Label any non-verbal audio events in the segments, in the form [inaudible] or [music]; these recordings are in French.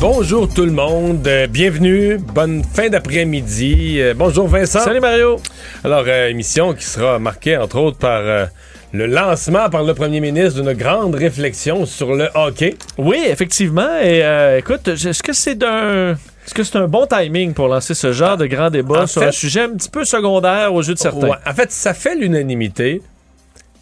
Bonjour tout le monde, Euh, bienvenue, bonne fin d'après-midi. Euh, bonjour Vincent. Salut Mario. Alors, euh, émission qui sera marquée entre autres par le lancement par le premier ministre d'une grande réflexion sur le hockey. Oui, effectivement. Et écoute, est-ce que c'est d'un. Est-ce que c'est un bon timing pour lancer ce genre de grand débat en sur fait- un sujet un petit peu secondaire aux yeux de certains? Ouais, en fait, ça fait l'unanimité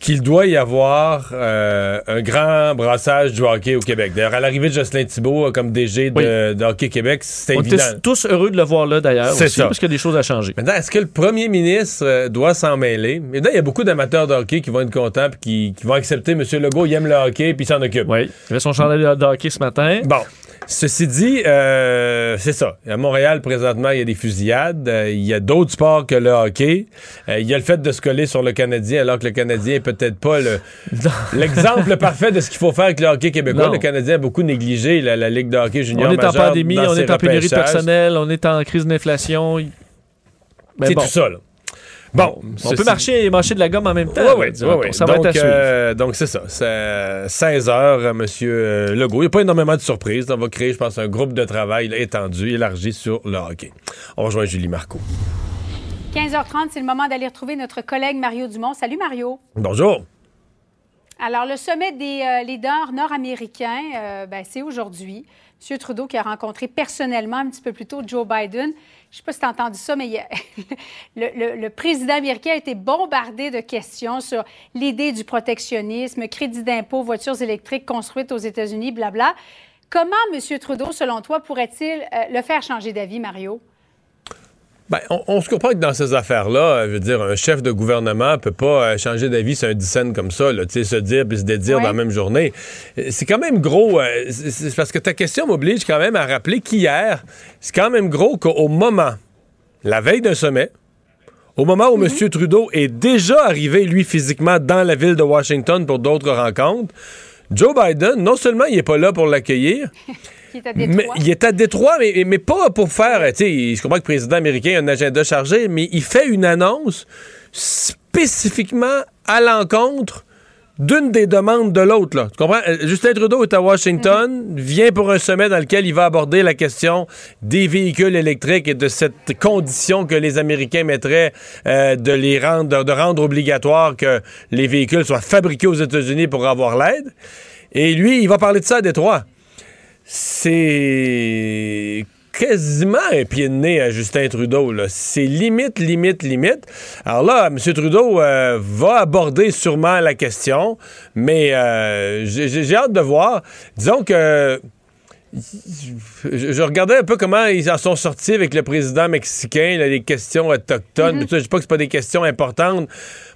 qu'il doit y avoir euh, un grand brassage du hockey au Québec. D'ailleurs, à l'arrivée de Jocelyn Thibault euh, comme DG de, de Hockey Québec, c'est On évident. était tous heureux de le voir là d'ailleurs C'est aussi, ça. parce qu'il y a des choses à changer. Maintenant, est-ce que le premier ministre euh, doit s'en mêler? Maintenant, il y a beaucoup d'amateurs de hockey qui vont être contents et qui, qui vont accepter M. Legault, il aime le hockey puis il s'en occupe. Oui. Il avait son chandail de hockey ce matin. Bon. Ceci dit, euh, c'est ça. À Montréal, présentement, il y a des fusillades. Il y a d'autres sports que le hockey. Il y a le fait de se coller sur le Canadien, alors que le Canadien est peut-être pas le- [laughs] l'exemple parfait de ce qu'il faut faire avec le hockey québécois. Non. Le Canadien a beaucoup négligé la, la Ligue de hockey junior on est en pandémie, on est en pénurie de personnel, on est en crise d'inflation. Ben C'est bon, tout ça, là. Bon, on peut marcher et mâcher de la gomme en même temps. Oui, oui, oui. Ça va donc, être euh, donc, c'est ça. C'est 16 heures, euh, Monsieur euh, Legault. Il n'y a pas énormément de surprises. On va créer, je pense, un groupe de travail là, étendu, élargi sur le hockey. On rejoint Julie Marco. 15h30, c'est le moment d'aller retrouver notre collègue Mario Dumont. Salut Mario. Bonjour. Alors, le sommet des euh, leaders nord-américains, euh, ben, c'est aujourd'hui. M. Trudeau qui a rencontré personnellement un petit peu plus tôt Joe Biden. Je ne sais pas si tu as entendu ça, mais il y a- [laughs] le, le- le président américain a été bombardé de questions sur l'idée du protectionnisme, crédit d'impôt, voitures électriques construites aux États-Unis, blabla. Comment M. Trudeau, selon toi, pourrait-il euh, le faire changer d'avis, Mario? Ben, on, on se comprend que dans ces affaires-là, je veux dire, un chef de gouvernement peut pas euh, changer d'avis sur un dissent comme ça, là, se dire puis se dédire Ouais. dans la même journée. Euh, C'est quand même gros, euh, c'est parce que ta question m'oblige quand même à rappeler qu'hier, c'est quand même gros qu'au moment, la veille d'un sommet, au moment où M. Trudeau est déjà arrivé, lui, physiquement, dans la ville de Washington pour d'autres rencontres, Joe Biden, non seulement il est pas là pour l'accueillir, [laughs] Qui est à mais Détroit? il est à Détroit, mais, mais pas pour faire. Tu sais, je comprends que le président américain a un agenda chargé, mais il fait une annonce spécifiquement à l'encontre d'une des demandes de l'autre. là. Tu comprends? Euh, Justin Trudeau est à Washington, vient pour un sommet dans lequel il va aborder la question des véhicules électriques et de cette condition que les Américains mettraient euh, de les rendre, de rendre obligatoire que les véhicules soient fabriqués aux États-Unis pour avoir l'aide. Et lui, il va parler de ça à Détroit c'est quasiment un pied de nez à Justin Trudeau. C'est limite, limite, limite. Alors là, M. Trudeau euh, va aborder sûrement la question, mais euh, j'ai hâte de voir. Disons que je, je regardais un peu comment ils en sont sortis avec le président mexicain, là, les questions autochtones. Ça, Je dis pas que c'est pas des questions importantes.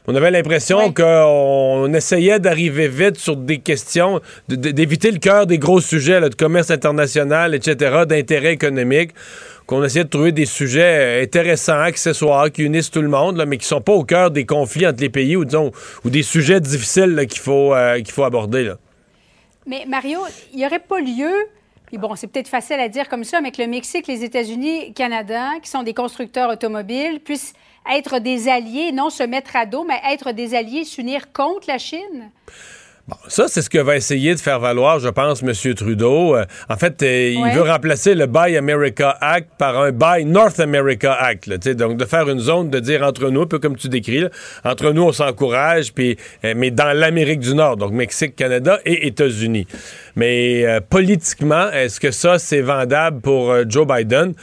On avait l'impression Oui. qu'on essayait d'arriver vite sur des questions, d'éviter le cœur des gros sujets là, de commerce international, etc., d'intérêt économique, qu'on essayait de trouver des sujets euh, intéressants, accessoires, qui unissent tout le monde, là, mais qui sont pas au cœur des conflits entre les pays ou, disons, ou des sujets difficiles là, qu'il faut, euh, qu'il faut aborder. Là. Mais Mario, il n'y aurait pas lieu, bon, c'est peut-être facile à dire comme ça, mais que le Mexique, les États-Unis, Canada, qui sont des constructeurs automobiles, puissent être des alliés, non se mettre à dos, mais être des alliés, s'unir contre la Chine? Ça, c'est ce que va essayer de faire valoir, je pense, M. Trudeau. Euh, en fait, euh, il veut remplacer le Buy America Act par un Buy North America Act. là, tu sais, donc, de faire une zone, de dire entre nous, un peu comme tu décris, là, entre nous, on s'encourage, puis, euh, mais dans l'Amérique du Nord, donc Mexique, Canada et États-Unis. Mais politiquement, est-ce que ça, c'est vendable pour Joe Biden?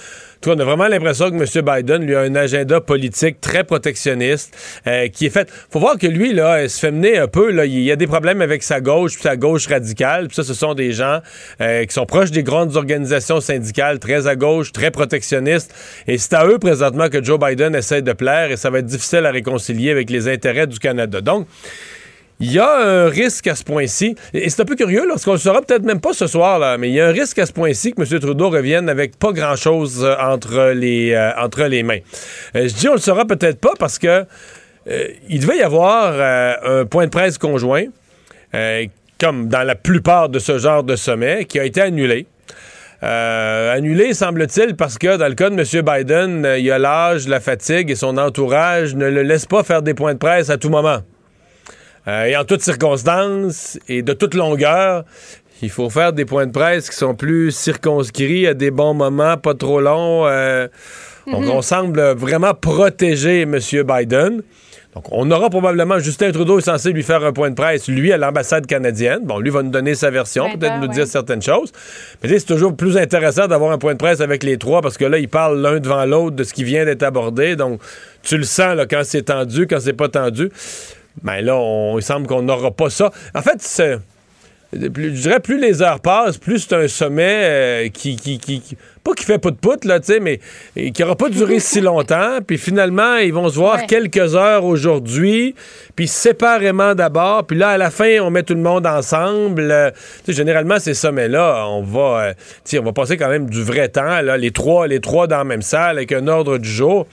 Toi, on a vraiment l'impression que M. Biden, lui, a un agenda politique très protectionniste euh, qui est fait. faut voir que lui, là, il se fait mener un peu. Là, il y a des problèmes avec sa gauche, puis sa gauche radicale. Puis ça, ce sont des gens euh, qui sont proches des grandes organisations syndicales, très à gauche, très protectionnistes. Et c'est à eux, présentement, que Joe Biden essaie de plaire et ça va être difficile à réconcilier avec les intérêts du Canada. Donc, il y a un risque à ce point-ci, et c'est un peu curieux, parce qu'on le saura peut-être même pas ce soir, là, mais il y a un risque à ce point-ci que M. Trudeau revienne avec pas grand-chose euh, entre, les, euh, entre les mains. Euh, je dis on le saura peut-être pas parce que il devait y avoir un point de presse conjoint, comme dans la plupart de ce genre de sommet, qui a été annulé. annulé, semble-t-il, parce que dans le cas de M. Biden, il a l'âge, la fatigue et son entourage ne le laissent pas faire des points de presse à tout moment. Euh, et en toutes circonstances et de toute longueur, il faut faire des points de presse qui sont plus circonscrits à des bons moments, pas trop longs. Euh, donc, mhm. on semble vraiment protéger M. Biden. Donc, on aura probablement, Justin Trudeau est censé lui faire un point de presse, lui, à l'ambassade canadienne. Bon, lui va nous donner sa version, peut-être nous dire certaines choses. Mais c'est toujours plus intéressant d'avoir un point de presse avec les trois parce que là, ils parlent l'un devant l'autre de ce qui vient d'être abordé. Donc, tu le sens là, quand c'est tendu, quand c'est pas tendu. Mais là, on, il semble qu'on n'aura pas ça. En fait, c'est. je dirais, plus les heures passent, plus c'est un sommet euh, qui, qui, qui, Pas qui fait pas de pout, là, tu sais, mais qui n'aura pas duré si longtemps. [laughs] Puis finalement, ils vont se voir quelques heures aujourd'hui, puis séparément d'abord. Puis là, à la fin, on met tout le monde ensemble. Euh, sais, généralement, ces sommets-là, on va. Euh, on va passer quand même du vrai temps, là, les trois, les trois dans la même salle, avec un ordre du jour.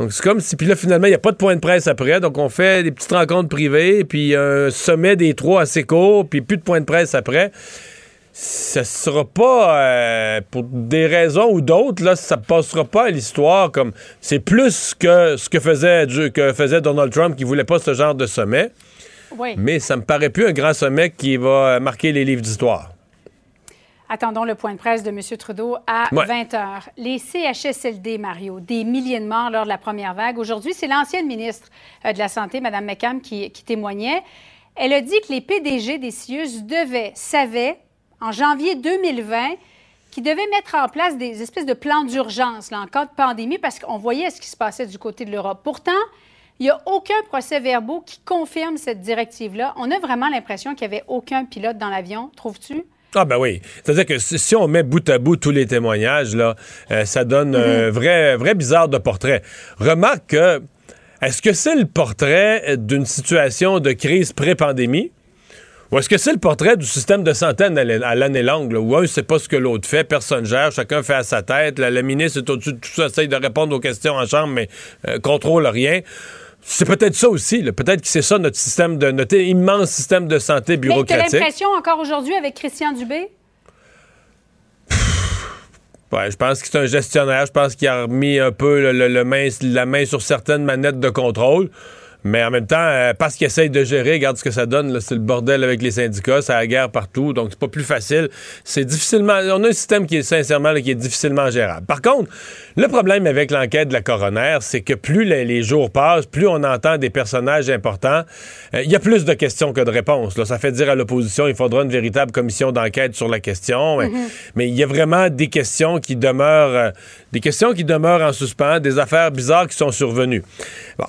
Donc, c'est comme si, puis là, finalement, il n'y a pas de point de presse après. Donc, on fait des petites rencontres privées, puis un sommet des trois assez court, puis plus de point de presse après. Ça sera pas, euh, pour des raisons ou d'autres, là, ça passera pas à l'histoire comme. C'est plus que ce que faisait, que faisait Donald Trump qui voulait pas ce genre de sommet. Oui. Mais ça me paraît plus un grand sommet qui va marquer les livres d'histoire. Attendons le point de presse de M. Trudeau à 20 h. Les CHSLD, Mario, des milliers de morts lors de la première vague. Aujourd'hui, c'est l'ancienne ministre euh, de la Santé, Mme McCann, qui, témoignait. Elle a dit que les PDG des CIUS devaient, savaient, en janvier 2020, qu'ils devaient mettre en place des espèces de plans d'urgence en cas de pandémie parce qu'on voyait ce qui se passait du côté de l'Europe. Pourtant, il n'y a aucun procès-verbaux qui confirme cette directive-là. On a vraiment l'impression qu'il n'y avait aucun pilote dans l'avion, trouves-tu? Ah ben oui. C'est-à-dire que si, on met bout à bout tous les témoignages, là, euh, ça donne un mhm. vrai, vrai bizarre de portrait. Remarque que est-ce que c'est le portrait d'une situation de crise pré-pandémie? Ou est-ce que c'est le portrait du système de santé à l'année longue, où un ne sait pas ce que l'autre fait, personne gère, chacun fait à sa tête, la, ministre est au-dessus de tout ça, essaye de répondre aux questions en chambre, mais euh, contrôle rien. C'est peut-être ça aussi. Peut-être que c'est ça notre système de notre immense système de santé bureaucratique. Tu l'impression encore aujourd'hui avec Christian Dubé? Ouais, je pense que c'est un gestionnaire. Je pense qu'il a remis un peu le, main, la main sur certaines manettes de contrôle. Mais en même temps, euh, parce qu'il essaye de gérer, regarde ce que ça donne. C'est le bordel avec les syndicats, c'est la guerre partout, donc c'est pas plus facile. C'est difficilement. On a un système qui est sincèrement qui est difficilement gérable. Par contre, le problème avec l'enquête de la coroner, c'est que plus les, jours passent, plus on entend des personnages importants, euh, il y a plus de questions que de réponses. Là, ça fait dire à l'opposition, il faudra une véritable commission d'enquête sur la question. Mais il y a vraiment des questions qui demeurent, euh, des questions qui demeurent en suspens, des affaires bizarres qui sont survenues.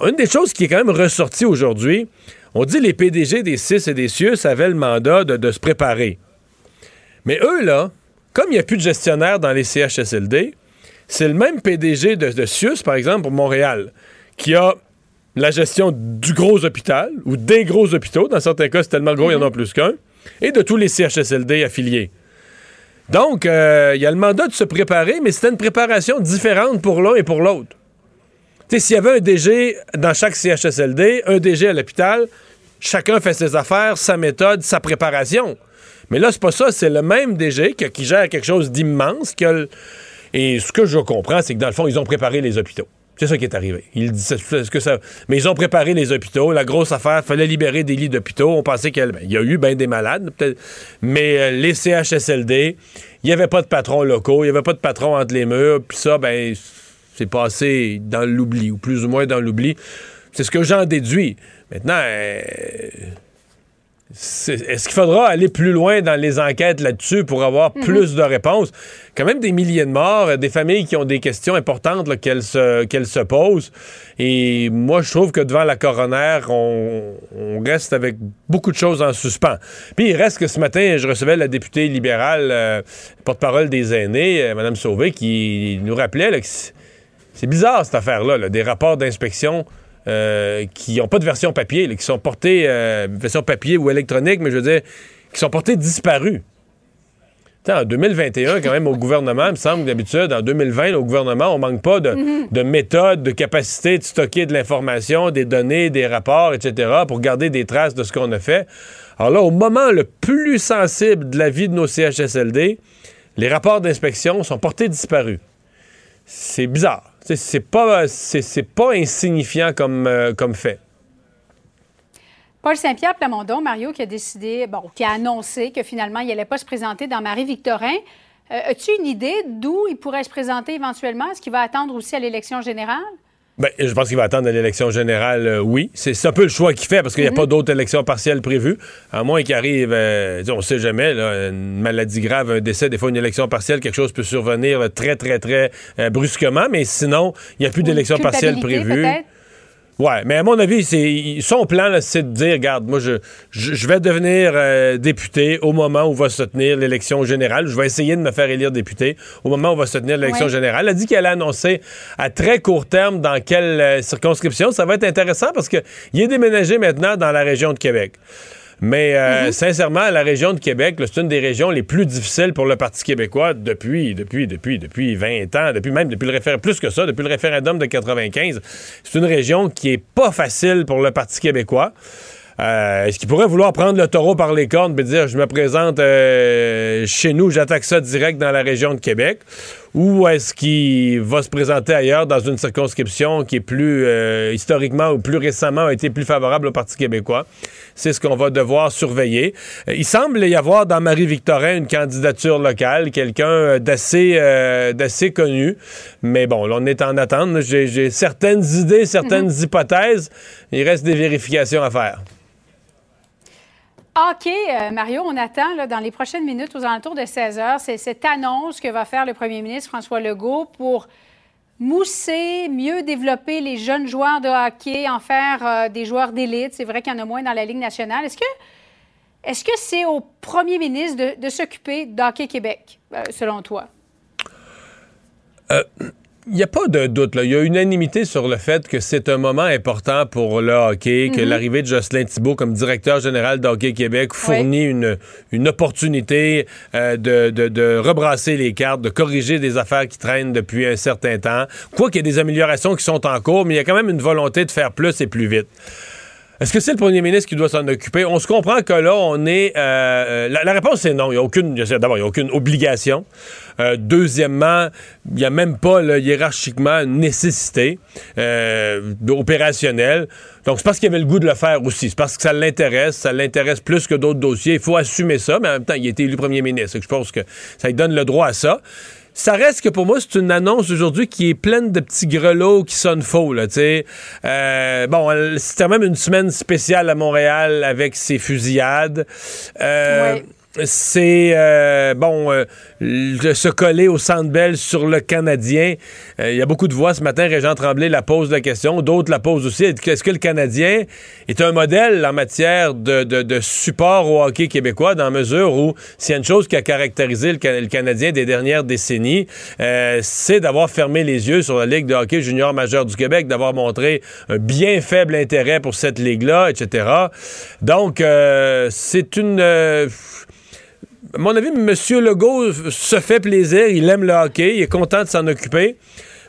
une des choses qui est quand même ressortie aujourd'hui, on dit les PDG des CIS et des CIUS avaient le mandat de, se préparer. Mais eux, là, comme il n'y a plus de gestionnaires dans les CHSLD, c'est le même PDG de, de CIUS, par exemple, pour Montréal, qui a la gestion du gros hôpital ou des gros hôpitaux. Dans certains cas, c'est tellement gros, il y en a mhm. plus qu'un. Et de tous les CHSLD affiliés. Donc, euh, il y a le mandat de se préparer, mais c'était une préparation différente pour l'un et pour l'autre. Tu sais, s'il y avait un DG dans chaque CHSLD, un DG à l'hôpital, chacun fait ses affaires, sa méthode, sa préparation. Mais là, c'est pas ça, c'est le même DG qui, gère quelque chose d'immense. Et ce que je comprends, c'est que dans le fond, ils ont préparé les hôpitaux. C'est ça qui est arrivé. Mais ils ont préparé les hôpitaux. La grosse affaire, fallait libérer des lits d'hôpitaux. On pensait qu'il y, a eu bien des malades, peut-être. Mais euh, les CHSLD, il n'y avait pas de patrons locaux, il n'y avait pas de patrons entre les murs. Puis ça, ben, c'est passé dans l'oubli, ou plus ou moins dans l'oubli. C'est ce que j'en déduis. Maintenant, euh, est-ce qu'il faudra aller plus loin dans les enquêtes là-dessus pour avoir mhm. plus de réponses? Quand même des milliers de morts, euh, des familles qui ont des questions importantes qu'elles se, se posent. Et moi, je trouve que devant la coroner, on, reste avec beaucoup de choses en suspens. Puis il reste que ce matin, je recevais la députée libérale, euh, porte-parole des aînés, euh, Mme Sauvé, qui nous rappelait que c'est bizarre cette affaire-là, des rapports d'inspection euh, qui n'ont pas de version papier, là, qui sont portés, euh, version papier ou électronique, mais je veux dire, qui sont portés disparus. T'sais, en 2021, quand même, au gouvernement, il me semble que d'habitude, en 2020, au gouvernement, on manque pas de, de méthodes, de capacité de stocker de l'information, des données, des rapports, etc., pour garder des traces de ce qu'on a fait. Alors là, au moment le plus sensible de la vie de nos CHSLD, les rapports d'inspection sont portés disparus. C'est bizarre. C'est pas, pas insignifiant comme, euh, comme fait. Paul Saint-Pierre Plamondon, Mario, qui a décidé, bon, qui a annoncé que finalement, il n'allait pas se présenter dans Marie-Victorin. Euh, As-tu une idée d'où il pourrait se présenter éventuellement? Est-ce qu'il va attendre aussi à l'élection générale? Ben, je pense qu'il va attendre l'élection générale, euh, oui. C'est un peu le choix qu'il fait parce qu'il n'y a pas d'autres élections partielles prévues. À moins qu'il arrive, euh, on ne sait jamais, là, une maladie grave, un décès, des fois une élection partielle, quelque chose peut survenir là, très, très, très euh, brusquement. Mais sinon, il n'y a plus d'élection partielle prévue. Ouais, mais à mon avis, c'est son plan, c'est de dire, regarde, moi, je, je, je vais devenir euh, député au moment où va se tenir l'élection générale. Je vais essayer de me faire élire député au moment où va se tenir l'élection Ouais. générale. Elle a dit qu'elle a annoncé à très court terme dans quelle euh, circonscription. Ça va être intéressant parce que il est déménagé maintenant dans la région de Québec. Mais euh, sincèrement, la région de Québec, c'est une des régions les plus difficiles pour le Parti québécois depuis, depuis, depuis, depuis 20 ans, depuis même depuis le référendum, plus que ça, depuis le référendum de 95. C'est une région qui est pas facile pour le Parti québécois. Euh, Est-ce qu'il pourrait vouloir prendre le taureau par les cornes et dire je me présente euh, chez nous, j'attaque ça direct dans la région de Québec? Ou est-ce qu'il va se présenter ailleurs dans une circonscription qui est plus euh, historiquement ou plus récemment a été plus favorable au Parti québécois? C'est ce qu'on va devoir surveiller. Euh, il semble y avoir dans Marie-Victorin une candidature locale, quelqu'un euh, d'assez euh, d'assez connu. Mais bon, là, on est en attente. J'ai certaines idées, certaines hypothèses. Il reste des vérifications à faire. OK, euh, Mario, on attend là, dans les prochaines minutes, aux alentours de 16 heures, c'est cette annonce que va faire le premier ministre François Legault pour mousser, mieux développer les jeunes joueurs de hockey, en faire euh, des joueurs d'élite. C'est vrai qu'il y en a moins dans la Ligue nationale. Est-ce que c'est au premier ministre de, s'occuper d'Hockey Québec, euh, selon toi? Il n'y a pas de doute. Là. Il y a unanimité sur le fait que c'est un moment important pour le hockey, que l'arrivée de Jocelyn Thibault comme directeur général d'Hockey Québec fournit une, une opportunité euh, de, de- de rebrasser les cartes, de corriger des affaires qui traînent depuis un certain temps. Quoi qu'il y ait des améliorations qui sont en cours, mais il y a quand même une volonté de faire plus et plus vite. Est-ce que c'est le premier ministre qui doit s'en occuper? On se comprend que là, on est. euh, euh, la, réponse est non. Il n'y a aucune. D'abord, il n'y a aucune obligation. Euh, deuxièmement, il n'y a même pas là, hiérarchiquement une nécessité euh, opérationnelle. Donc, c'est parce qu'il avait le goût de le faire aussi. C'est parce que ça l'intéresse. Ça l'intéresse plus que d'autres dossiers. Il faut assumer ça, mais en même temps, il a été élu premier ministre. Je pense que ça lui donne le droit à ça. Ça reste que pour moi, c'est une annonce aujourd'hui qui est pleine de petits grelots qui sonnent faux, là, tu sais. Euh, bon, c'était même une semaine spéciale à Montréal avec ses fusillades. Euh, Ouais. C'est, euh, bon, euh, de se coller au Centre Bell sur le Canadien. Euh, Il y a beaucoup de voix ce matin. Régent Tremblay la pose la question. D'autres la posent aussi. Est-ce que le Canadien est un modèle en matière de, de- de support au hockey québécois dans la mesure où s'il y a une chose qui a caractérisé le, Ca- le Canadien des dernières décennies, euh, c'est d'avoir fermé les yeux sur la Ligue de hockey junior majeur du Québec, d'avoir montré un bien faible intérêt pour cette ligue-là, etc. Donc, euh, c'est une... à mon avis, M. Legault se fait plaisir, il aime le hockey, il est content de s'en occuper,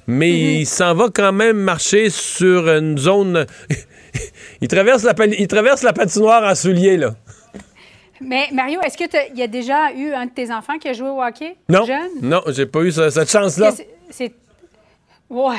mais il s'en va quand même marcher sur une zone. [laughs] il, traverse la, il traverse la patinoire en soulier, là. Mais Mario, est-ce qu'il y a déjà eu un de tes enfants qui a joué au hockey? Non, Jeune? non, j'ai pas eu ce- cette chance-là. C'est. Ouais.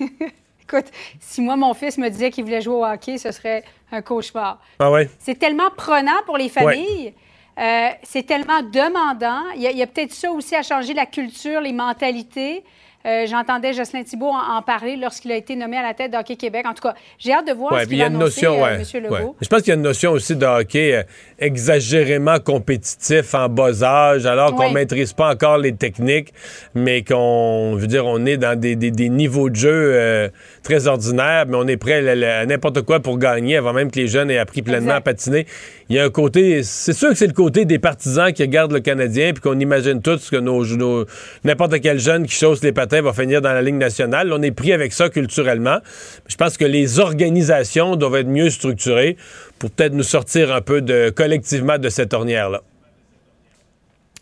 [laughs] Écoute, si moi, mon fils me disait qu'il voulait jouer au hockey, ce serait un cauchemar. Ah ouais? C'est tellement prenant pour les familles. Euh, c'est tellement demandant. Il y a, peut-être ça aussi à changer la culture, les mentalités. Euh, J'entendais Jocelyn Thibault en, en parler lorsqu'il a été nommé à la tête d'Hockey Québec. En tout cas, j'ai hâte de voir Ouais, ce qu'il il y a va annoncer, notion, euh, ouais, M. ouais. Legault. Je pense qu'il y a une notion aussi de hockey euh, exagérément compétitif en bas âge, alors qu'on Oui. maîtrise pas encore les techniques, mais qu'on, je veux dire, on est dans des, des- des niveaux de jeu très ordinaires, mais on est prêt à, à n'importe quoi pour gagner avant même que les jeunes aient appris pleinement Exact. à patiner. Il y a un côté, c'est sûr que c'est le côté des partisans qui regardent le Canadien puis qu'on imagine tous que nos, nos- n'importe quel jeune qui chausse les patins va finir dans la Ligue nationale. On est pris avec ça culturellement. Je pense que les organisations doivent être mieux structurées pour peut-être nous sortir un peu de, collectivement de cette ornière-là.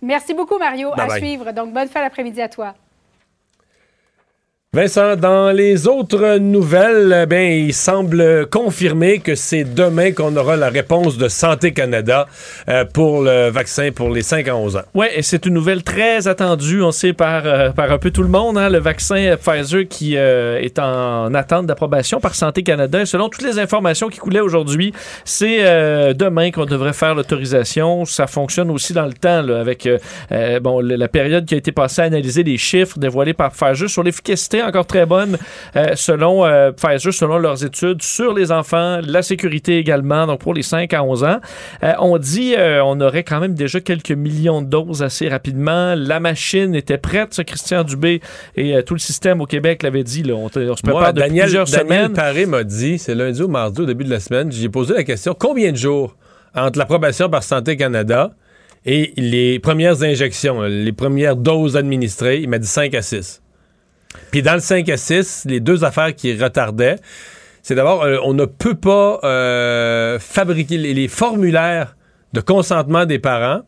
Merci beaucoup, Mario. Bye à bye. suivre. Donc, bonne fin d'après-midi à toi. Vincent, dans les autres nouvelles, bien, il semble confirmer que c'est demain qu'on aura la réponse de Santé Canada euh, pour le vaccin pour les 5 à 11 ans. Oui, et c'est une nouvelle très attendue, on sait, par, euh, par un peu tout le monde. hein, le vaccin Pfizer qui euh, est en attente d'approbation par Santé Canada. Selon toutes les informations qui coulaient aujourd'hui, c'est demain qu'on devrait faire l'autorisation. Ça fonctionne aussi dans le temps, là, avec bon, la période qui a été passée à analyser les chiffres dévoilés par Pfizer sur l'efficacité encore très bonne euh, selon euh, Pfizer, selon leurs études sur les enfants, la sécurité également, donc pour les 5 à 11 ans. Euh, on dit euh, on aurait quand même déjà quelques millions de doses assez rapidement. La machine était prête, ça, Christian Dubé et tout le système au Québec l'avait dit. Là, on se prépare Moi, depuis Daniel, plusieurs Daniel semaines. Paré m'a dit, c'est lundi ou mardi au début de la semaine, j'ai posé la question combien de jours entre l'approbation par Santé Canada et les premières injections, les premières doses administrées? Il m'a dit 5 à 6. Puis dans le 5 à 6, les deux affaires qui retardaient, c'est d'abord, euh, on ne peut pas euh, fabriquer les, les formulaires de consentement des parents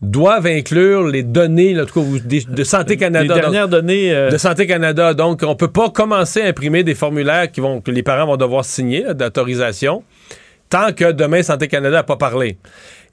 doivent inclure les données là, de Santé Canada. les Donc, dernières données. euh, de Santé Canada. Donc, on peut pas commencer à imprimer des formulaires qui vont, que les parents vont devoir signer d'autorisation tant que demain Santé Canada n'a pas parlé.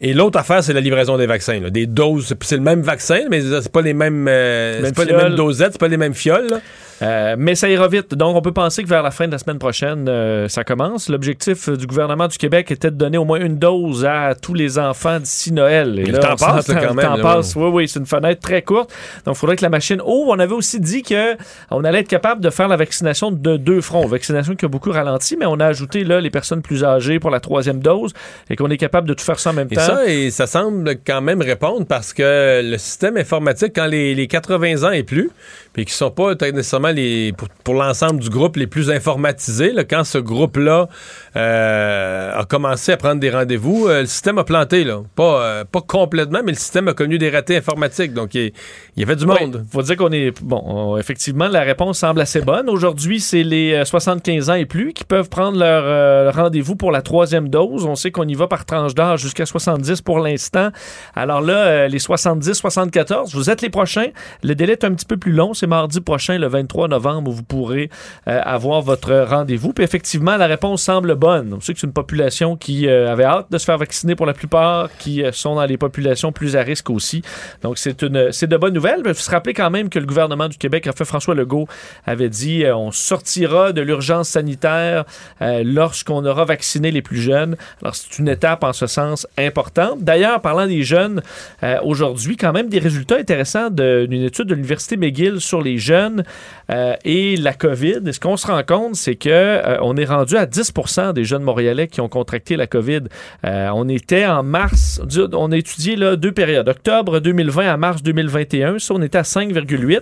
Et l'autre affaire, c'est la livraison des vaccins. là. Des doses. C'est- le même vaccin, mais c'est pas les mêmes, euh, Même pas les mêmes dosettes, c'est pas les mêmes fioles. là. Euh, mais ça ira vite. Donc, on peut penser que vers la fin de la semaine prochaine, euh, ça commence. L'objectif du gouvernement du Québec était de donner au moins une dose à tous les enfants d'ici Noël. Et le temps passe, quand le même, temps là, passe. Oui, oui, c'est une fenêtre très courte. Donc, il faudrait que la machine ouvre. On avait aussi dit que on allait être capable de faire la vaccination de deux fronts. Vaccination qui a beaucoup ralenti, mais on a ajouté là les personnes plus âgées pour la troisième dose et qu'on est capable de tout faire ça en même Et temps. ça, et ça semble quand même répondre parce que le système informatique, quand les, les 80 ans et plus, puis qui sont pas peut-être les pour, pour l'ensemble du groupe les plus informatisés, là, quand ce groupe-là euh, a commencé à prendre des rendez-vous, euh, le système a planté, là. Pas, euh, pas complètement, mais le système a connu des ratés informatiques. Donc, il, y avait du monde. faut dire qu'on est. Bon, on- effectivement, la réponse semble assez bonne. Aujourd'hui, c'est les euh, 75 ans et plus qui peuvent prendre leur rendez-vous pour la troisième dose. On sait qu'on y va par tranche d'âge jusqu'à 70 pour l'instant. Alors là, les 70-74, vous êtes les prochains. Le délai est un petit peu plus long. C'est mardi prochain, le 23 novembre, où vous pourrez euh, avoir votre rendez-vous. Puis effectivement, la réponse semble bonne. On sait que c'est une population qui euh, avait hâte de se faire vacciner pour la plupart, qui euh, sont dans les populations plus à risque aussi. Donc, c'est une, c'est de bonnes nouvelles. Il faut se rappeler quand même que le gouvernement du Québec, en fait, François Legault, avait dit euh, on sortira de l'urgence sanitaire lorsqu'on aura vacciné les plus jeunes. Alors, c'est une étape en ce sens importante. D'ailleurs, parlant des jeunes, aujourd'hui, quand même des résultats intéressants d'une étude de l'Université McGill sur les jeunes euh, et la COVID. Et ce qu'on se rend compte, c'est que euh, on est rendu à 10% des jeunes montréalais qui ont contracté la COVID. Euh, on était en mars, on a étudié là, deux périodes, octobre 2020 à mars 2021. Ça, on était à 5,8.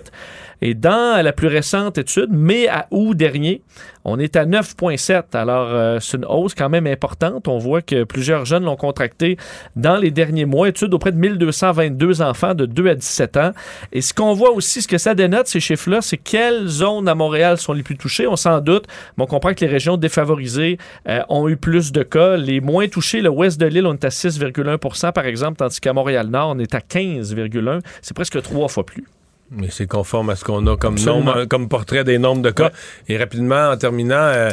Et dans la plus récente étude, mai à août dernier, on est à 9,7. Alors, euh, c'est une hausse quand même importante. On voit que plusieurs jeunes l'ont contracté dans les derniers mois. Étude auprès de 1222 enfants de 2 à 17 ans. Et ce qu'on voit aussi, ce que ça dénote, ces chiffres-là, c'est quelles zones à Montréal sont les plus touchées. On s'en doute, mais on comprend que les régions défavorisées euh, ont eu plus de cas. Les moins touchés, le ouest de l'île, on est à 6,1% par exemple, tandis qu'à Montréal-Nord, on est à 15,1 C'est presque trois fois plus. Mais c'est conforme à ce qu'on a comme, nombre, comme portrait des nombres de cas. Et rapidement, en terminant, euh,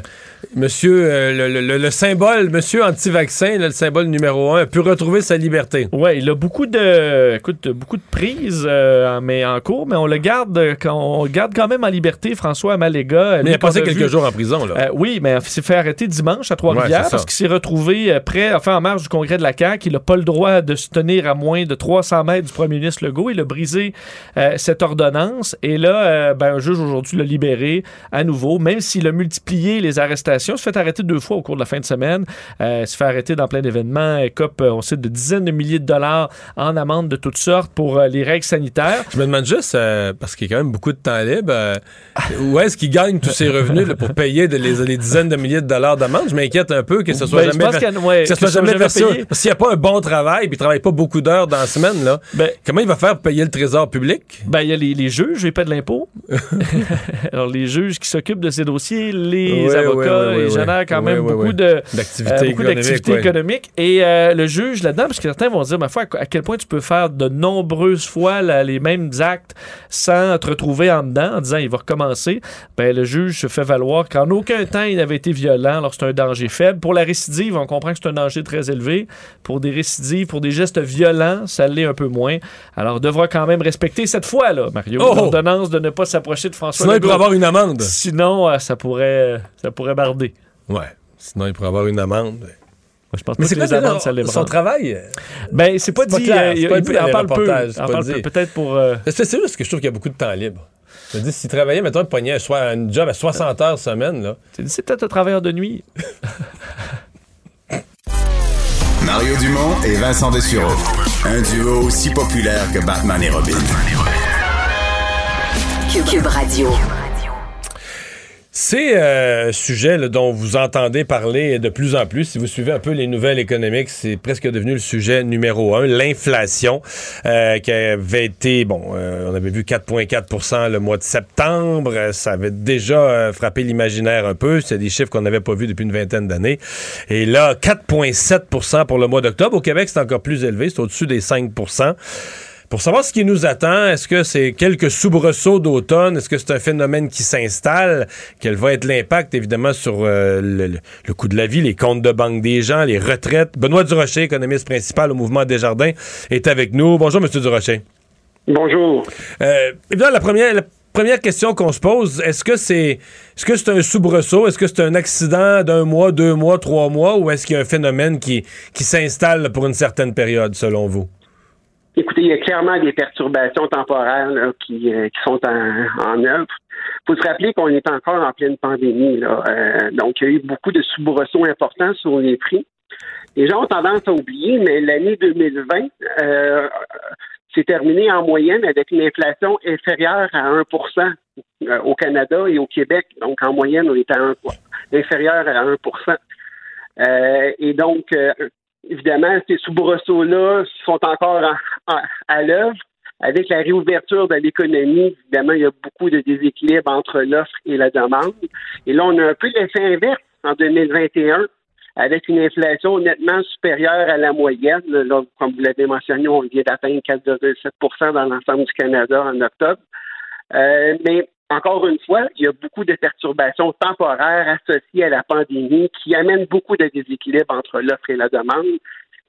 monsieur, euh, le, le- le- le symbole, monsieur anti-vaccin, le symbole numéro un, a pu retrouver sa liberté. Ouais, il a beaucoup de, écoute, beaucoup de prises, euh, mais en cours, mais on le garde, quand- on le garde quand même en liberté, François Amalega. Mais il a passé quelques jours en prison, là. Oui, mais il s'est fait arrêter dimanche à Trois-Rivières Ouais, parce qu'il s'est retrouvé près, enfin en marge du congrès de la CAQ. Il n'a pas le droit de se tenir à moins de 300 mètres du premier ministre Legault. Il a brisé cette ordonnance. Et là, euh, ben, un juge aujourd'hui l'a libéré à nouveau, même s'il a multiplié les arrestations. Il se fait arrêter deux fois au cours de la fin de semaine. Euh, il se fait arrêter dans plein d'événements. Écope, on sait, de dizaines de milliers de dollars en amende de toutes sortes pour les règles sanitaires. Je me demande juste, parce qu'il y a quand même beaucoup de temps libre, où est-ce qu'il gagne tous ses revenus là, pour payer de les, dizaines de milliers de dollars d'amende? Je m'inquiète un peu que ce soit Ben, jamais, ouais, que ce soit que jamais jamais qu'il n'y a pas un bon travail, puis il travaille pas beaucoup d'heures dans la semaine, là. Ben, Comment il va faire pour payer le trésor public? Ben, il y a les, les juges, paient de l'impôt. [laughs] Alors, les juges qui s'occupent de ces dossiers, les avocats, ils génèrent quand même beaucoup de D'activités euh, économiques, économiques. Et euh, le juge là-dedans, parce que certains vont dire, ma foi, à quel point tu peux faire de nombreuses fois là, les mêmes actes sans te retrouver en dedans, en disant il va recommencer. Ben, le juge se fait valoir qu'en aucun temps il n'avait été violent alors c'est un danger faible. Pour la récidive, on comprend que c'est un danger très élevé. Pour des récidives, pour des gestes violents, ça l'est un peu moins. Alors, devra quand même respecter cette fois, là, Mario, Oh! l'ordonnance de ne pas s'approcher de François Sinon, il pourrait avoir une amende. Sinon, euh, ça pourrait, ça pourrait barder. Ouais. Sinon, il pourrait avoir une amende. Moi, je pense Mais pas c'est que les amendes, ça l'ébranle. son travail? Ben, c'est pas dit. clair, euh, c'est il, pas il dit en les parle peu. Peut-être pour. euh, C'est c'est juste que je trouve qu'il y a beaucoup de temps libre. Je me dis, s'il travaillait, mettons, il pognait un, soir- un job à 60 heures semaine, là. c'est c'est peut-être un travailleur de nuit. [laughs] Mario Dumont et Vincent Dessureau. Un duo aussi populaire que Batman et Robin. C'est un sujet dont vous entendez parler de plus en plus. Si vous suivez un peu les nouvelles économiques, c'est presque devenu le sujet numéro un, l'inflation, euh, qui avait été, bon, euh, on avait vu 4,4% le mois de septembre. Ça avait déjà euh, frappé l'imaginaire un peu. C'est des chiffres qu'on n'avait pas vus depuis une vingtaine d'années. Et là, 4,7% pour le mois d'octobre. Au Québec, c'est encore plus élevé. C'est au-dessus des 5 pour savoir ce qui nous attend, est-ce que c'est quelques soubresauts d'automne? Est-ce que c'est un phénomène qui s'installe? Quel va être l'impact, évidemment, sur euh, le, coût de la vie, les comptes de banque des gens, les retraites? Benoît Durocher, économiste principal au mouvement Desjardins, est avec nous. Bonjour, M. Durocher. Bonjour. Euh, évidemment, la première, la première question qu'on se pose, est-ce que c'est est-ce que c'est un soubresaut? Est-ce que c'est un accident d'un mois, deux mois, trois mois? Ou est-ce qu'il y a un phénomène qui, qui s'installe pour une certaine période, selon vous? Écoutez, il y a clairement des perturbations temporaires là, qui, euh, qui sont en, en œuvre. Il faut se rappeler qu'on est encore en pleine pandémie. Là. Euh, donc, il y a eu beaucoup de soubresauts importants sur les prix. Les gens ont tendance à oublier, mais l'année 2020 euh, s'est terminée en moyenne avec une inflation inférieure à 1% euh, au Canada et au Québec. Donc, en moyenne, on est à 1 inférieur à 1% Euh, Et donc, euh, évidemment, ces soubresauts-là sont encore en- en- à l'œuvre. Avec la réouverture de l'économie, évidemment, il y a beaucoup de déséquilibre entre l'offre et la demande. Et là, on a un peu l'effet inverse en 2021, avec une inflation nettement supérieure à la moyenne. Là, comme vous l'avez mentionné, on vient d'atteindre 4,7% dans l'ensemble du Canada en octobre. Euh, mais encore une fois, il y a beaucoup de perturbations temporaires associées à la pandémie qui amènent beaucoup de déséquilibre entre l'offre et la demande.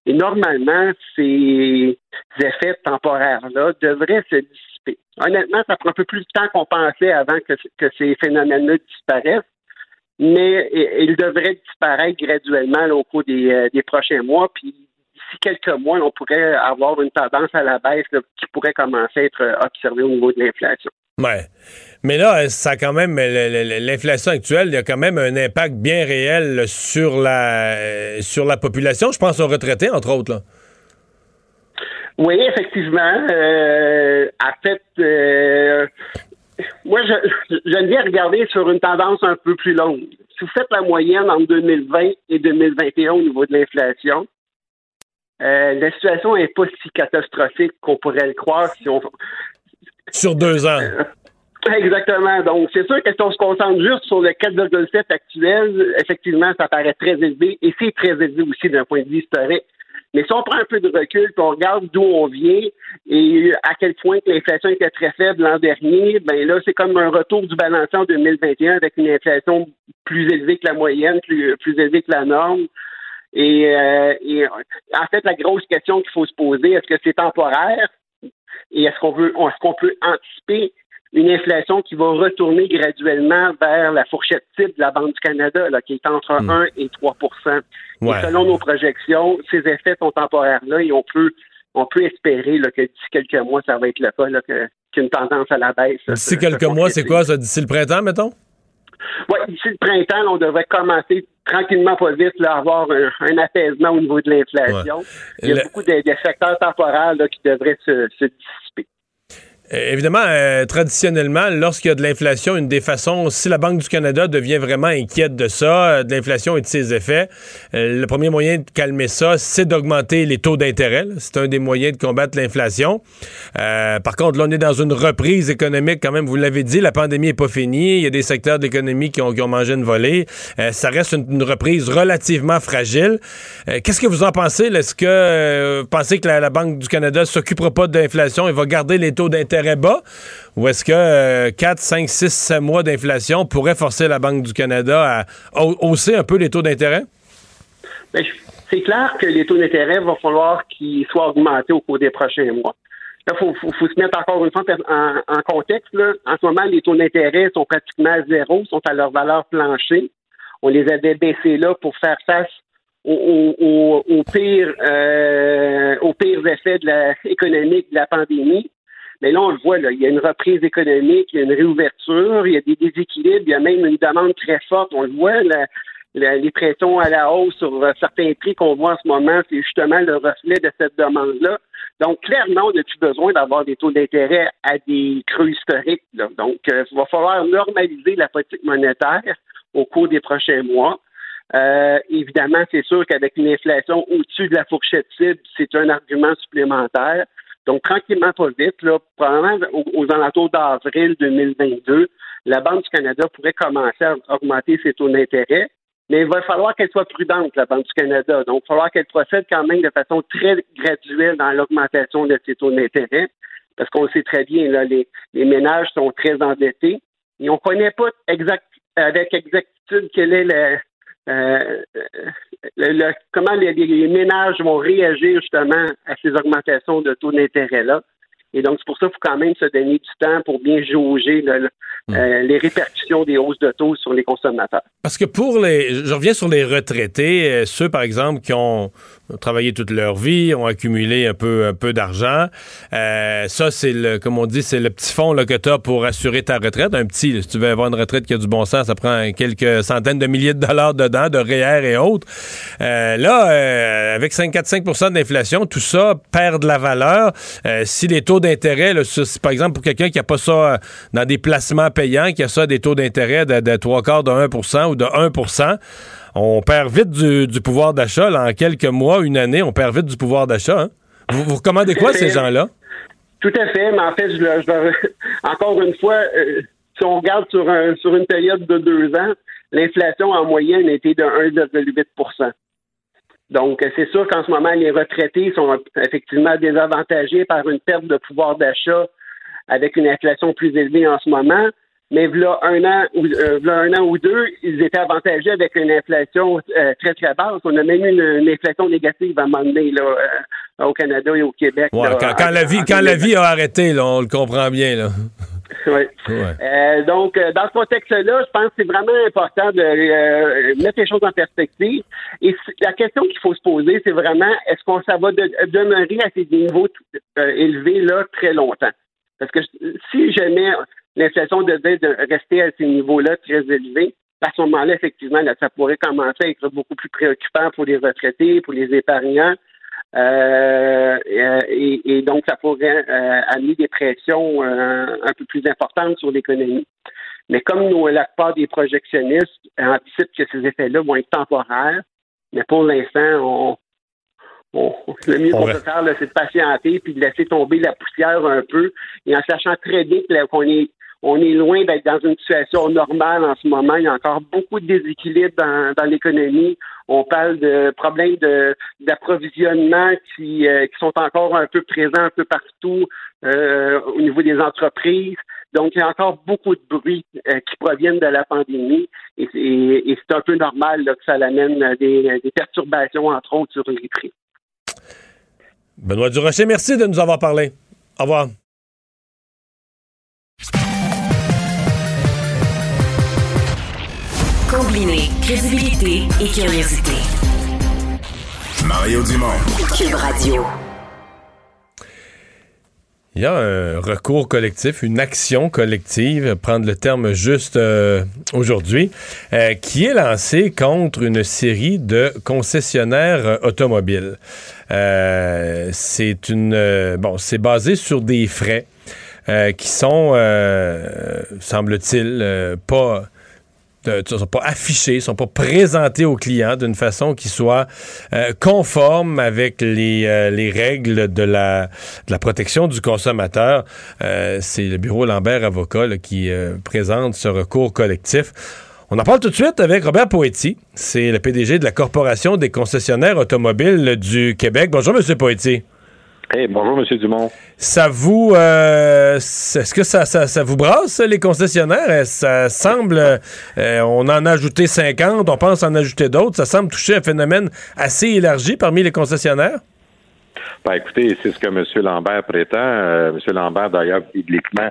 Et normalement, ces effets temporaires-là devraient se dissiper. Honnêtement, ça prend un peu plus de temps qu'on pensait avant que, ces phénomènes-là disparaissent, mais ils devraient disparaître graduellement au cours des, euh, des prochains mois. Puis d'ici quelques mois, on pourrait avoir une tendance à la baisse qui pourrait commencer à être observée au niveau de l'inflation. Ouais. Mais là, ça a quand même, l'inflation actuelle, a quand même un impact bien réel sur la, euh, sur la population. Je pense aux retraités, entre autres. Oui, effectivement. Euh, en fait, euh, moi, je, je viens regarder sur une tendance un peu plus longue. Si vous faites la moyenne entre 2020 et 2021 au niveau de l'inflation, euh, la situation n'est pas si catastrophique qu'on pourrait le croire si on, Sur deux ans. Exactement. Donc, c'est sûr que si on se concentre juste sur le 4,7 actuel, effectivement, ça paraît très élevé et c'est très élevé aussi d'un point de vue historique. Mais si on prend un peu de recul et on regarde d'où on vient et à quel point l'inflation était très faible l'an dernier, ben là, c'est comme un retour du balancier en 2021 avec une inflation plus élevée que la moyenne, plus, plus élevée que la norme. Et, euh, et en fait, la grosse question qu'il faut se poser, est-ce que c'est temporaire? Et est-ce qu'on veut est-ce qu'on peut anticiper une inflation qui va retourner graduellement vers la fourchette type de la Banque du Canada, là, qui est entre 1 et 3 Ouais. Et selon nos projections, ces effets sont temporaires-là et on peut, on peut espérer là, que d'ici quelques mois, ça va être le cas, là, qu'une tendance à la baisse. D'ici quelques mois, c'est quoi ça? D'ici le printemps, mettons? Oui, d'ici le printemps, on devrait commencer tranquillement, pas vite, à avoir un, apaisement au niveau de l'inflation. Il y a beaucoup de, secteurs temporels qui devraient se dissiper. Euh, évidemment, euh, traditionnellement, lorsqu'il y a de l'inflation, une des façons, si la Banque du Canada devient vraiment inquiète de ça, euh, de l'inflation et de ses effets, le premier moyen de calmer ça, c'est d'augmenter les taux d'intérêt. C'est un des moyens de combattre l'inflation. par contre, là, on est dans une reprise économique quand même. Vous l'avez dit, la pandémie n'est pas finie. Il y a des secteurs de l'économie qui ont, mangé une volée. ça reste une, reprise relativement fragile. Qu'est-ce que vous en pensez? Est-ce que vous pensez que la, la Banque du Canada s'occupera pas de l'inflation et va garder les taux d'intérêt bas ou est-ce que 4, 5, 6, 7 mois d'inflation pourrait forcer la Banque du Canada à hausser un peu les taux d'intérêt? Ben, c'est clair que les taux d'intérêt vont falloir qu'ils soient augmentés au cours des prochains mois. il faut, se mettre encore une fois en, contexte. En ce moment, les taux d'intérêt sont pratiquement à zéro, sont à leur valeur plancher. On les avait baissés là pour faire face aux, pires, euh, effets de la, [laughs] économique de la pandémie. Mais là, on le voit, là, il y a une reprise économique, il y a une réouverture, il y a des déséquilibres, il y a même une demande très forte. On le voit, les pressions à la hausse sur euh, certains prix qu'on voit en ce moment, c'est justement le reflet de cette demande-là. Donc, clairement, on n'a plus besoin d'avoir des taux d'intérêt à des creux historiques. Donc, euh, il va falloir normaliser la politique monétaire au cours des prochains mois. Euh, évidemment, c'est sûr qu'avec une inflation au-dessus de la fourchette cible, c'est un argument supplémentaire. Donc, tranquillement, pas vite, là, probablement aux, alentours d'avril 2022, la Banque du Canada pourrait commencer à augmenter ses taux d'intérêt, mais il va falloir qu'elle soit prudente, la Banque du Canada. Donc, il va falloir qu'elle procède quand même de façon très graduelle dans l'augmentation de ses taux d'intérêt, parce qu'on sait très bien, là, les, les ménages sont très endettés et on ne connaît pas exact, avec exactitude quelle est la, euh, le, comment les, ménages vont réagir justement à ces augmentations de taux d'intérêt-là. Et donc, c'est pour ça qu'il faut quand même se donner du temps pour bien jauger hmm. euh, les répercussions des hausses de taux sur les consommateurs. Parce que pour les. Je reviens sur les retraités, euh, ceux, par exemple, qui ont travaillé toute leur vie, ont accumulé un peu, un peu d'argent. Euh, ça, c'est le, comme on dit, c'est le petit fonds là, que tu as pour assurer ta retraite. Un petit, si tu veux avoir une retraite qui a du bon sens, ça prend quelques centaines de milliers de dollars dedans, de REER et autres. Là, avec 5,45% d'inflation, tout ça perd de la valeur. si les taux d'intérêt, par exemple, pour quelqu'un qui n'a pas ça dans des placements payants, qui a ça des taux d'intérêt de, de 3 quarts de 1% ou de 1% on perd vite du, pouvoir d'achat. En quelques mois, une année, on perd vite du pouvoir d'achat. Hein. Vous, recommandez quoi, ces gens-là? Tout à fait, mais en fait, [laughs] encore une fois, euh, si on regarde sur, sur une période de deux ans, l'inflation en moyenne été de 1,8 donc, c'est sûr qu'en ce moment, les retraités sont effectivement désavantagés par une perte de pouvoir d'achat avec une inflation plus élevée en ce moment mais voilà un an ou euh, un an ou deux, ils étaient avantagés avec une inflation euh, très très basse. On a même eu une, inflation négative à un moment donné là, euh, au Canada et au Québec. quand, la vie quand la vie a arrêté, là, on le comprend bien là. Oui. donc, dans ce contexte-là, je pense que c'est vraiment important de mettre les choses en perspective. Et la question qu'il faut se poser, c'est vraiment est-ce qu'on ça va demeurer à ces niveaux élevés là très longtemps? Parce que si jamais l'inflation devait de rester à ces niveaux-là très élevés, à ce moment-là, effectivement, ça pourrait commencer à être beaucoup plus préoccupant pour les retraités, pour les épargnants. Euh, et, donc, ça pourrait euh, amener des pressions euh, un peu plus importantes sur l'économie. Mais comme nous, la plupart des projectionnistes anticipent que ces effets-là vont être temporaires, mais pour l'instant, on, le mieux qu'on peut faire, c'est de patienter puis de laisser tomber la poussière un peu, et en sachant très bien qu'on est on est loin d'être dans une situation normale en ce moment. Il y a encore beaucoup de déséquilibres dans, l'économie. On parle de problèmes d'approvisionnement qui, euh, qui sont encore un peu présents un peu partout euh, au niveau des entreprises. Donc, il y a encore beaucoup de bruit euh, qui proviennent de la pandémie et, c'est un peu normal que ça amène des, des perturbations, entre autres, sur les prix. Benoît Durocher, merci de nous avoir parlé. Au revoir. Combiner crédibilité et curiosité. Mario Dumont. Cube Radio. Il y a un recours collectif, une action collective, prendre le terme juste euh, aujourd'hui, euh, qui est lancée contre une série de concessionnaires euh, automobiles. c'est une bon, c'est basé sur des frais qui sont, semble-t-il, pas ne sont pas affichés, sont pas présentés aux clients d'une façon qui soit euh, conforme avec les, euh, les règles de la, de la, protection du consommateur. Euh, c'est le bureau Lambert Avocat qui présente ce recours collectif. On en parle tout de suite avec Robert Poetti. C'est le PDG de la Corporation des concessionnaires automobiles du Québec. Bonjour, M. Poetti bonjour, M. Dumont. Ça vous. Euh, est-ce que ça, ça, vous brasse, les concessionnaires? Euh, ça semble. Euh, on en a ajouté 50, on pense en ajouter d'autres. Ça semble toucher un phénomène assez élargi parmi les concessionnaires? Ben, écoutez, c'est ce que M. Lambert prétend. M. Lambert, d'ailleurs, publiquement,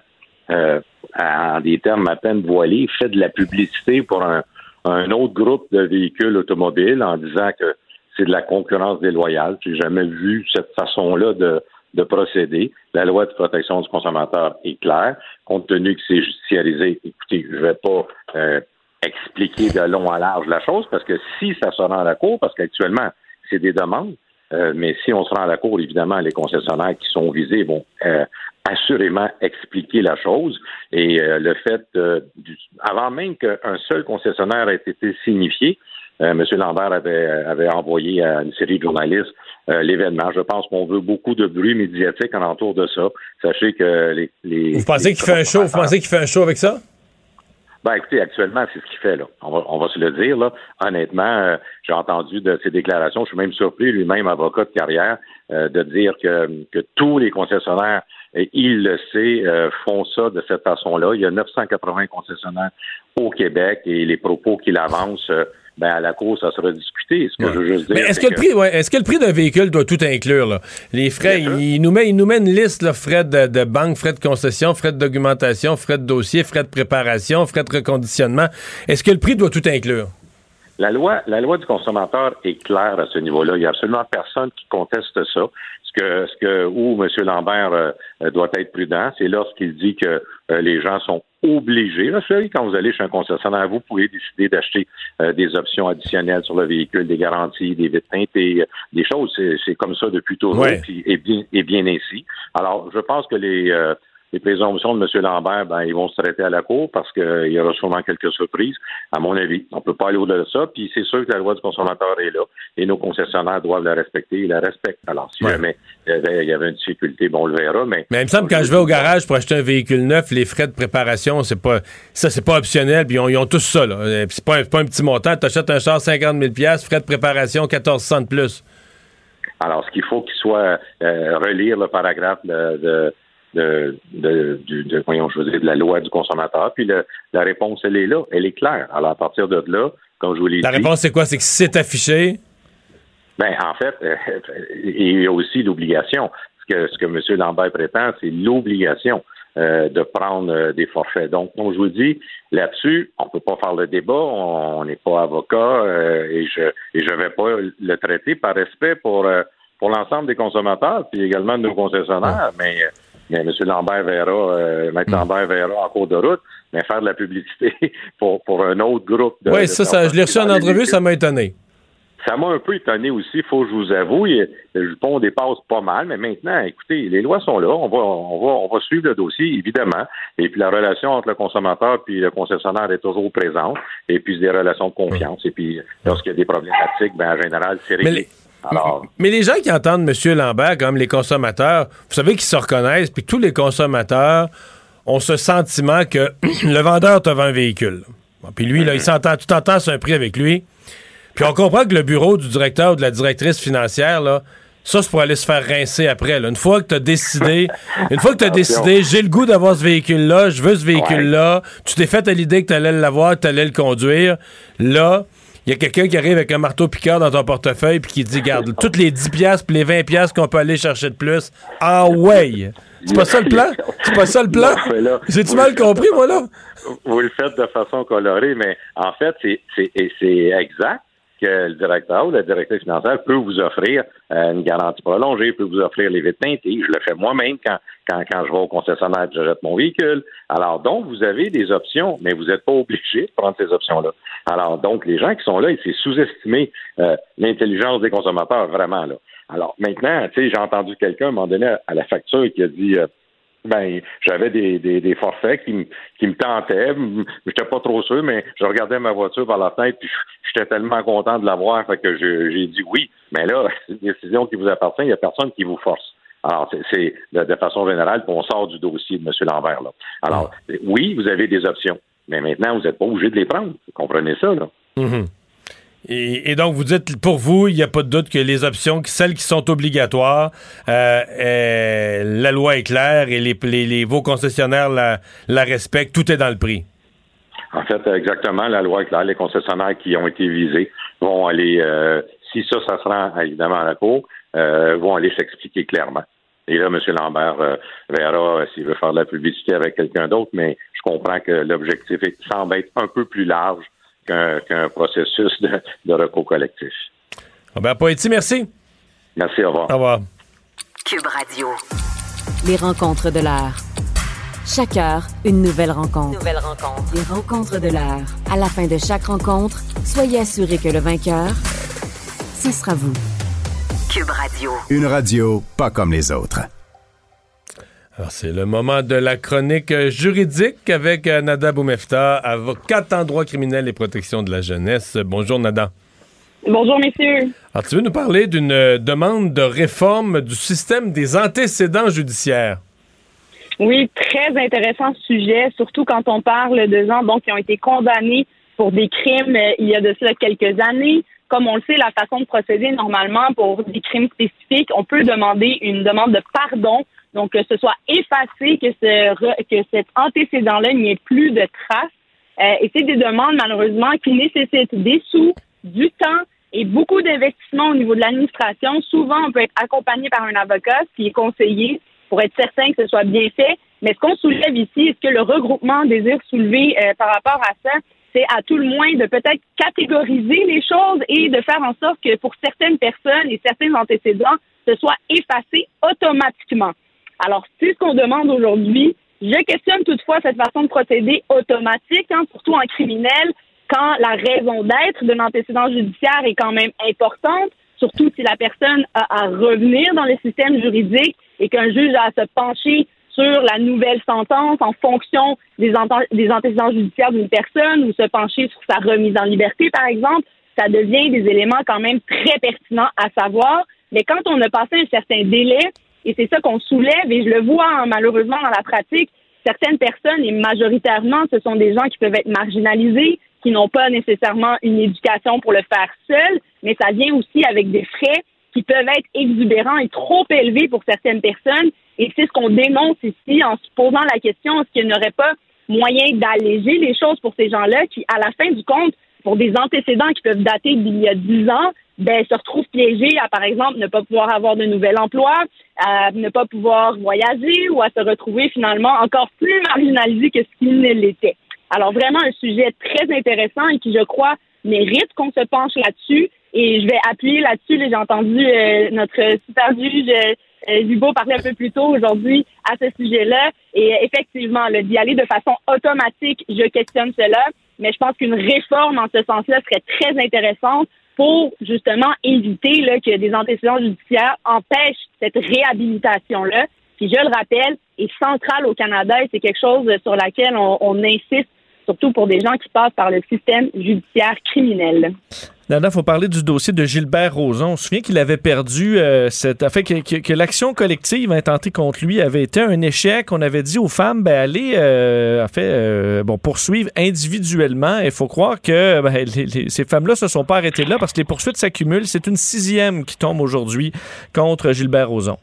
en des termes à peine voilés, fait de la publicité pour un, un autre groupe de véhicules automobiles en disant que de la concurrence déloyale. J'ai jamais vu cette façon-là de, de procéder. La loi de protection du consommateur est claire. Compte tenu que c'est judiciarisé, écoutez, je ne vais pas euh, expliquer de long à large la chose parce que si ça se rend à la Cour, parce qu'actuellement, c'est des demandes, euh, mais si on se rend à la Cour, évidemment, les concessionnaires qui sont visés vont euh, assurément expliquer la chose. Et le fait, du, avant même qu'un seul concessionnaire ait été signifié, euh, M. Lambert avait, avait envoyé à une série de journalistes euh, l'événement. Je pense qu'on veut beaucoup de bruit médiatique alentour de ça. Sachez que les. les vous pensez qu'il fait un show? Vous pensez qu'il fait un show avec ça? Ben, écoutez, actuellement, c'est ce qu'il fait, là. On va, on va se le dire, là. Honnêtement, euh, j'ai entendu de ses déclarations. Je suis même surpris, lui-même, avocat de carrière, de dire que, que tous les concessionnaires, et il le sait, font ça de cette façon-là. Il y a 980 concessionnaires au Québec et les propos qu'il avance ben à la course, ça sera discuté. Ce que je veux juste dire. Mais est-ce que, le prix, ouais, est-ce que le prix d'un véhicule doit tout inclure? Là? Les frais, il, nous met, il nous met une liste, là, frais de, de, banque, frais de concession, frais de documentation, frais de dossier, frais de préparation, frais de reconditionnement. Est-ce que le prix doit tout inclure? La loi, la loi du consommateur est claire à ce niveau-là. Il n'y a absolument personne qui conteste ça. Ce que, ce que où M. Lambert euh, doit être prudent, c'est lorsqu'il dit que euh, les gens sont obligés. Là, quand vous allez chez un concessionnaire, vous pouvez décider d'acheter euh, des options additionnelles sur le véhicule, des garanties, des vitres teintées, des choses. C'est comme ça depuis toujours et, bien, et bien ainsi. Alors, je pense que les les présomptions de M. Lambert, ben, ils vont se traiter à la cour parce qu'il y aura sûrement quelques surprises, à mon avis. On ne peut pas aller au-delà de ça. Puis c'est sûr que la loi du consommateur est là et nos concessionnaires doivent la respecter. Ils la respectent. Alors, si jamais il y, avait, une difficulté, bon, on le verra. Mais, mais il me semble que quand je vais au garage pour acheter un véhicule neuf, les frais de préparation, c'est pas ça, c'est pas optionnel. Puis ils ont, tous ça. Là. Euh, c'est pas, pas un petit montant. Tu achètes un char 50 000 frais de préparation 1400 de plus. Alors, ce qu'il faut qu'il soit euh, relire le paragraphe de de, de, de, voyons, je veux dire, de la loi du consommateur. Puis la réponse, elle est là, elle est claire. Alors, à partir de là, comme je vous l'ai dit. La réponse, c'est quoi? C'est que c'est affiché? Ben, en fait, il y a aussi l'obligation. Ce que, ce que M. Lambert prétend, c'est l'obligation euh, de prendre euh, des forfaits. Donc, comme je vous dis, là-dessus, on ne peut pas faire le débat, on n'est pas avocat euh, et je et je vais pas le traiter par respect pour pour l'ensemble des consommateurs, puis également de nos concessionnaires, mais M. Lambert verra, euh, M. Hmm. Lambert verra en cours de route, mais faire de la publicité [laughs] pour, pour un autre groupe de. Oui, ça, ça, je l'ai reçu en entrevue, ça m'a étonné. Ça m'a un peu étonné aussi, il faut que je vous avoue. Le jupon dépasse pas mal, mais maintenant, écoutez, les lois sont là. On va, on va, on va suivre le dossier, évidemment. Et puis la relation entre le consommateur et le concessionnaire est toujours présente. Et puis des relations de confiance. Et puis lorsqu'il y a des problématiques, ben en général, c'est réglé. Mais les gens qui entendent M. Lambert, comme les consommateurs, vous savez qu'ils se reconnaissent, puis tous les consommateurs ont ce sentiment que [clears throat] le vendeur te vend un véhicule. puis lui, là, il s'entend, tu t'entends sur un prix avec lui. Puis on comprend que le bureau du directeur ou de la directrice financière, là, ça, c'est pour aller se faire rincer après. Une fois que tu as décidé, une fois que tu as décidé, j'ai le goût d'avoir ce véhicule-là, je veux ce véhicule-là, tu t'es fait à l'idée que tu allais l'avoir, que tu allais le conduire, là, il y a quelqu'un qui arrive avec un marteau piqueur dans ton portefeuille puis qui dit garde toutes les 10 pièces puis les 20 pièces qu'on peut aller chercher de plus. Ah ouais. C'est pas ça le plan? C'est pas ça le plan? J'ai-tu mal compris moi là? Vous le faites de façon colorée mais en fait c'est c'est exact. Que le directeur ou la directrice financière peut vous offrir euh, une garantie prolongée, peut vous offrir les vitres teintées. Je le fais moi-même quand, quand, quand je vais au concessionnaire et j'achète mon véhicule. Alors, donc, vous avez des options, mais vous n'êtes pas obligé de prendre ces options-là. Alors, donc, les gens qui sont là, c'est sous-estimer euh, l'intelligence des consommateurs, vraiment, là. Alors, maintenant, tu sais, j'ai entendu quelqu'un, moment donné, à la facture, qui a dit... Euh, ben j'avais des, des, des, forfaits qui me qui me tentaient. J'étais pas trop sûr, mais je regardais ma voiture par la fenêtre puis j'étais tellement content de l'avoir fait que j'ai dit oui. Mais là, [laughs] c'est une décision qui vous appartient, il n'y a personne qui vous force. Alors, c'est de, façon générale, on sort du dossier de M. Lambert. Là. Alors, oui, vous avez des options, mais maintenant, vous n'êtes pas obligé de les prendre. Vous comprenez ça, là? Mm-hmm. Et, donc, vous dites, pour vous, il n'y a pas de doute que les options, celles qui sont obligatoires, euh, euh, la loi est claire et les, les, vos concessionnaires la, la, respectent, tout est dans le prix. En fait, exactement, la loi est claire. Les concessionnaires qui ont été visés vont aller, euh, si ça, ça se rend évidemment à la Cour, vont aller s'expliquer clairement. Et là, M. Lambert verra s'il veut faire de la publicité avec quelqu'un d'autre, mais je comprends que l'objectif semble être un peu plus large qu'un processus de, recours collectif. Robert Poetti, merci. Merci, au revoir. Au revoir. Cube Radio. Les rencontres de l'art. Chaque heure, une nouvelle rencontre. Nouvelle rencontre. Les rencontres de l'art. À la fin de chaque rencontre, soyez assurés que le vainqueur, ce sera vous. Cube Radio. Une radio pas comme les autres. Alors, c'est le moment de la chronique juridique avec euh, Nada Boumefta, avocate en droit criminel et protection de la jeunesse. Bonjour, Nada. Bonjour, messieurs. Alors, tu veux nous parler d'une euh, demande de réforme du système des antécédents judiciaires? Oui, très intéressant sujet, surtout quand on parle de gens donc, qui ont été condamnés pour des crimes euh, il y a de cela quelques années. Comme on le sait, la façon de procéder normalement pour des crimes spécifiques, on peut demander une demande de pardon donc, que ce soit effacé, que, ce, que cet antécédent-là n'y ait plus de traces. Euh, et c'est des demandes, malheureusement, qui nécessitent des sous, du temps et beaucoup d'investissements au niveau de l'administration. Souvent, on peut être accompagné par un avocat qui est conseillé pour être certain que ce soit bien fait. Mais ce qu'on soulève ici, est-ce que le regroupement désire soulever euh, par rapport à ça, c'est à tout le moins de peut-être catégoriser les choses et de faire en sorte que pour certaines personnes et certains antécédents, ce soit effacé automatiquement. Alors, c'est ce qu'on demande aujourd'hui. Je questionne toutefois cette façon de procéder automatique, hein, surtout en criminel, quand la raison d'être de l'antécédent judiciaire est quand même importante, surtout si la personne a à revenir dans le système juridique et qu'un juge a à se pencher sur la nouvelle sentence en fonction des, des antécédents judiciaires d'une personne ou se pencher sur sa remise en liberté, par exemple, ça devient des éléments quand même très pertinents à savoir. Mais quand on a passé un certain délai, et c'est ça qu'on soulève et je le vois hein, malheureusement dans la pratique. Certaines personnes, et majoritairement, ce sont des gens qui peuvent être marginalisés, qui n'ont pas nécessairement une éducation pour le faire seul, mais ça vient aussi avec des frais qui peuvent être exubérants et trop élevés pour certaines personnes. Et c'est ce qu'on dénonce ici en se posant la question, est-ce qu'il n'y aurait pas moyen d'alléger les choses pour ces gens-là qui, à la fin du compte, pour des antécédents qui peuvent dater d'il y a dix ans, ben, se retrouvent piégés à, par exemple, ne pas pouvoir avoir de nouvel emploi, à ne pas pouvoir voyager ou à se retrouver finalement encore plus marginalisés que ce qu'ils ne l'étaient. Alors vraiment un sujet très intéressant et qui, je crois, mérite qu'on se penche là-dessus. Et je vais appuyer là-dessus. J'ai entendu euh, notre super juge euh, parler un peu plus tôt aujourd'hui à ce sujet-là. Et effectivement, d'y aller de façon automatique, je questionne cela. Mais je pense qu'une réforme en ce sens-là serait très intéressante pour justement éviter que des antécédents judiciaires empêchent cette réhabilitation-là, qui, je le rappelle, est centrale au Canada et c'est quelque chose sur laquelle on, insiste, surtout pour des gens qui passent par le système judiciaire criminel. Nana, il faut parler du dossier de Gilbert Rozon. On se souvient qu'il avait perdu euh, cette. Fait que, l'action collective intentée contre lui avait été un échec. On avait dit aux femmes, ben, allez, euh, fait, euh, bon, poursuivre individuellement. Il faut croire que ben, ces femmes-là se sont pas arrêtées là parce que les poursuites s'accumulent. C'est une sixième qui tombe aujourd'hui contre Gilbert Rozon.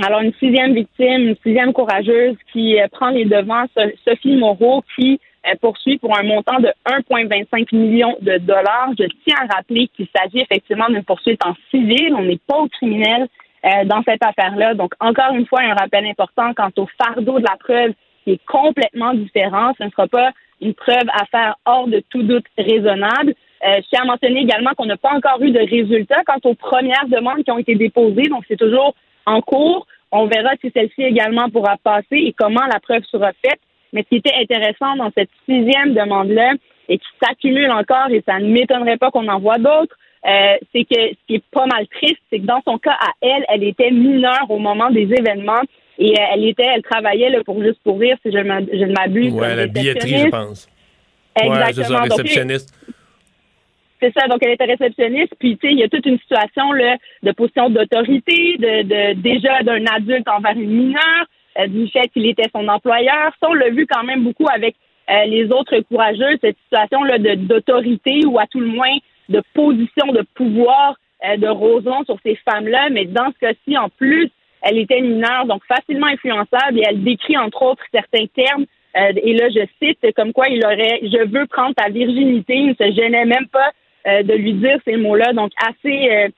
Alors, une sixième victime, une sixième courageuse qui prend les devants, Sophie Moreau, qui poursuit pour un montant de 1,25 million de dollars. Je tiens à rappeler qu'il s'agit effectivement d'une poursuite en civil. On n'est pas au criminel euh, dans cette affaire-là. Donc, encore une fois, un rappel important quant au fardeau de la preuve qui est complètement différent. Ce ne sera pas une preuve à faire hors de tout doute raisonnable. Euh, je tiens à mentionner également qu'on n'a pas encore eu de résultats quant aux premières demandes qui ont été déposées, donc c'est toujours en cours. On verra si celle-ci également pourra passer et comment la preuve sera faite. Mais ce qui était intéressant dans cette sixième demande-là et qui s'accumule encore, et ça ne m'étonnerait pas qu'on en voit d'autres, euh, c'est que ce qui est pas mal triste, c'est que dans son cas à elle, elle était mineure au moment des événements et euh, elle était, elle travaillait là, pour juste pour rire, si je, ne m'abuse. Ouais, la billetterie, je pense. Exactement. Ouais, ça, réceptionniste. C'est ça, donc elle était réceptionniste, puis tu sais, il y a toute une situation là, de position d'autorité, de, de déjà d'un adulte envers une mineure, du fait qu'il était son employeur. Ça, on l'a vu quand même beaucoup avec euh, les autres courageux, cette situation là d'autorité ou à tout le moins de position de pouvoir euh, de Roson sur ces femmes-là, mais dans ce cas-ci, en plus, elle était mineure, donc facilement influençable, et elle décrit entre autres certains termes. et là, je cite comme quoi il aurait, je veux prendre ta virginité, il ne se gênait même pas euh, de lui dire ces mots-là. Donc, assez. Euh,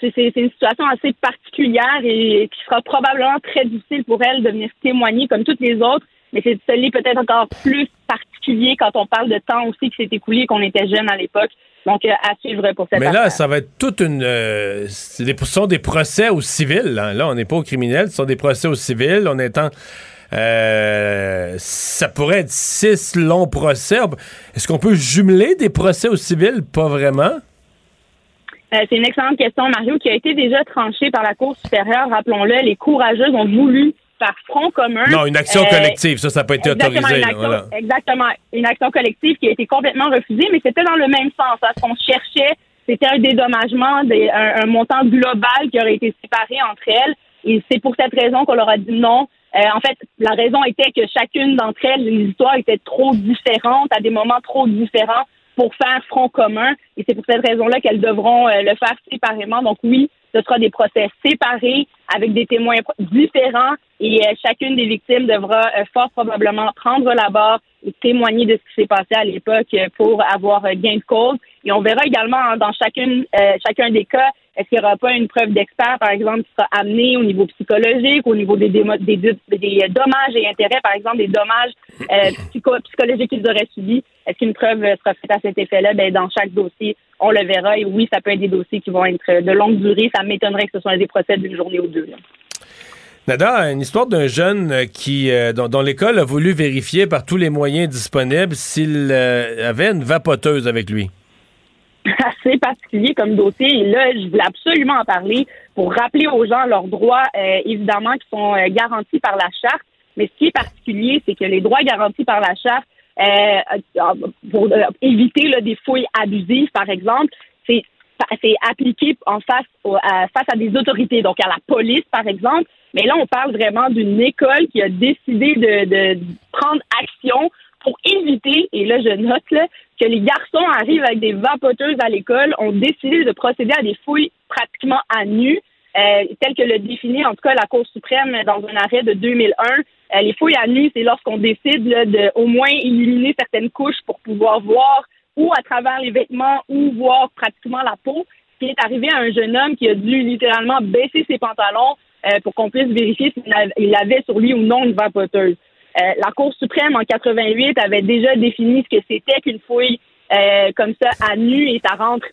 c'est une situation assez particulière et qui sera probablement très difficile pour elle de venir témoigner comme toutes les autres. Mais c'est peut-être encore plus particulier quand on parle de temps aussi qui s'est écoulé, qu'on était jeune à l'époque. Donc, euh, à suivre pour cette Mais là, ça va être toute une. ce sont des procès au civil. Là, là on n'est pas au criminel, ce sont des procès au civil. On est en. Euh, ça pourrait être six longs procès. Est-ce qu'on peut jumeler des procès au civil? Pas vraiment. Euh, c'est une excellente question, Mario, qui a été déjà tranchée par la Cour supérieure. Rappelons-le, les courageuses ont voulu par front commun. Non, une action euh, collective, ça, ça n'a pas été autorisé. Exactement, une action collective qui a été complètement refusée, mais c'était dans le même sens. Ce qu'on cherchait, c'était un dédommagement, un, montant global qui aurait été séparé entre elles. Et c'est pour cette raison qu'on leur a dit non. Euh, en fait, la raison était que chacune d'entre elles, les histoires étaient trop différentes, à des moments trop différents pour faire front commun. Et c'est pour cette raison-là qu'elles devront euh, le faire séparément. Donc oui, ce sera des procès séparés avec des témoins différents et euh, chacune des victimes devra fort probablement prendre la barre et témoigner de ce qui s'est passé à l'époque pour avoir gain de cause. Et on verra également hein, dans chacune, chacun des cas est-ce qu'il n'y aura pas une preuve d'expert, par exemple, qui sera amenée au niveau psychologique, au niveau des, des, dommages et intérêts, par exemple, des dommages euh, [clears throat] psychologiques qu'ils auraient subis? Est-ce qu'une preuve sera faite à cet effet-là? Ben, dans chaque dossier, on le verra. Et oui, ça peut être des dossiers qui vont être de longue durée. Ça m'étonnerait que ce soit des procès d'une journée ou deux. Nada, une histoire d'un jeune qui, euh, dont, l'école a voulu vérifier par tous les moyens disponibles s'il euh, avait une vapoteuse avec lui. [laughs] assez particulier comme dossier. Et là, je voulais absolument en parler pour rappeler aux gens leurs droits, euh, évidemment, qui sont euh, garantis par la charte. Mais ce qui est particulier, c'est que les droits garantis par la charte, euh, pour éviter des fouilles abusives, par exemple, c'est c'est appliqué en face, à, face à des autorités, donc à la police, par exemple. Mais là, on parle vraiment d'une école qui a décidé de, de prendre action pour éviter, et là je note là, que les garçons arrivent avec des vapoteuses à l'école, ont décidé de procéder à des fouilles pratiquement à nu, euh, tel que le définit en tout cas la Cour suprême dans un arrêt de 2001. Euh, les fouilles à nu, c'est lorsqu'on décide de au moins éliminer certaines couches pour pouvoir voir ou à travers les vêtements ou voir pratiquement la peau. Ce qui est arrivé à un jeune homme qui a dû littéralement baisser ses pantalons euh, pour qu'on puisse vérifier s'il avait sur lui ou non une vapoteuse. Euh, la Cour suprême en 88 avait déjà défini ce que c'était qu'une fouille comme ça à nu et ça rentre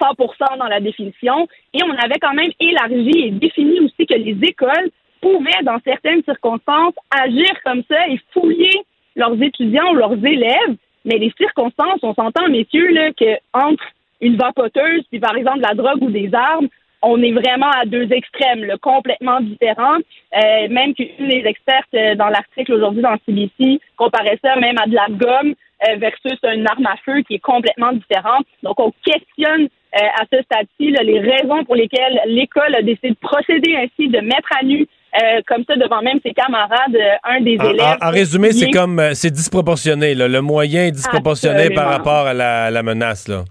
100% dans la définition. Et on avait quand même élargi et défini aussi que les écoles pouvaient, dans certaines circonstances, agir comme ça et fouiller leurs étudiants ou leurs élèves. Mais les circonstances, on s'entend, messieurs, là, que entre une vapoteuse, puis par exemple la drogue ou des armes, on est vraiment à deux extrêmes, complètement différents. Euh, même qu'une des expertes euh, dans l'article aujourd'hui dans CBC comparait ça même à de la gomme euh, versus une arme à feu qui est complètement différente. Donc, on questionne à ce stade-ci les raisons pour lesquelles l'école a décidé de procéder ainsi, de mettre à nu comme ça devant même ses camarades, un des élèves. En, résumé, c'est comme c'est disproportionné. Le moyen est disproportionné par rapport à la, la menace. Là.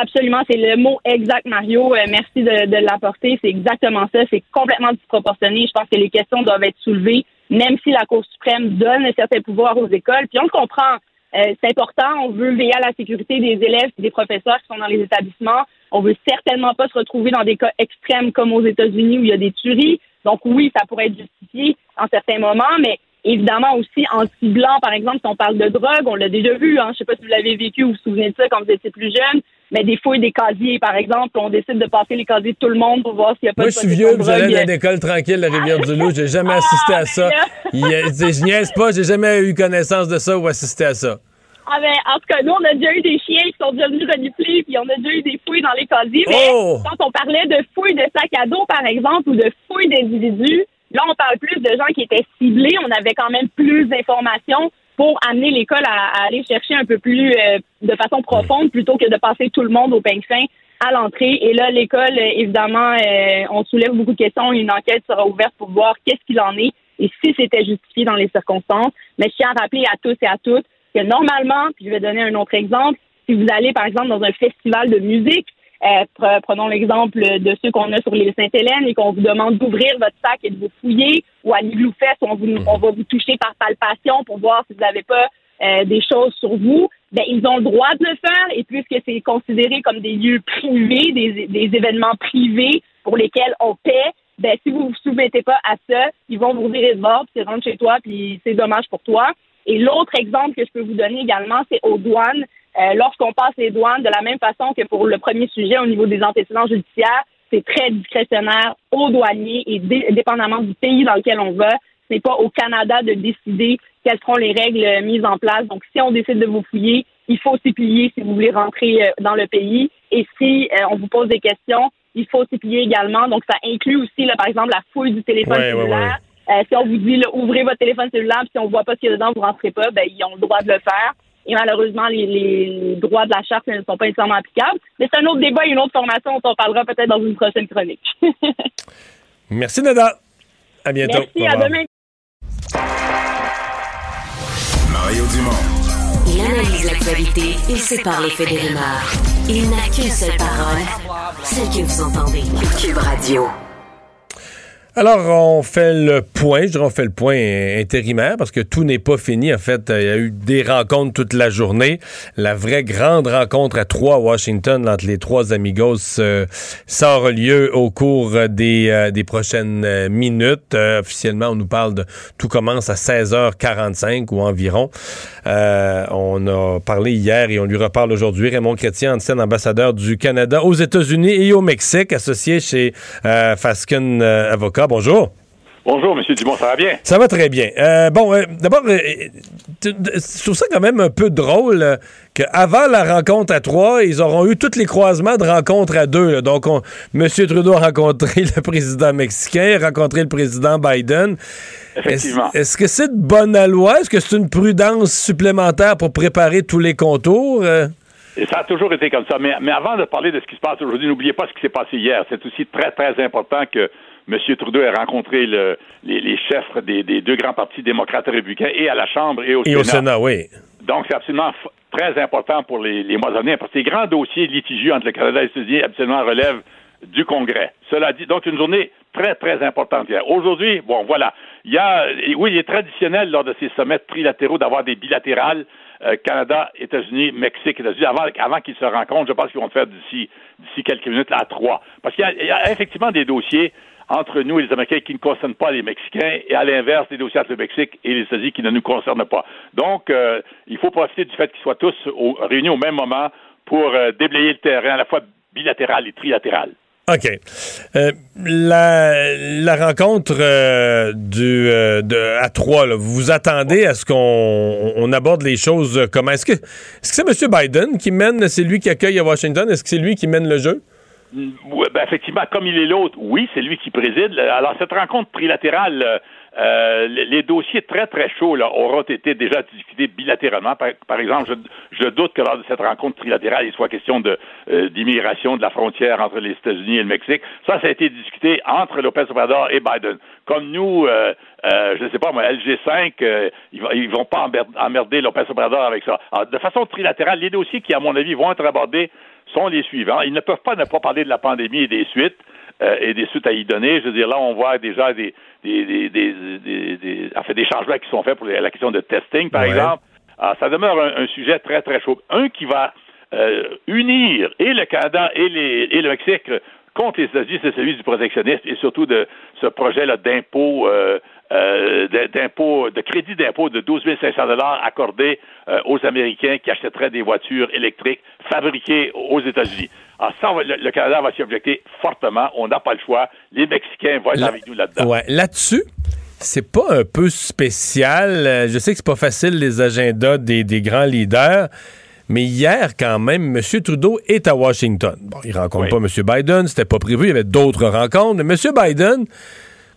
Absolument, c'est le mot exact, Mario. Euh, merci de, l'apporter. C'est exactement ça. C'est complètement disproportionné. Je pense que les questions doivent être soulevées, même si la Cour suprême donne un certain pouvoir aux écoles. Puis on le comprend. Euh, c'est important. On veut veiller à la sécurité des élèves et des professeurs qui sont dans les établissements. On veut certainement pas se retrouver dans des cas extrêmes comme aux États-Unis où il y a des tueries. Donc oui, ça pourrait être justifié en certains moments, mais Évidemment aussi en ciblant, par exemple, si on parle de drogue, on l'a déjà vu, hein, je sais pas si vous l'avez vécu ou vous vous souvenez de ça quand vous étiez plus jeune, mais des fouilles des casiers, par exemple, on décide de passer les casiers de tout le monde pour voir s'il n'y a pas Moi, de je suis vieux, de vous allez drogue. dans une école tranquille, la Rivière-du-Loup. J'ai jamais assisté à ça. [laughs] Je niaise pas, j'ai jamais eu connaissance de ça ou assisté à ça. Ah ben, en tout cas, nous, on a déjà eu des chiens qui sont déjà venus renifler, puis on a déjà eu des fouilles dans les casiers. Mais Oh! quand on parlait de fouilles de sacs à dos, par exemple, ou de fouilles d'individus, là, on parle plus de gens qui étaient ciblés. On avait quand même plus d'informations pour amener l'école à, à aller chercher un peu plus euh, de façon profonde plutôt que de passer tout le monde au peigne fin à l'entrée. Et là, l'école, euh, évidemment, euh, on soulève beaucoup de questions. Une enquête sera ouverte pour voir qu'est-ce qu'il en est et si c'était justifié dans les circonstances. Mais je tiens à rappeler à tous et à toutes que normalement, puis je vais donner un autre exemple, si vous allez, par exemple, dans un festival de musique, euh, pre- prenons l'exemple de ceux qu'on a sur l'île Sainte-Hélène et qu'on vous demande d'ouvrir votre sac et de vous fouiller, ou à où on, vous, on va vous toucher par palpation pour voir si vous n'avez pas euh, des choses sur vous, ben, ils ont le droit de le faire et puisque c'est considéré comme des lieux privés, des, des événements privés pour lesquels on paie, ben, si vous vous soumettez pas à ça, ils vont vous virer de bord, puis tu rentres chez toi, puis c'est dommage pour toi. Et l'autre exemple que je peux vous donner également, c'est aux douanes. Euh, Lorsqu'on passe les douanes, de la même façon que pour le premier sujet au niveau des antécédents judiciaires, c'est très discrétionnaire aux douaniers et dé- dépendamment du pays dans lequel on va, ce n'est pas au Canada de décider quelles seront les règles mises en place. Donc, si on décide de vous fouiller, il faut s'y plier si vous voulez rentrer euh, dans le pays. Et si euh, on vous pose des questions, il faut s'y plier également. Donc, ça inclut aussi, là, par exemple, la fouille du téléphone Ouais, ouais, cellulaire. Euh, si on vous dit, là, ouvrez votre téléphone cellulaire, puis si on voit pas ce qu'il y a dedans, vous rentrez pas, ben, ils ont le droit de le faire. Et malheureusement, les, les droits de la charte ne sont pas nécessairement applicables. Mais c'est un autre débat et une autre formation dont on parlera peut-être dans une prochaine chronique. [laughs] Merci, Nada. À bientôt. Merci, à demain. Mario Dumont. Il analyse l'actualité et sépare les faits des rumeurs. Il n'a qu'une seule parole, celle que vous entendez. Cube Radio. Alors, on fait le point, je dirais on fait le point intérimaire parce que tout n'est pas fini. En fait, il y a eu des rencontres toute la journée. La vraie grande rencontre à trois Washington entre les trois amigos euh, sort lieu au cours des, euh, prochaines euh, minutes. Officiellement, on nous parle de tout commence à 16h45 ou environ. On a parlé hier et on lui reparle aujourd'hui. Raymond Chrétien, ancien ambassadeur du Canada aux États-Unis et au Mexique, associé chez Fasken euh, Avocat. Bonjour. Bonjour, M. Dumont, ça va bien? Ça va très bien. Euh, bon, euh, d'abord, euh, je trouve ça quand même un peu drôle euh, qu'avant la rencontre à trois, ils auront eu tous les croisements de rencontres à deux. là. Donc, on, M. Trudeau a rencontré [laughs] le président mexicain, a rencontré le président Biden. Effectivement. Est-ce est-ce que c'est de bonne loi? Est-ce que c'est une prudence supplémentaire pour préparer tous les contours? Et ça a toujours été comme ça. Mais, mais avant de parler de ce qui se passe aujourd'hui, n'oubliez pas ce qui s'est passé hier. C'est aussi très, très important que M. Trudeau ait rencontré le- les, les chefs des, des deux grands partis démocrates et républicains et à la Chambre et au et au Sénat, oui. Donc, c'est absolument très important pour les, les mois à venir, parce que les grands dossiers litigieux entre le Canada et les États-Unis absolument relèvent du Congrès. Cela dit, donc une journée très, très importante hier. Aujourd'hui, bon, voilà, il y a, oui, il est traditionnel lors de ces sommets trilatéraux d'avoir des bilatérales, euh, Canada, États-Unis, Mexique, États-Unis, avant, avant qu'ils se rencontrent. Je pense qu'ils vont le faire d'ici, d'ici quelques minutes à trois. Parce qu'il y a, il y a effectivement des dossiers entre nous et les Américains qui ne concernent pas les Mexicains, et à l'inverse, des dossiers entre le Mexique et les États-Unis qui ne nous concernent pas. Donc, euh, il faut profiter du fait qu'ils soient tous réunis au même moment pour euh, déblayer le terrain à la fois bilatéral et trilatéral. OK. Euh, la, rencontre du, à trois, vous vous attendez à ce qu'on on aborde les choses comment? Est-ce que que c'est M. Biden qui mène, c'est lui qui accueille à Washington? Est-ce que c'est lui qui mène le jeu? Ben, effectivement, comme il est l'autre, oui, c'est lui qui préside. Alors, cette rencontre trilatérale, euh, euh, les dossiers très, très chauds là, auront été déjà discutés bilatéralement. Par, exemple, je, doute que lors de cette rencontre trilatérale, il soit question de euh, d'immigration de la frontière entre les États-Unis et le Mexique. Ça, ça a été discuté entre Lopez Obrador et Biden. Comme nous, euh, euh, je ne sais pas, moi, LG5, euh, ils, ils vont pas emmer- emmerder Lopez Obrador avec ça. Alors, de façon trilatérale, les dossiers qui, à mon avis, vont être abordés sont les suivants. Ils ne peuvent pas ne pas parler de la pandémie et des suites euh, et des suites à y donner. Je veux dire, là, on voit déjà des des des des, des, en fait, des changements qui sont faits pour la question de testing, par Ouais. exemple. Alors, ça demeure un, un sujet très très chaud. Un qui va euh, unir et le Canada et les et le Mexique contre les États-Unis, c'est celui du protectionnisme et surtout de ce projet-là d'impôt euh, euh, d'impôt, de crédit d'impôt de 12 500 dollars accordé euh, aux Américains qui achèteraient des voitures électriques fabriquées aux États-Unis. Alors ça, le, le Canada va s'y objecter fortement. On n'a pas le choix. Les Mexicains vont être avec nous là-dedans. Ouais, là-dessus. C'est pas un peu spécial. Je sais que c'est pas facile les agendas des, des grands leaders, mais hier, quand même, M. Trudeau est à Washington. Bon, il rencontre pas M. Biden, c'était pas prévu, il y avait d'autres rencontres, mais M. Biden,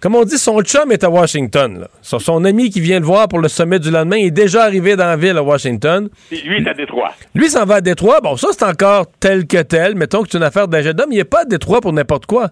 comme on dit, son chum est à Washington. là. Son, son ami qui vient le voir pour le sommet du lendemain est déjà arrivé dans la ville à Washington. Lui est à Détroit. Lui s'en va à Détroit. Bon, ça, c'est encore tel que tel. Mettons que c'est une affaire d'agenda, mais il n'est pas à Détroit pour n'importe quoi.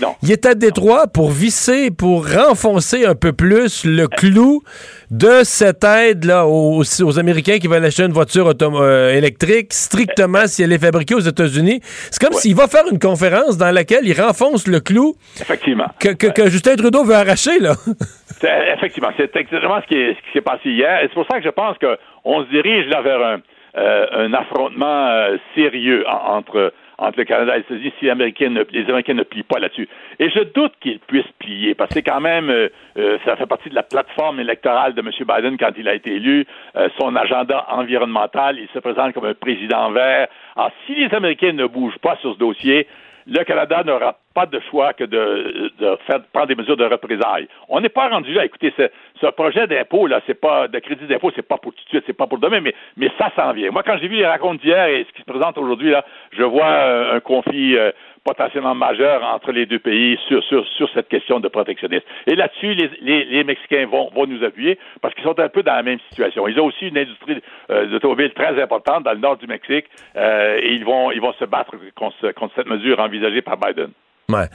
Non. Il est à Détroit pour visser, pour renfoncer un peu plus le clou de cette aide-là aux, aux Américains qui veulent acheter une voiture euh, électrique, strictement si elle est fabriquée aux États-Unis. C'est comme s'il va faire une conférence dans laquelle il renfonce le clou Effectivement. que, que- que Justin Trudeau veut arracher, là. [laughs] Effectivement, c'est exactement ce qui s'est passé hier. Et c'est pour ça que je pense qu'on se dirige là vers un, euh, affrontement euh, sérieux en- entre, entre le Canada et les États-Unis si les Américains ne, plient pas là-dessus. Et je doute qu'ils puissent plier, parce que quand même, euh, ça fait partie de la plateforme électorale de M. Biden quand il a été élu, son agenda environnemental, il se présente comme un président vert. Alors, si les Américains ne bougent pas sur ce dossier, le Canada n'aura pas de choix que de, de faire, prendre des mesures de représailles. On n'est pas rendu là. Écoutez, ce, ce projet d'impôt, là, c'est pas, de crédit d'impôt, c'est pas pour tout de suite, c'est pas pour demain, mais, mais ça s'en vient. Moi, quand j'ai vu les racontes d'hier et ce qui se présente aujourd'hui, là, je vois euh, un conflit euh, potentiellement majeur entre les deux pays sur, sur, sur cette question de protectionnisme. Et là-dessus, les, les, Mexicains vont, vont nous appuyer parce qu'ils sont un peu dans la même situation. Ils ont aussi une industrie euh, très importante dans le nord du Mexique euh, et ils vont, ils vont se battre contre, contre cette mesure envisagée par Biden. Ouais.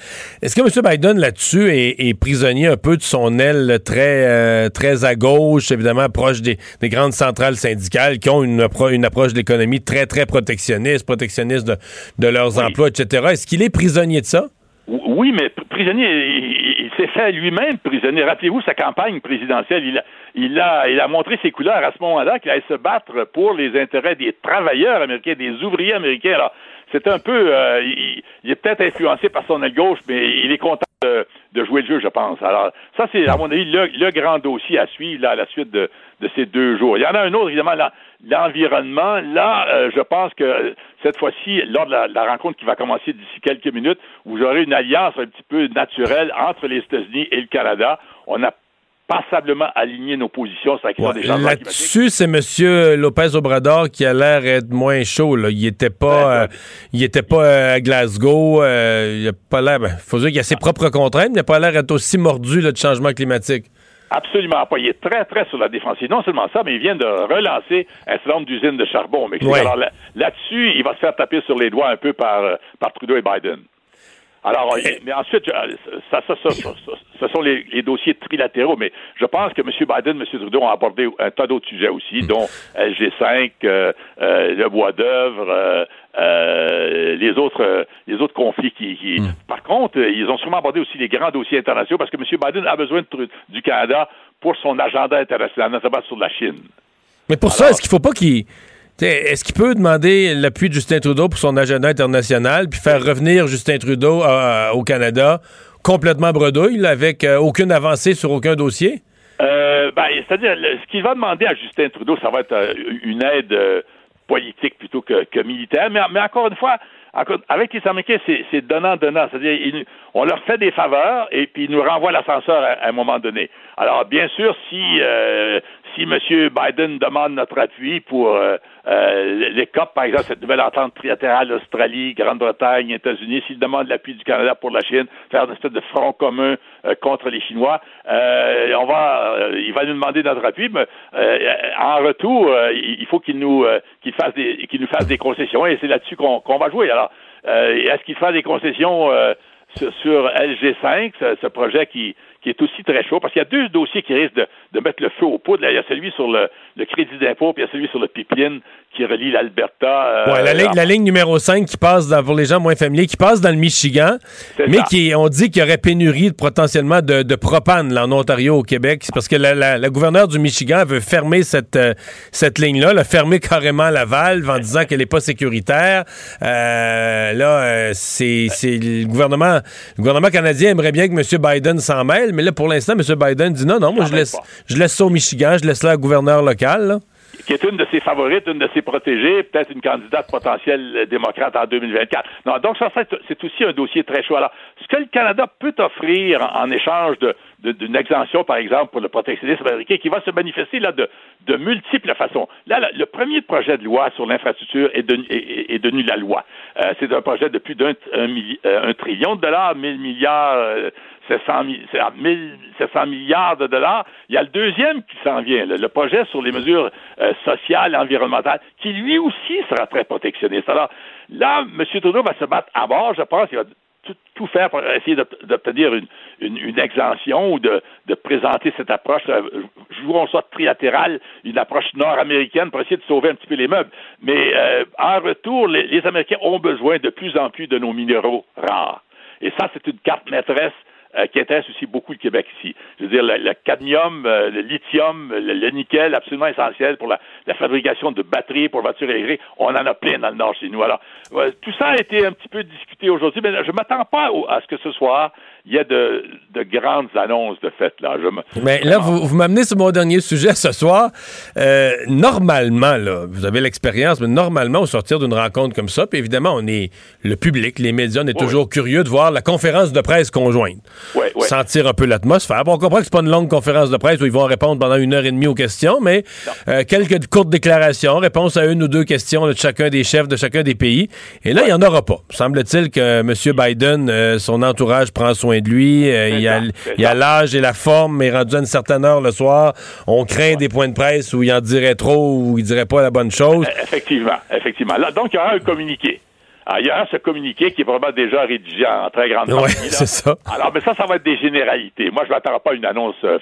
Est-ce que M. Biden, là-dessus, est, est prisonnier un peu de son aile très, euh, très à gauche, évidemment, proche des, des grandes centrales syndicales qui ont une, appro- une approche de l'économie très, très protectionniste, protectionniste de, de leurs emplois, etc. Est-ce qu'il est prisonnier de ça? Oui, mais pr- prisonnier, il, il s'est fait lui-même prisonnier. Rappelez-vous sa campagne présidentielle. Il a, il, a, il a montré ses couleurs à ce moment-là qu'il allait se battre pour les intérêts des travailleurs américains, des ouvriers américains. Alors, c'est un peu, euh, il, est peut-être influencé par son aile gauche, mais il est content de, jouer le jeu, je pense. Alors, ça, c'est, à mon avis, le, grand dossier à suivre à la suite de, ces deux jours. Il y en a un autre, évidemment, l'environnement. Là, euh, je pense que euh, cette fois-ci, lors de la, la rencontre qui va commencer d'ici quelques minutes, vous aurez une alliance un petit peu naturelle entre les États-Unis et le Canada. On a passablement aligné nos positions sur la question des changements climatiques. Là-dessus, c'est M. Lopez Obrador qui a l'air être moins chaud. Là. Il était pas, euh, il était pas euh, à Glasgow. euh, il a pas l'air. Ben, faut dire qu'il a ses propres contraintes, mais il a pas l'air d'être aussi mordu là, de changement climatique. Absolument pas. Il est très, très sur la défensive. Non seulement ça, mais il vient de relancer un certain nombre d'usines de charbon au Mexique. Ouais. Alors là- là-dessus, il va se faire taper sur les doigts un peu par, euh, par Trudeau et Biden. Alors, mais ensuite, euh, ça, ça, ça, ça- ce sont les, les dossiers trilatéraux, mais je pense que M. Biden, M. Trudeau ont abordé un tas d'autres sujets aussi, dont LG5, euh, euh, le bois d'œuvre, euh, les autres les autres conflits qui, qui- par contre ils ont sûrement abordé aussi les grands dossiers internationaux parce que M. Biden a besoin de du Canada pour son agenda international notamment sur la Chine Mais pour ça, est-ce qu'il faut pas qu'il. Est-ce qu'il peut demander l'appui de Justin Trudeau pour son agenda international, puis faire revenir Justin Trudeau euh, au Canada complètement bredouille, avec euh, aucune avancée sur aucun dossier? Euh, ben, c'est-à-dire, ce qu'il va demander à Justin Trudeau, ça va être euh, une aide euh, politique plutôt que, militaire. Mais, encore une fois, avec les Américains, c'est donnant-donnant. C'est-à-dire, on leur fait des faveurs et puis ils nous renvoient l'ascenseur à, un moment donné. Alors, bien sûr, si, euh, si M. Biden demande notre appui pour euh, euh, les COP, par exemple, cette nouvelle entente trilatérale Australie, Grande-Bretagne, États-Unis, s'il demande l'appui du Canada pour la Chine, faire une espèce de front commun euh, contre les Chinois, on va, il va nous demander notre appui, mais en retour, il faut qu'il nous, qu'il fasse des, qu'il nous fasse des concessions et c'est là-dessus qu'on va jouer. Alors, est-ce qu'il fait des concessions sur, sur LG5, ce, ce projet qui, qui est aussi très chaud, parce qu'il y a deux dossiers qui risquent de, de mettre le feu aux poudres. Là, Il y a celui sur le, le crédit d'impôt, puis il y a celui sur le pipeline qui relie l'Alberta. euh, Ouais, la, ligne, la ligne numéro 5 qui passe dans, pour les gens moins familiers, qui passe dans le Michigan, mais ça. qui, on dit qu'il y aurait pénurie de, potentiellement de, de propane là, en Ontario, au Québec. C'est parce que la, la, la gouverneure du Michigan veut fermer cette, euh, cette ligne-là, la fermer carrément la valve en disant qu'elle n'est pas sécuritaire. Euh, là, euh, c'est c'est le gouvernement, le gouvernement canadien aimerait bien que M. Biden s'en mêle, mais là, pour l'instant, M. Biden dit non, non, moi, je laisse, je laisse ça au Michigan, je laisse ça au gouverneur local. Là qui est une de ses favorites, une de ses protégées, peut-être une candidate potentielle démocrate en 2024. Non, donc ça, c'est aussi un dossier très chaud. Alors, ce que le Canada peut offrir en, échange d'une exemption, par exemple, pour le protectionnisme américain, qui va se manifester là de, de multiples façons. Là, le premier projet de loi sur l'infrastructure est, est, devenu la loi. Euh, c'est un projet de plus d'un un, trillion de dollars, mille milliards, euh, 700, milliards de dollars. Il y a le deuxième qui s'en vient, le, projet sur les mesures euh, sociales et environnementales, qui lui aussi sera très protectionniste. Alors là, M. Trudeau va se battre à bord, je pense, il va tout, faire pour essayer d'obtenir une, une, exemption ou de, de, présenter cette approche, euh, jouons ça trilatéral, une approche nord-américaine pour essayer de sauver un petit peu les meubles. Mais euh, en retour, les Américains ont besoin de plus en plus de nos minéraux rares. Et ça, c'est une carte maîtresse euh, qui intéresse aussi beaucoup le Québec ici. Je veux dire, le, cadmium, euh, le lithium, le, nickel, absolument essentiel pour la, fabrication de batteries pour voitures électriques. On en a plein dans le Nord chez nous. Alors, tout ça a été un petit peu discuté aujourd'hui, mais je ne m'attends pas à ce que ce soir, il y a de, grandes annonces de fait. Là. Mais là, vous, m'amenez sur mon dernier sujet ce soir. Euh, normalement, là, vous avez l'expérience, mais normalement, au sortir d'une rencontre comme ça, puis évidemment, on est le public, les médias, on est toujours curieux de voir la conférence de presse conjointe. Sentir un peu l'atmosphère. Bon, on comprend que c'est pas une longue conférence de presse où ils vont répondre pendant une heure et demie aux questions, mais euh, quelques courtes déclarations, réponse à une ou deux questions de chacun des chefs de chacun des pays. Et là, il n'y en aura pas. Semble-t-il que M. Biden, euh, son entourage prend soin de lui. Euh, il y a l'âge et la forme, mais rendu à une certaine heure le soir, on craint des points de presse où il en dirait trop ou il dirait pas la bonne chose. Effectivement, effectivement. Là, donc, il y aura un communiqué. Ailleurs, ce communiqué qui est vraiment déjà rédigé en très grande partie. c'est ça. Alors, mais ça, ça va être des généralités. Moi, je ne m'attends pas à une annonce euh,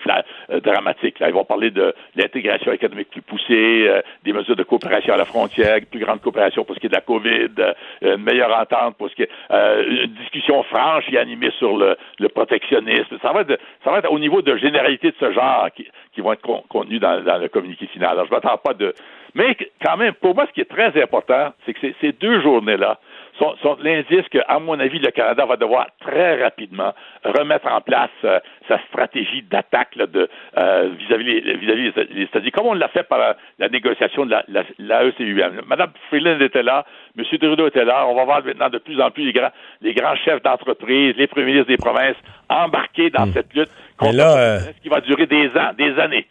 euh, dramatique. Là. Ils vont parler de, l'intégration économique plus poussée, euh, des mesures de coopération à la frontière, plus grande coopération pour ce qui est de la COVID, une meilleure entente pour ce qui est une discussion franche et animée sur le, protectionnisme. Ça va, être, ça va être au niveau de généralité de ce genre qui, vont être contenues dans, le communiqué final. Alors, je ne m'attends pas de... Mais quand même, pour moi, ce qui est très important, c'est que ces deux journées-là, sont, l'indice que, à mon avis, le Canada va devoir très rapidement remettre en place euh, sa stratégie d'attaque de euh, vis-à-vis vis les, États-Unis, comme on l'a fait par la, négociation de la, la, e Madame Freeland était là, M. Trudeau était là. On va voir maintenant de plus en plus les grands, les grands chefs d'entreprise, les premiers ministres des provinces embarqués dans hmm. cette lutte contre là, ce qui va durer des ans, des années.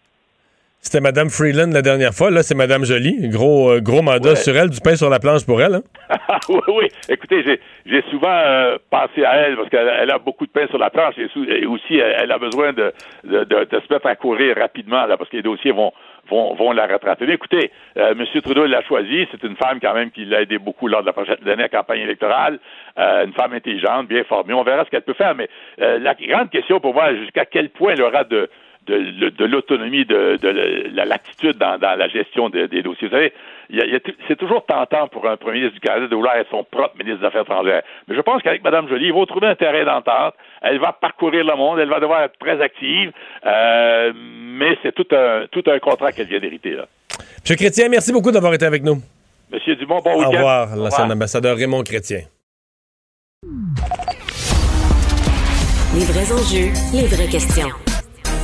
C'était Mme Freeland la dernière fois. Là, c'est Mme Jolie. Gros, euh, gros mandat sur elle, du pain sur la planche pour elle. Hein? [laughs] oui, oui. Écoutez, j'ai souvent euh, pensé à elle parce qu'elle a beaucoup de pain sur la planche et, aussi elle, a besoin de, de, de, se mettre à courir rapidement là, parce que les dossiers vont, vont, vont la rattraper. écoutez, euh, M. Trudeau l'a choisi. C'est une femme quand même qui l'a aidé beaucoup lors de la prochaine dernière campagne électorale. une femme intelligente, bien formée. On verra ce qu'elle peut faire. Mais la grande question pour moi, jusqu'à quel point elle aura de de, l'autonomie, de, la latitude dans, la gestion des dossiers. Vous savez, c'est toujours tentant pour un premier ministre du Canada de vouloir être son propre ministre des Affaires étrangères. Mais je pense qu'avec Mme Joly, ils vont trouver un terrain d'entente. Elle va parcourir le monde, elle va devoir être très active, euh, mais c'est tout un, tout un contrat qu'elle vient d'hériter. Là. M. Chrétien, merci beaucoup d'avoir été avec nous. Monsieur Dumont, bon week-end. Au revoir, l'ancien ambassadeur Raymond Chrétien. Les vrais enjeux, les vraies questions.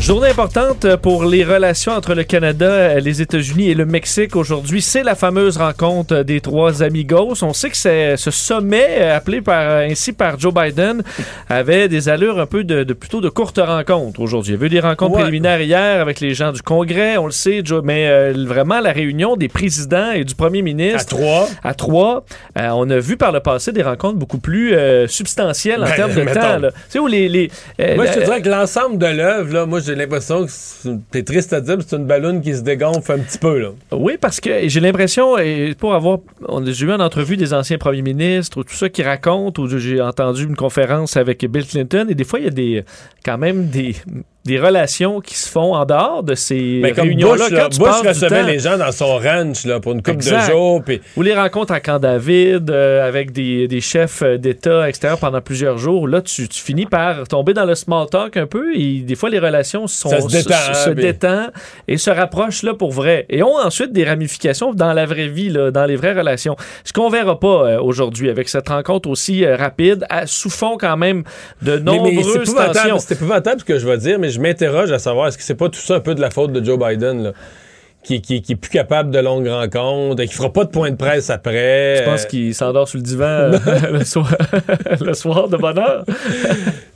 Journée importante pour les relations entre le Canada, les États-Unis et le Mexique aujourd'hui. C'est la fameuse rencontre des trois amigos. On sait que ce sommet, appelé par, ainsi par Joe Biden, avait des allures un peu de, plutôt de courtes rencontres aujourd'hui. Il y a eu des rencontres préliminaires hier avec les gens du Congrès, on le sait, Joe, mais euh, vraiment la réunion des présidents et du premier ministre. À trois. À trois. Euh, on a vu par le passé des rencontres beaucoup plus euh, substantielles en ben, termes de temps. Tu sais, où les. les moi, je te dirais que l'ensemble de l'œuvre, là, moi, j'ai l'impression que c'est triste à dire, c'est une ballonne qui se dégonfle un petit peu. Là. Oui, parce que j'ai l'impression, pour avoir. J'ai eu une entrevue des anciens premiers ministres, ou tout ça qui racontent, ou j'ai entendu une conférence avec Bill Clinton, et des fois, il y a des quand même des des relations qui se font en dehors de ces Mais comme réunions-là. Bush, là, Bush recevait temps- les gens dans son ranch là, pour une couple Exact. de jours. Puis Ou les rencontres à Camp David euh, avec des, des chefs euh, d'État extérieurs pendant plusieurs jours. Là, tu, tu finis par tomber dans le small talk un peu et des fois, les relations sont, Ça se détend, se, se hein, puis- détend et se rapprochent là, pour vrai. Et ont ensuite des ramifications dans la vraie vie, là, dans les vraies relations. Ce qu'on verra pas euh, aujourd'hui avec cette rencontre aussi euh, rapide, à, sous fond quand même de Mais- mais nombreuses épouvantable, tensions. c'est épouvantable ce que je vais dire, mais je m'interroge à savoir est-ce que c'est pas tout ça un peu de la faute de Joe Biden, là, qui, qui, qui est plus capable de longues rencontres, et qui fera pas de point de presse après. Je pense euh, qu'il s'endort sur le divan euh, [laughs] [laughs] le, soir, [laughs] le soir de bonne heure.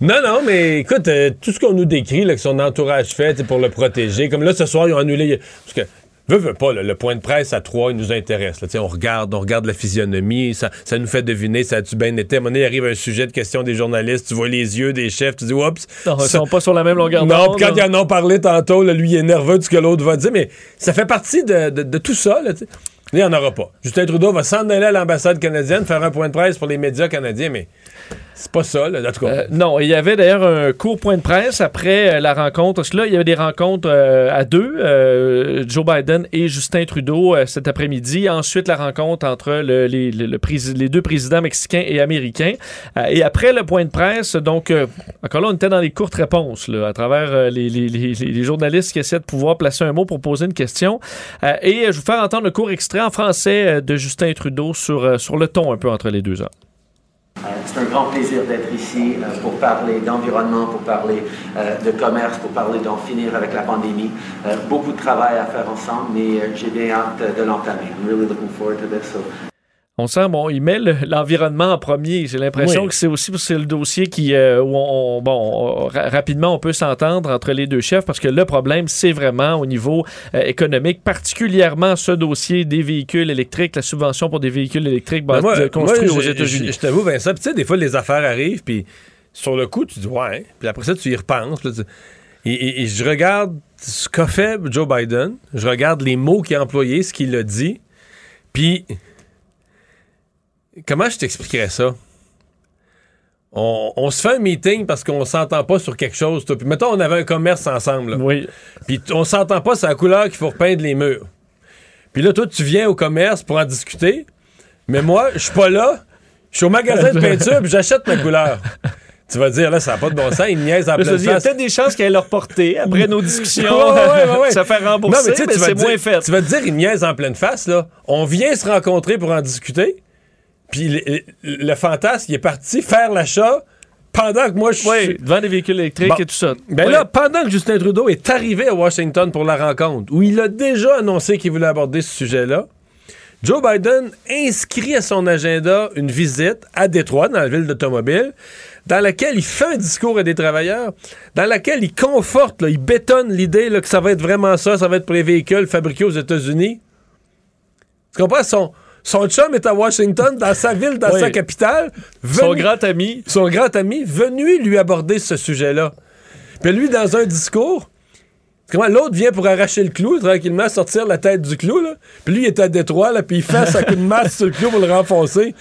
Non, non, mais écoute, euh, tout ce qu'on nous décrit, là, que son entourage fait c'est pour le protéger, comme là, ce soir, ils ont annulé. Parce que, veut, veut pas, là, le point de presse à trois, il nous intéresse. Là, on regarde, on regarde la physionomie, ça, ça nous fait deviner, ça a-tu bien été? À un moment donné, il arrive un sujet de question des journalistes, tu vois les yeux des chefs, tu dis, oups. Non, ils sont pas sur la même longueur Non, d'onde. puis quand là. ils en ont parlé tantôt, là, lui, il est nerveux de ce que l'autre va dire, mais ça fait partie de, de- de tout ça. Là, il n'y en aura pas. Justin Trudeau va s'en aller à l'ambassade canadienne, faire un point de presse pour les médias canadiens, mais c'est pas ça, là, en tout cas. Euh, non, il y avait d'ailleurs un court point de presse après euh, la rencontre. Parce que là, il y avait des rencontres euh, à deux, euh, Joe Biden et Justin Trudeau cet après-midi. Ensuite, la rencontre entre le- les, deux présidents mexicains et américains. Et après le point de presse, donc, encore là, on était dans les courtes réponses, à travers les, journalistes qui essaient de pouvoir placer un mot pour poser une question. Et je vais vous faire entendre le court extrait en français de Justin Trudeau sur, sur le ton un peu entre les deux hommes. Euh, C'est un grand plaisir d'être ici euh, pour parler d'environnement, pour parler euh, de commerce, pour parler d'en finir avec la pandémie. Beaucoup de travail à faire ensemble, mais j'ai bien hâte de l'entamer. On sent, bon, il met le- l'environnement en premier. J'ai l'impression Oui. que c'est aussi c'est le dossier qui, euh, où on, on- bon, on- ra- rapidement, on peut s'entendre entre les deux chefs parce que le problème, c'est vraiment au niveau euh, économique, particulièrement ce dossier des véhicules électriques, la subvention pour des véhicules électriques Ben, moi, construits moi, aux États-Unis. Je, je t'avoue, Vincent, tu sais, des fois, les affaires arrivent, puis sur le coup, tu dis ouais, hein. puis après ça, tu y repenses. puis là, tu- et, et- et je regarde ce qu'a fait Joe Biden, je regarde les mots qu'il a employés, ce qu'il a dit, puis comment je t'expliquerais ça? On, on se fait un meeting parce qu'on s'entend pas sur quelque chose. toi. Puis mettons, on avait un commerce ensemble. là. Oui. Puis on s'entend pas sur la couleur qu'il faut repeindre les murs. Puis là, toi, tu viens au commerce pour en discuter. Mais moi, je suis pas là. Je suis au magasin de peinture puis j'achète ma couleur. Tu vas dire, là, ça n'a pas de bon sens. Il niaise en pleine dis, il y a face. peut-être des chances qu'elle leur porter après nos discussions. Ouais, ouais, ouais, ouais. [laughs] ça fait rembourser, Non, mais tu sais, mais tu vas c'est dire- moins fait. Tu vas te dire, il niaise en pleine face, là. On vient se rencontrer pour en discuter. Puis le, le fantasme, il est parti faire l'achat pendant que moi, je suis. Oui, devant des véhicules électriques Bon. et tout ça. Ben là, pendant que Justin Trudeau est arrivé à Washington pour la rencontre, où il a déjà annoncé qu'il voulait aborder ce sujet-là, Joe Biden inscrit à son agenda une visite à Détroit, dans la ville d'automobile, dans laquelle il fait un discours à des travailleurs, dans laquelle il conforte, là, il bétonne l'idée que ça va être vraiment ça, ça va être pour les véhicules fabriqués aux États-Unis. Tu comprends? Son, son chum est à Washington, dans sa ville, dans Oui. sa capitale. Son grand ami. son grand ami, venu lui aborder ce sujet-là. Puis lui, dans un discours, comment l'autre vient pour arracher le clou, tranquillement, sortir la tête du clou, là. Puis lui, il est à Détroit, là, puis il fait sa coup de masse sur le clou pour le renfoncer.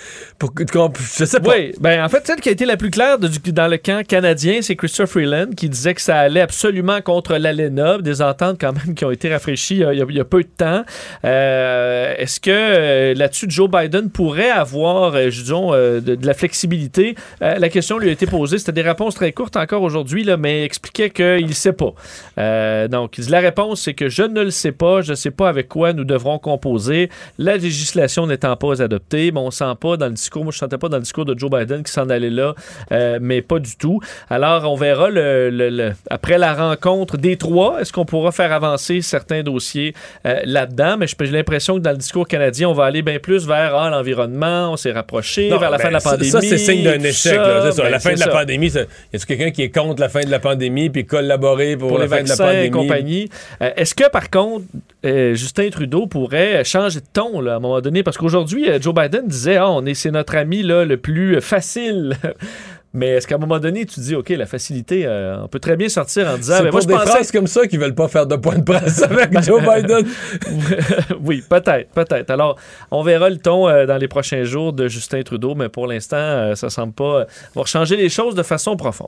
Oui, ben en fait, celle qui a été la plus claire dans le camp canadien, c'est Christopher Freeland qui disait que ça allait absolument contre l'ALENA, des ententes quand même qui ont été rafraîchies il y a, il y a- peu de temps. Euh, Est-ce que euh, là-dessus, Joe Biden pourrait avoir, euh, disons, euh, de, la flexibilité? Euh, la question lui a été posée. C'était des réponses très courtes encore aujourd'hui, mais expliquait qu'il ne sait pas. Euh, donc, la réponse, c'est que je ne le sais pas. Je ne sais pas avec quoi nous devrons composer. La législation n'étant pas adoptée, mais on sent pas dans le discours, moi je sentais pas dans le discours de Joe Biden qui s'en allait là, euh, mais pas du tout. Alors, on verra le, le- le- après la rencontre des trois, est-ce qu'on pourra faire avancer certains dossiers euh, là-dedans, mais j'ai l'impression que dans le discours canadien, on va aller bien plus vers ah, l'environnement, on s'est rapproché, Non, vers la ben, fin de la ça- pandémie. Ça, c'est signe d'un échec. ça. là, c'est ça. Ben, la fin de la ça. pandémie, y a-tu quelqu'un qui est contre la fin de la pandémie puis collaborer pour, pour la les fin de la pandémie? et compagnie. Euh, Est-ce que, par contre, euh, Justin Trudeau pourrait changer de ton là, à un moment donné? Parce qu'aujourd'hui, euh, Joe Biden disait ah, on est, c'est notre ami là, le plus euh, facile. [laughs] Mais est-ce qu'à un moment donné, tu dis, OK, la facilité, euh, on peut très bien sortir en disant, C'est ben, pour moi, je des pensais phrases comme ça qu'ils veulent pas faire de point de presse [laughs] avec Joe Biden. [laughs] oui, peut-être, peut-être. Alors, on verra le ton euh, dans les prochains jours de Justin Trudeau, mais pour l'instant, euh, ça semble pas. va changer les choses de façon profonde.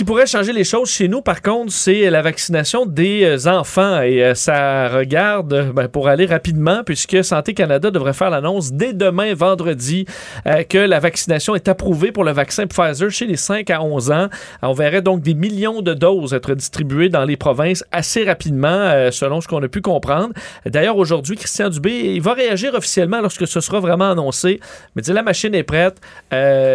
Qui pourrait changer les choses chez nous, par contre, c'est la vaccination des euh, enfants. Et euh, ça regarde, ben, pour aller rapidement, puisque Santé Canada devrait faire l'annonce dès demain, vendredi, euh, que la vaccination est approuvée pour le vaccin Pfizer chez les 5 à 11 ans. On verrait donc des millions de doses être distribuées dans les provinces assez rapidement, selon ce qu'on a pu comprendre. D'ailleurs, aujourd'hui, Christian Dubé, il va réagir officiellement lorsque ce sera vraiment annoncé. Mais dit, la machine est prête.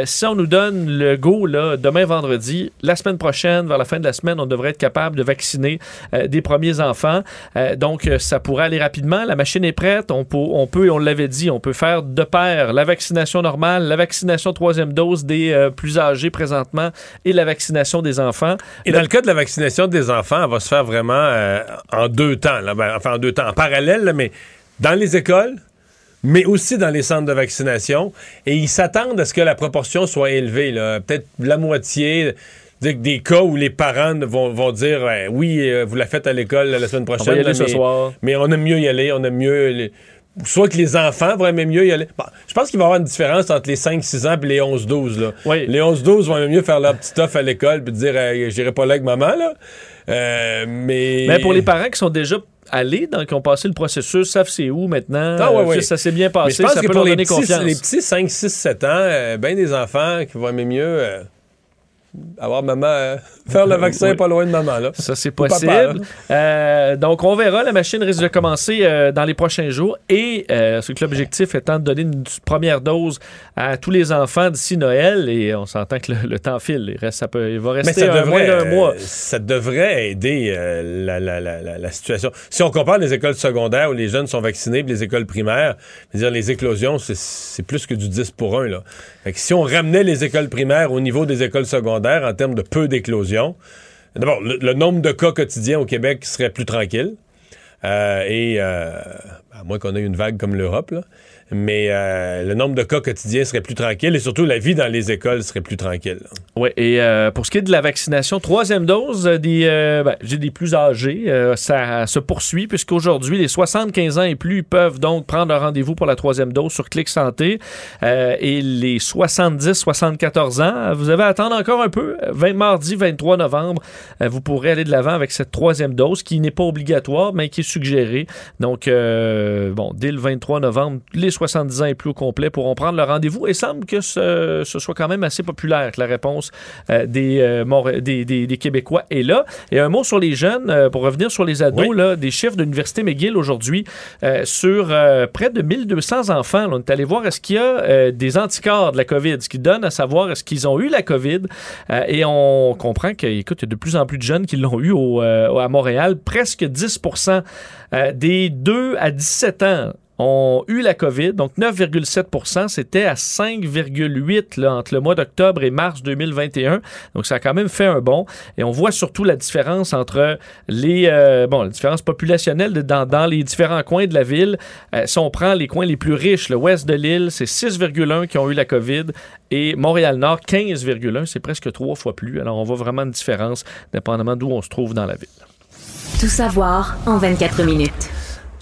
Si on nous donne le go là, demain vendredi, la semaine prochaine, vers la fin de la semaine, on devrait être capable de vacciner euh, des premiers enfants. Euh, donc, euh, ça pourrait aller rapidement. La machine est prête. On peut, on peut, on l'avait dit, on peut faire de pair la vaccination normale, la vaccination troisième dose des euh, plus âgés présentement et la vaccination des enfants. Et dans le cas de la vaccination des enfants, elle va se faire vraiment en deux temps. Là. Ben, enfin, en deux temps, en parallèle, là, mais dans les écoles, mais aussi dans les centres de vaccination. Et ils s'attendent à ce que la proportion soit élevée. Peut-être la moitié. Dire que Des cas où les parents vont, vont dire Ouais, oui, euh, vous la faites à l'école la semaine prochaine. y aller là, ce mais, soir. mais on aime mieux y aller, on aime mieux. les- Soit que les enfants vont aimer mieux y aller. Bon, je pense qu'il va y avoir une différence entre les 5-6 ans et les 11-12. là. Oui. Les 11-12 vont aimer mieux faire leur petit off à l'école puis dire euh, J'irai pas là avec maman. Là. Euh, mais... Mais pour les parents qui sont déjà allés, donc qui ont passé le processus, savent c'est où maintenant, Ah, ouais, euh, ouais. ça s'est bien Mais passé, je pense ça que peut pour leur les donner petits, confiance. les petits 5, 6, 7 ans, euh, ben des enfants qui vont aimer mieux avoir maman, euh, [laughs] faire le vaccin Oui. pas loin de maman. Là. Ça, c'est papa, possible. Euh, donc, on verra. La machine risque de commencer euh, dans les prochains jours. Et ce que l'objectif étant de donner une première dose à tous les enfants d'ici Noël. Et on s'entend que le, le temps file. Il, reste, ça peut, il va Mais rester ça un devrait, moins d'un mois. ça devrait aider la, la- la- la- la situation. Si on compare les écoles secondaires où les jeunes sont vaccinés et les écoles primaires, dire, les éclosions, c'est- c'est plus que du 10 pour 1. Là. Si on ramenait les écoles primaires au niveau des écoles secondaires en termes de peu d'éclosions, d'abord, le, nombre de cas quotidiens au Québec serait plus tranquille. Euh, et euh, à moins qu'on ait une vague comme l'Europe. Mais euh, le nombre de cas quotidiens serait plus tranquille et surtout la vie dans les écoles serait plus tranquille. Oui, et euh, pour ce qui est de la vaccination, troisième dose euh, des, ben, des plus âgés, ça se poursuit puisqu'aujourd'hui, les 75 ans et plus peuvent donc prendre un rendez-vous pour la troisième dose sur Clic Santé. Et les 70-74 ans, vous avez à attendre encore un peu. 20 mardi 23 novembre, vous pourrez aller de l'avant avec cette troisième dose qui n'est pas obligatoire, mais qui est suggérée. Donc, bon, dès le 23 novembre, les 70 ans et plus au complet pourront prendre leur rendez-vous. Et il semble que ce, ce soit quand même assez populaire, que la réponse euh, des, euh, des, des- des Québécois est là. Et un mot sur les jeunes, euh, pour revenir sur les ados, Oui. là, des chiffres de l'Université McGill aujourd'hui sur près de 1200 enfants. là. on est allé voir est-ce qu'il y a des anticorps de la COVID, ce qui donne à savoir est-ce qu'ils ont eu la COVID. Et on comprend qu'il y a de plus en plus de jeunes qui l'ont eu au, à Montréal. Presque 10% euh, des 2 à 17 ans ont eu la COVID, donc 9,7% C'était à 5,8 là, entre le mois d'octobre et mars 2021. Donc, ça a quand même fait un bond. Et on voit surtout la différence entre les, euh, bon, la différence populationnelle dans les différents coins de la ville. Euh, si on prend les coins les plus riches, le ouest de l'île, c'est 6,1 qui ont eu la COVID et Montréal-Nord, 15,1. C'est presque trois fois plus. Alors, on voit vraiment une différence dépendamment d'où on se trouve dans la ville. Tout savoir en 24 minutes.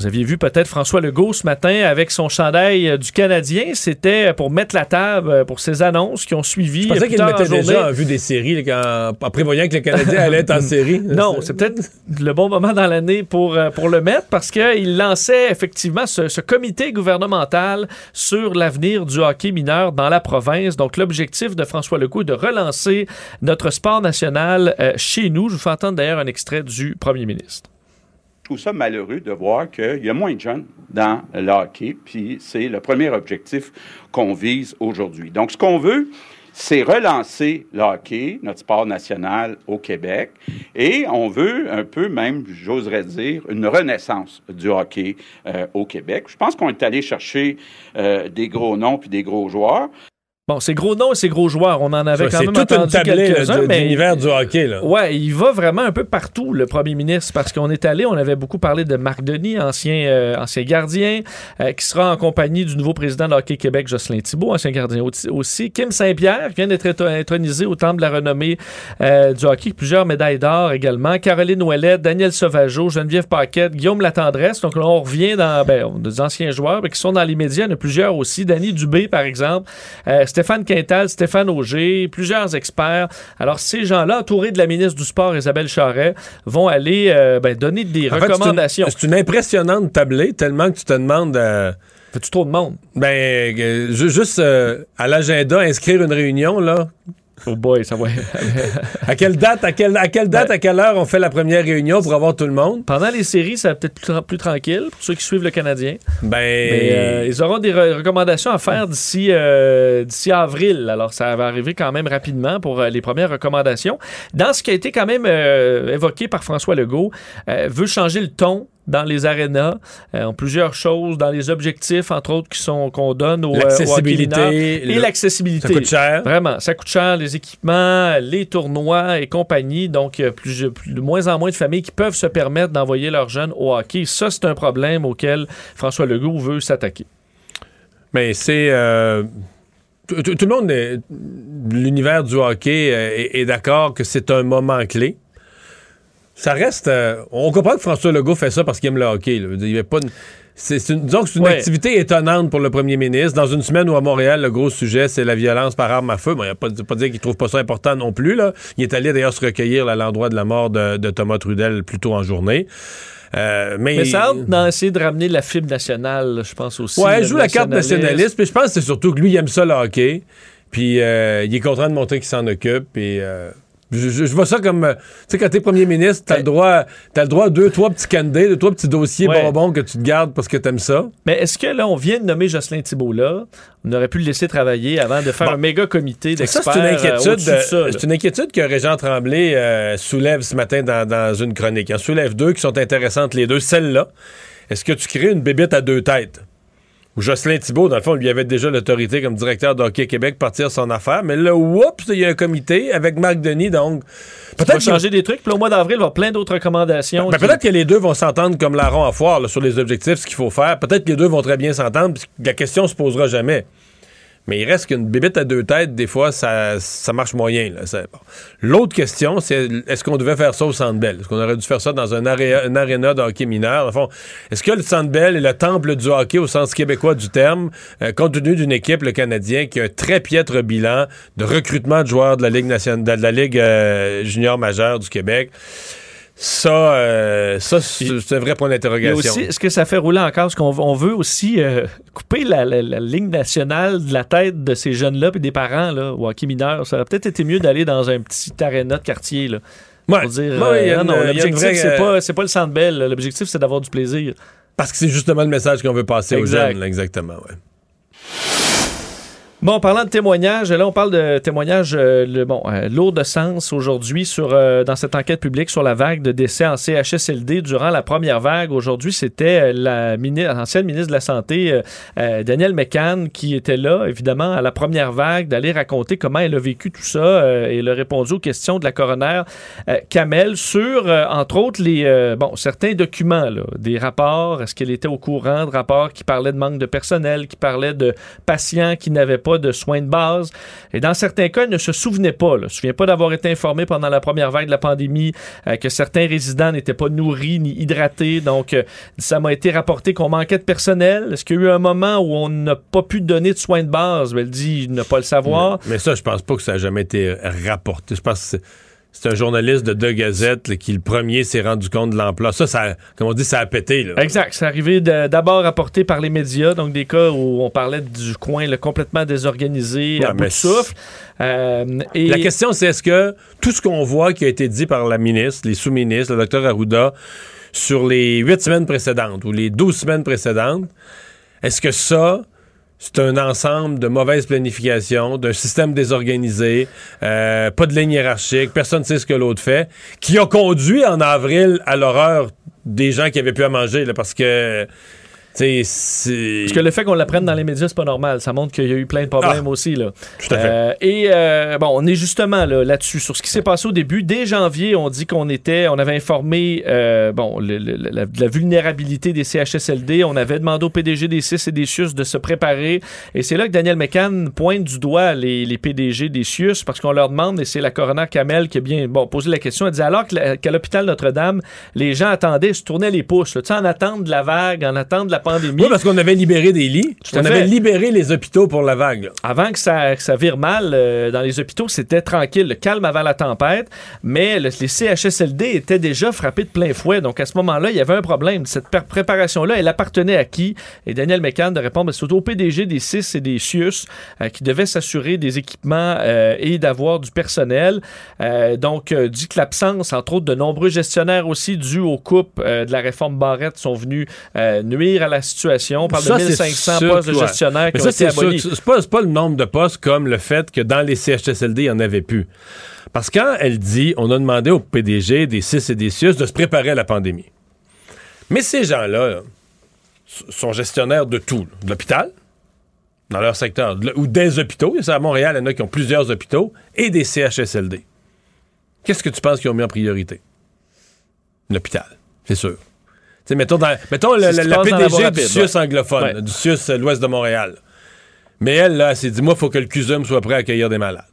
Vous aviez vu peut-être François Legault ce matin avec son chandail euh, du Canadien. C'était pour mettre la table euh, pour ses annonces qui ont suivi. Je pensais qu'il mettait journée. déjà en vue des séries, quand- en prévoyant que le Canadien allait être en [laughs] série. Non, c'est peut-être le bon moment dans l'année pour, euh, pour le mettre parce qu'il lançait effectivement ce, ce comité gouvernemental sur l'avenir du hockey mineur dans la province. Donc, l'objectif de François Legault est de relancer notre sport national euh, chez nous. Je vous fais entendre d'ailleurs un extrait du premier ministre. Trouve ça malheureux de voir qu'il y a moins de jeunes dans le hockey, puis c'est le premier objectif qu'on vise aujourd'hui. Donc, ce qu'on veut, c'est relancer le hockey, notre sport national au Québec, et on veut un peu même, j'oserais dire, une renaissance du hockey euh, au Québec. Je pense qu'on est allé chercher euh, des gros noms puis des gros joueurs. Bon, ces gros noms et ces gros joueurs, on en avait Ça, quand c'est même entendu quelques-uns, mais d'univers du hockey. Là. Ouais, il va vraiment un peu partout, le premier ministre, parce qu'on est allé, on avait beaucoup parlé de Marc Denis, ancien, euh, ancien gardien, euh, qui sera en compagnie du nouveau président de Hockey Québec, Jocelyn Thibault, ancien gardien au- aussi. Kim Saint-Pierre, qui vient d'être intronisé au Temple de la renommée euh, du hockey, plusieurs médailles d'or également. Caroline Ouellet, Daniel Sauvageau, Geneviève Paquette, Guillaume Latendresse. Donc là, on revient dans ben, des anciens joueurs mais qui sont dans les médias. Il y en a plusieurs aussi. Danny Dubé, par exemple. Stéphane Quintal, Stéphane Auger, plusieurs experts. Alors, ces gens-là, entourés de la ministre du Sport, Isabelle Charret, vont aller euh, ben, donner des En fait, c'est une- recommandations. C'est une, impressionnante tablée, tellement que tu te demandes. euh, Fais-tu trop de monde? Ben, euh, ju- juste euh, à l'agenda, inscrire une réunion, là. Oh boy, ça va. [laughs] à quelle date, à quelle, à quelle date, à quelle heure on fait la première réunion pour avoir tout le monde? Pendant les séries, ça va peut-être plus, plus tranquille pour ceux qui suivent le Canadien. Ben. Mais euh, ils auront des re- recommandations à faire d'ici euh, d'ici avril. Alors, ça va arriver quand même rapidement pour euh, les premières recommandations. Dans ce qui a été quand même euh, évoqué par François Legault, euh, veut changer le ton dans les arénas, euh, ont plusieurs choses dans les objectifs, entre autres, qui sont qu'on donne aux, euh, L'accessibilité, et l'accessibilité. ça coûte cher. Vraiment, ça coûte cher, les équipements, les tournois et compagnie. Donc, il y a plus, plus- de moins en moins de familles qui peuvent se permettre d'envoyer leurs jeunes au hockey. Ça, c'est un problème auquel François Legault veut s'attaquer. Mais c'est. euh, tout, le monde, l'univers du hockey euh, est, est d'accord que c'est un moment clé. Ça reste. euh, on comprend que François Legault fait ça parce qu'il aime le hockey. là. Il y pas une- c'est, une, disons que c'est une Ouais. activité étonnante pour le premier ministre. Dans une semaine où à Montréal, le gros sujet, c'est la violence par arme à feu. Bon, il ne pas, pas dire qu'il trouve pas ça important non plus. Là. Il est allé d'ailleurs se recueillir là, à l'endroit de la mort de, de Thomas Trudel plus tôt en journée. Euh, mais, Mais ça entre dans essayer de ramener la fibre nationale, je pense aussi. Ouais, il joue la carte nationaliste, puis je pense que c'est surtout que lui, il aime ça le hockey. Puis euh, il est content de montrer qu'il s'en occupe. Puis euh, je, je- je vois ça comme. euh, tu sais, quand t'es premier ministre, t'as le droit, t'as le droit à deux, trois petits candidats, deux, trois petits dossiers Ouais. bonbons que tu te gardes parce que t'aimes ça. Mais est-ce que là, on vient de nommer Jocelyn Thibault là? On aurait pu le laisser travailler avant de faire Bon. un méga comité Ça, d'experts. c'est une euh, inquiétude. ça, euh, c'est une inquiétude que Régent Tremblay euh, soulève ce matin dans, dans une chronique. Il en soulève deux qui sont intéressantes, les deux. Celle-là, est-ce que tu crées une bébite à deux têtes? Ou Jocelyn Thibault, dans le fond, lui avait déjà l'autorité comme directeur de Hockey Québec partir son affaire. Mais là, oups, il y a un comité avec Marc Denis, donc. Peut-être changer des trucs. Puis au mois d'avril, il va y avoir plein d'autres recommandations. Ben, qui- peut-être que les deux vont s'entendre comme larron à foire là, sur les objectifs, ce qu'il faut faire. Peut-être que les deux vont très bien s'entendre, puis la question se posera jamais. Mais il reste qu'une bébête à deux têtes, des fois, ça, ça marche moyen. Ça- bon. L'autre question, c'est est-ce qu'on devait faire ça au Centre Bell? Est-ce qu'on aurait dû faire ça dans un, aré- un aréna de hockey mineur? Fond, est-ce que le Centre Bell est le temple du hockey au sens québécois du terme, euh, compte tenu d'une équipe, le Canadien, qui a un très piètre bilan de recrutement de joueurs de la Ligue nationale, de la Ligue euh, junior majeure du Québec? Ça, euh, ça c'est un vrai point d'interrogation. aussi, est-ce que ça fait rouler encore? Parce qu'on on veut aussi euh, couper la, la- la ligne nationale de la tête de ces jeunes-là et des parents là, au hockey mineur. Ça aurait peut-être été mieux d'aller dans un petit aréna de quartier. Là, Ouais. pour dire, Ouais, euh, non, une- l'objectif, c'est pas, pas le centre belle. L'objectif, c'est d'avoir du plaisir. Parce que c'est justement le message qu'on veut passer aux jeunes, là, exactement. Ouais. Bon, parlant de témoignages, là, on parle de témoignages euh, le, bon, euh, lourds de sens aujourd'hui sur euh, dans cette enquête publique sur la vague de décès en CHSLD durant la première vague. Aujourd'hui, c'était euh, la mini- ancienne ministre de la Santé, Danielle McCann, qui était là, évidemment, à la première vague, d'aller raconter comment elle a vécu tout ça et elle a répondu aux questions de la coroner Kamel sur, entre autres, les bon certains documents, des rapports. Est-ce qu'elle était au courant de rapports qui parlaient de manque de personnel, qui parlaient de patients qui n'avaient pas de soins de base. Et dans certains cas, elle ne se souvenait pas. Là. Se souvient pas d'avoir été informé pendant la première vague de la pandémie euh, que certains résidents n'étaient pas nourris ni hydratés. Donc, euh, ça m'a été rapporté qu'on manquait de personnel. Est-ce qu'il y a eu un moment où on n'a pas pu donner de soins de base? Ben, elle dit ne pas le savoir. Mais ça, je pense pas que ça a jamais été rapporté. Je pense que c'est- un journaliste de deux gazettes là, qui, le premier, s'est rendu compte de l'emploi. Ça, ça, comme on dit, ça a pété. Là. Exact. C'est arrivé d'abord rapporté par les médias, donc des cas où on parlait du coin là, complètement désorganisé, Ouais, à bout de souffle. Euh, et La question, c'est est-ce que tout ce qu'on voit qui a été dit par la ministre, les sous-ministres, le docteur Arruda, sur les huit semaines précédentes ou les douze semaines précédentes, est-ce que ça, c'est un ensemble de mauvaise planification, d'un système désorganisé, euh, pas de ligne hiérarchique, personne ne sait ce que l'autre fait, qui a conduit en avril à l'horreur des gens qui avaient plus à manger, là, parce que, Parce que le fait qu'on l'apprenne dans les médias, c'est pas normal. Ça montre qu'il y a eu plein de problèmes aussi. Là. Ah, Tout à fait. Euh, et euh, bon, on est justement là, là-dessus, sur ce qui s'est passé au début. Dès janvier, on dit qu'on était, on avait informé euh, bon, le- le- la, la vulnérabilité des CHSLD. On avait demandé au PDG des CIS et des CIUS de se préparer. Et c'est là que Daniel McCann pointe du doigt les, les PDG des CIUS parce qu'on leur demande, et c'est la coroner Kamel qui a bien bon, posé la question, elle dit alors qu'à l'hôpital Notre-Dame, les gens attendaient, se tournaient les pouces, là, tu sais, en attente de la vague, en attente de la pandémie. Oui, parce qu'on avait libéré des lits. Tout on fait. avait libéré les hôpitaux pour la vague. là. Avant que ça, que ça vire mal euh, dans les hôpitaux, c'était tranquille, le calme avant la tempête, mais le- les CHSLD étaient déjà frappés de plein fouet. Donc à ce moment-là, il y avait un problème. Cette pré- préparation-là, elle appartenait à qui? Et Daniel McCann de répondre, ben, c'est au PDG des CIS et des CIUS euh, qui devait s'assurer des équipements euh, et d'avoir du personnel. Donc, dit que l'absence, entre autres, de nombreux gestionnaires aussi dus aux coupes de la réforme Barrette sont venus nuire à la situation. On parle Ça, de c'est 1500 sûr postes de gestionnaires qui Mais ont ça, été abolis. C'est pas, pas le nombre de postes comme le fait que dans les CHSLD, il n'y en avait plus. Parce que quand elle dit, on a demandé au PDG des CIS et des CIUS de se préparer à la pandémie. Mais ces gens-là là, sont gestionnaires de tout. là. De l'hôpital, dans leur secteur, de ou des hôpitaux. À Montréal, il y en a qui ont plusieurs hôpitaux, et des CHSLD. Qu'est-ce que tu penses qu'ils ont mis en priorité? L'hôpital, c'est sûr. Mettons, dans- mettons le- la PDG du CIUS ouais. anglophone, Ouais. du CIUS euh, l'ouest de Montréal. Mais elle, là, elle s'est dit, moi, il faut que le CUSUM soit prêt à accueillir des malades.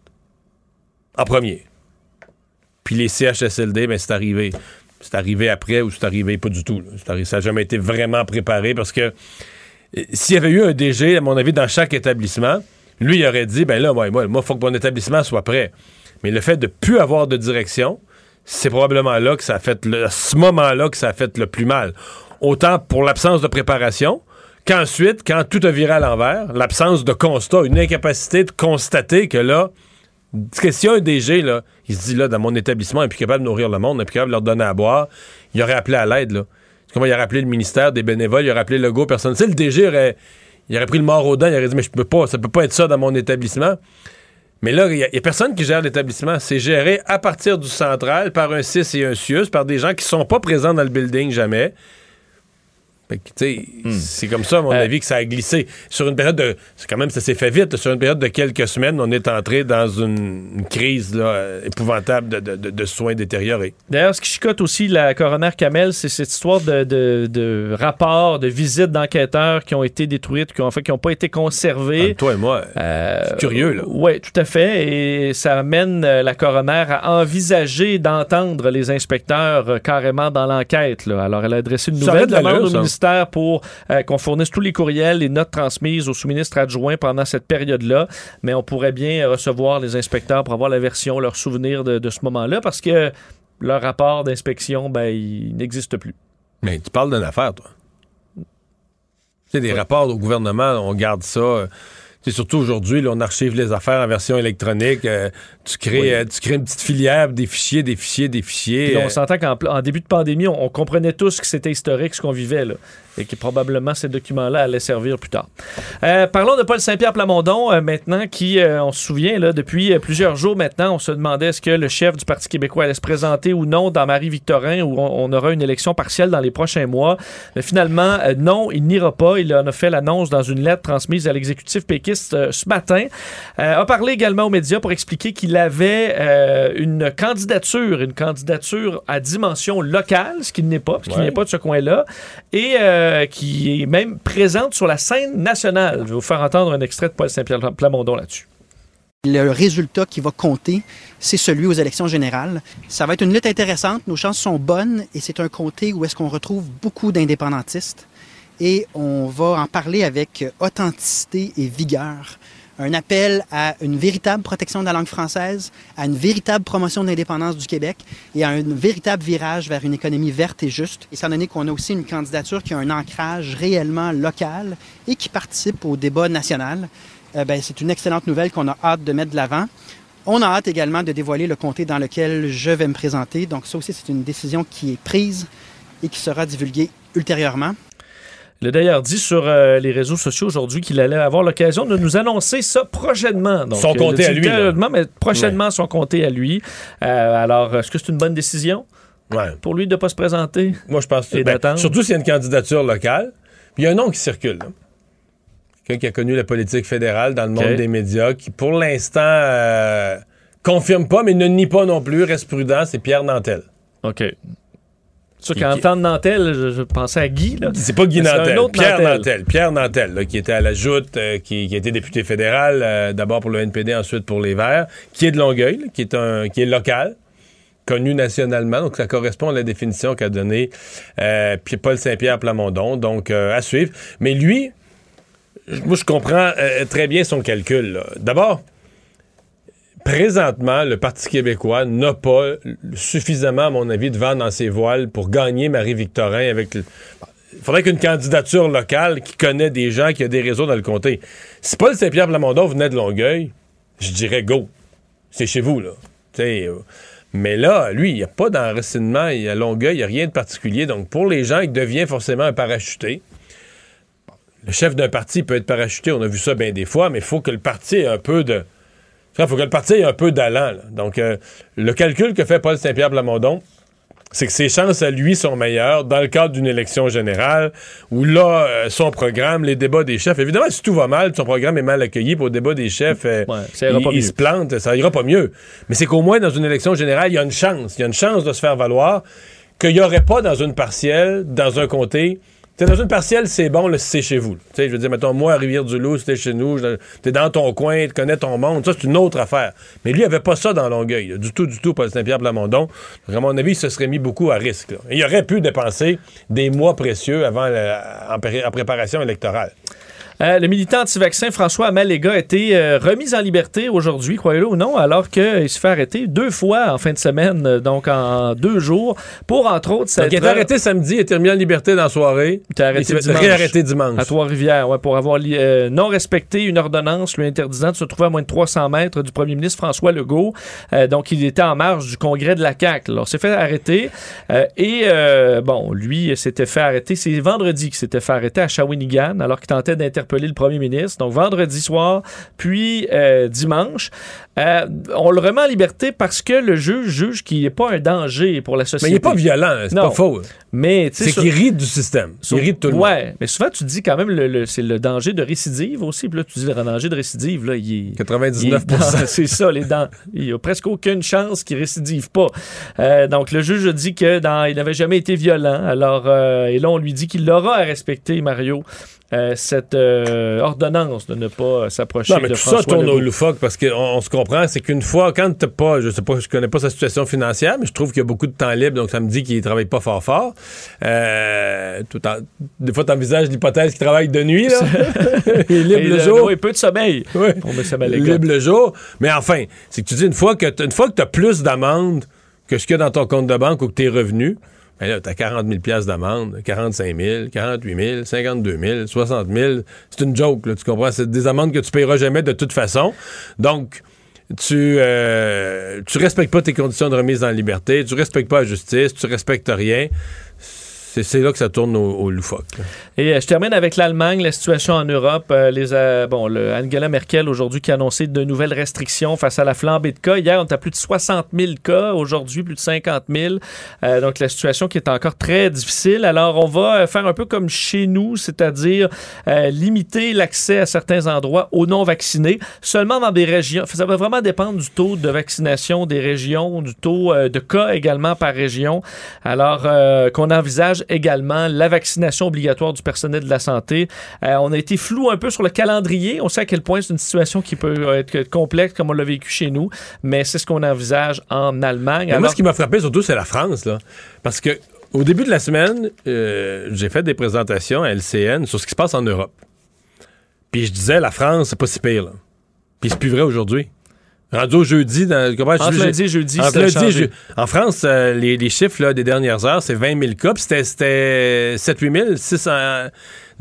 En premier. Puis les CHSLD, ben, c'est arrivé. C'est arrivé après ou c'est arrivé pas du tout. ça n'a jamais été vraiment préparé parce que euh, s'il y avait eu un DG, à mon avis, dans chaque établissement, lui, il aurait dit, ben là, moi, il faut que mon établissement soit prêt. Mais le fait de plus avoir de direction, c'est probablement là que ça a fait, le, à ce moment-là que ça a fait le plus mal. Autant pour l'absence de préparation, qu'ensuite, quand tout a viré à l'envers, l'absence de constat, une incapacité de constater que là, que si un DG, là, il se dit, là, dans mon établissement, il capable de nourrir le monde, il est plus capable de leur donner à boire, il aurait appelé à l'aide, là. Comment il aurait appelé le ministère des bénévoles, il aurait appelé le go, personne. Tu sais, le DG aurait, il aurait pris le mort aux dents, il aurait dit, mais je peux pas, ça peut pas être ça dans mon établissement. Mais là, il n'y a, personne qui gère l'établissement. C'est géré à partir du central par un CIS et un CIUS, par des gens qui sont pas présents dans le building jamais. Hmm. C'est comme ça, à Euh, mon avis, que ça a glissé. Sur une période de. C'est quand même, ça s'est fait vite. Sur une période de quelques semaines, on est entré dans une, une crise là, euh, épouvantable de, de- de- de soins détériorés. D'ailleurs, ce qui chicote aussi la coroner Kamel, c'est cette histoire de, rapports, de visites d'enquêteurs qui ont été détruites, qui ont, en fait, qui n'ont pas été conservés. toi et moi, c'est curieux, là. Oui, tout à fait. Et ça amène euh, la coroner à envisager d'entendre les inspecteurs euh, carrément dans l'enquête. Alors, elle a adressé une nouvelle demande au ça. Ministère pour euh, qu'on fournisse tous les courriels, les notes transmises aux sous-ministres adjoints pendant cette période-là. Mais on pourrait bien recevoir les inspecteurs pour avoir la version, leurs souvenirs de, de ce moment-là, parce que leur rapport d'inspection, ben, il n'existe plus. Mais tu parles d'une affaire, toi. Tu sais, des rapports au gouvernement, on garde ça. Sais, surtout aujourd'hui, on archive les affaires en version électronique. euh, tu, crées, Oui. euh, tu crées une petite filière, des fichiers, des fichiers, des fichiers. Puis là, on euh, s'entend qu'en début de pandémie, on, on comprenait tous que c'était historique ce qu'on vivait là, et que probablement ces documents-là allaient servir plus tard. Euh, parlons de Paul Saint-Pierre Plamondon euh, maintenant, qui, euh, on se souvient, là, depuis plusieurs jours maintenant, on se demandait est-ce que le chef du Parti québécois allait se présenter ou non dans Marie-Victorin, où on, on aura une élection partielle dans les prochains mois. Mais finalement, non, il n'ira pas. Il en a fait l'annonce dans une lettre transmise à l'exécutif péquiste ce matin. A parlé également aux médias pour expliquer qu'il avait une candidature, une candidature à dimension locale, ce qui n'est pas, parce qu'il Ouais. n'est pas de ce coin-là, et euh, qui est même présente sur la scène nationale. Je vais vous faire entendre un extrait de Paul Saint-Pierre Plamondon là-dessus. Le résultat qui va compter, c'est celui aux élections générales. Ça va être une lutte intéressante, nos chances sont bonnes et c'est un comté où est-ce qu'on retrouve beaucoup d'indépendantistes. Et on va en parler avec authenticité et vigueur. Un appel à une véritable protection de la langue française, à une véritable promotion de l'indépendance du Québec et à un véritable virage vers une économie verte et juste. Étant donné qu'on a aussi une candidature qui a un ancrage réellement local et qui participe au débat national, ben, c'est une excellente nouvelle qu'on a hâte de mettre de l'avant. On a hâte également de dévoiler le comté dans lequel je vais me présenter. Donc ça aussi, c'est une décision qui est prise et qui sera divulguée ultérieurement. Il a d'ailleurs dit sur euh, les réseaux sociaux aujourd'hui qu'il allait avoir l'occasion de nous annoncer ça prochainement. Donc, Son euh, a à lui, mais prochainement son comté à lui. Euh, alors, est-ce que c'est une bonne décision Ouais. pour lui de ne pas se présenter? Moi, je pense que Et ben, surtout s'il y a une candidature locale. Puis il y a un nom qui circule. là. Quelqu'un qui a connu la politique fédérale dans le monde des médias, qui pour l'instant euh, confirme pas, mais ne nie pas non plus, reste prudent, c'est Pierre Nantel. OK. Sûr qu'en temps de Nantel, je, je pensais à Guy. C'est pas Guy Nantel, un autre Pierre Nantel. Nantel. Pierre Nantel, là, qui était à la Joute, euh, qui, été député fédéral, euh, d'abord pour le NPD, ensuite pour les Verts, qui est de Longueuil, là, qui est un qui est local, connu nationalement. Donc, ça correspond à la définition qu'a donnée euh, Paul Saint-Pierre Plamondon. Donc, euh, à suivre. Mais lui, moi, je comprends euh, très bien son calcul. D'abord, présentement, le Parti québécois n'a pas suffisamment, à mon avis, de vent dans ses voiles pour gagner Marie-Victorin avec... Il faudrait qu'une candidature locale qui connaît des gens, qui a des réseaux dans le comté. Si Paul Saint-Pierre Plamondon venait de Longueuil, je dirais go. C'est chez vous, là. Euh, mais là, lui, il n'y a pas d'enracinement, il y a Longueuil, il n'y a rien de particulier. Donc, pour les gens, il devient forcément un parachuté. Le chef d'un parti peut être parachuté, on a vu ça bien des fois, mais il faut que le parti ait un peu de. Il faut que le parti ait un peu d'allant. Donc, euh, le calcul que fait Paul Saint-Pierre Plamondon, c'est que ses chances à lui sont meilleures dans le cadre d'une élection générale où là, euh, son programme, les débats des chefs, évidemment, si tout va mal, son programme est mal accueilli pour le débat des chefs, euh, ça il, se plante, ça ira pas mieux. Mais c'est qu'au moins, dans une élection générale, il y a une chance. Il y a une chance de se faire valoir qu'il n'y aurait pas dans une partielle, dans un comté. Sais, dans une partielle, c'est bon c'est chez vous. Tu sais, je veux dire, mettons, moi, à Rivière-du-Loup, c'était chez nous, t'es dans ton coin, tu connais ton monde, ça, c'est une autre affaire. Mais lui, il avait pas ça dans Longueuil, du tout, du tout, Paul Saint-Pierre Plamondon. Donc, à mon avis, il se serait mis beaucoup à risque. il aurait pu dépenser des mois précieux avant la- en, en préparation électorale. Euh, le militant anti-vaccin François Amalega a été euh, remis en liberté aujourd'hui, croyez-le ou non, alors qu'il se fait arrêter deux fois en fin de semaine, euh, donc en deux jours, pour entre autres Donc, il s'être- est arrêté samedi, il a été remis en liberté dans la soirée. Il était arrêté il dimanche. réarrêter dimanche. À Trois-Rivières, ouais, pour avoir euh, non respecté une ordonnance lui interdisant de se trouver à moins de 300 mètres du premier ministre François Legault. Donc, il était en marge du congrès de la CAQ. Alors, s'est fait arrêter. et, bon, lui s'était fait arrêter. C'est vendredi qu'il s'était fait arrêter à Shawinigan, alors qu'il tentait d'interpeller le premier ministre. Donc, vendredi soir, puis euh, dimanche. Euh, on le remet en liberté parce que le juge juge qu'il n'est pas un danger pour la société. Mais il n'est pas violent, c'est pas faux. Mais, C'est sur- qu'il rit du système. sur- Il rit de tout le monde. Ouais, mais souvent tu dis quand même le, le- c'est le danger de récidive aussi. Puis là, tu dis le danger de récidive, là, il est. 99 il est dans- [laughs] C'est ça, les dents. Il n'y a presque aucune chance qu'il récidive pas. Euh, donc, le juge a dit que dans, il n'avait jamais été violent. Alors, et là, on lui dit qu'il aura à respecter, Mario, euh, cette euh, ordonnance de ne pas s'approcher Non, mais de tout ça François tourne au loufoque parce qu'on on se comprend, c'est qu'une fois, quand t'as pas, je sais pas, je connais pas sa situation financière, mais je trouve qu'il y a beaucoup de temps libre, donc ça me dit qu'il travaille pas fort fort. Euh, tout en- des fois, t'envisages l'hypothèse qu'il travaille de nuit, là. [laughs] il est libre Et le le- jour. oui, peu de sommeil. Oui. Pour M. Libre le jour. Mais enfin, c'est que tu dis une fois que t'as- une fois que tu as plus d'amende que ce qu'il y a dans ton compte de banque ou que tes revenus, ben là, tu as 40 000 piastres d'amende, 45 000, 48 000, 52 000, 60 000. C'est une joke, là, tu comprends? C'est des amendes que tu payeras jamais de toute façon. Donc, tu, euh, tu respectes pas tes conditions de remise en liberté, tu respectes pas la justice, tu respectes rien. C'est là que ça tourne au, au loufoque. Et euh, je termine avec l'Allemagne, la situation en Europe. Euh, euh, bon, Angela Merkel aujourd'hui qui a annoncé de nouvelles restrictions face à la flambée de cas. Hier, on était plus de 60 000 cas. Aujourd'hui, plus de 50 000. Euh, donc, la situation qui est encore très difficile. Alors, on va faire un peu comme chez nous, c'est-à-dire limiter l'accès à certains endroits aux non-vaccinés, seulement dans des régions. Ça va vraiment dépendre du taux de vaccination des régions, du taux de cas également par région. Alors, qu'on envisage également la vaccination obligatoire du personnel de la santé. Euh, on a été flou un peu sur le calendrier. On sait à quel point c'est une situation qui peut être complexe comme on l'a vécu chez nous, mais c'est ce qu'on envisage en Allemagne. Mais moi, Alors- ce qui m'a frappé surtout, c'est la France, là. Parce que au début de la semaine, euh, j'ai fait des présentations à LCN sur ce qui se passe en Europe. Puis je disais, la France, c'est pas si pire, là. Puis c'est plus vrai aujourd'hui. Rendu au jeudi, dans, comment je Entre dis- lundi et jeudi, entre lundi. En France, euh, les, les chiffres là, des dernières heures, c'est 20 000 cas, c'était- c'était 7-8 000, 600.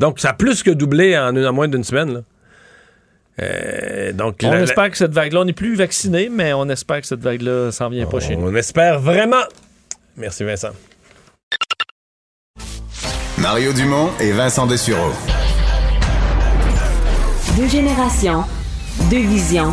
Donc, ça a plus que doublé en, une- en moins d'une semaine. Là. Euh, donc, On la- la- espère que cette vague-là, on n'est plus vacciné, mais on espère que cette vague-là s'en vient pas chez nous. on espère vraiment. Merci, Vincent. Mario Dumont et Vincent Dessureau. Deux générations, deux visions,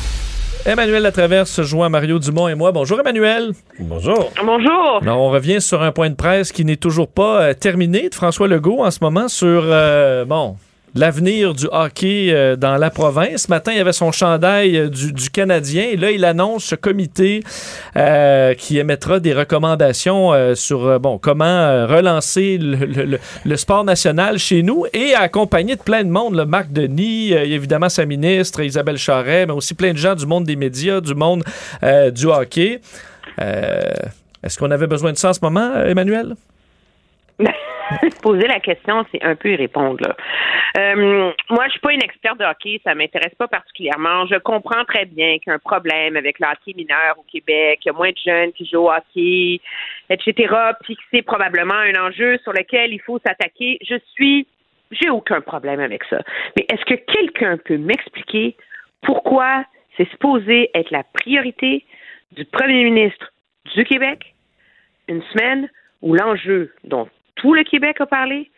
Emmanuel Latraverse se joint à Mario Dumont et moi. Bonjour Emmanuel. Bonjour. Bonjour. On revient sur un point de presse qui n'est toujours pas euh, terminé de François Legault en ce moment sur, euh, bon, l'avenir du hockey euh, dans la province. Ce matin, il avait son chandail euh, du, Canadien. Là, il annonce ce comité euh, qui émettra des recommandations sur bon comment relancer le, le- sport national chez nous et accompagné de plein de monde. Le Marc Denis, évidemment sa ministre, Isabelle Charret, mais aussi plein de gens du monde des médias, du monde du hockey. Est-ce qu'on avait besoin de ça en ce moment, Emmanuel? [laughs] Poser la question, c'est un peu y répondre. Là. Euh, moi, je suis pas une experte de hockey, ça m'intéresse pas particulièrement. Je comprends très bien qu'il y a un problème avec le hockey mineur au Québec, qu'il y a moins de jeunes qui jouent au hockey, etc. Puis que c'est probablement un enjeu sur lequel il faut s'attaquer. Je suis, j'ai aucun problème avec ça. Mais est-ce que quelqu'un peut m'expliquer pourquoi c'est supposé être la priorité du premier ministre du Québec une semaine où l'enjeu dont tout le Québec a parlé,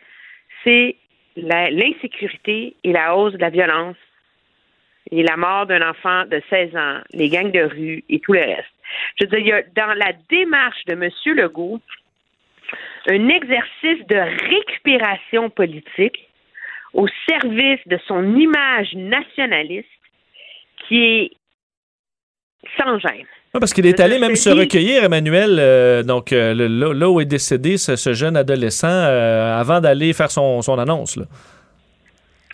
c'est l'insécurité et la hausse de la violence et la mort d'un enfant de 16 ans, les gangs de rue et tout le reste. Je veux dire, il y a dans la démarche de M. Legault un exercice de récupération politique au service de son image nationaliste qui est sans gêne. Oui, parce qu'il est allé même se recueillir, Emmanuel, euh, donc euh, le- là, où est décédé ce, ce jeune adolescent euh, avant d'aller faire son, son annonce. Là.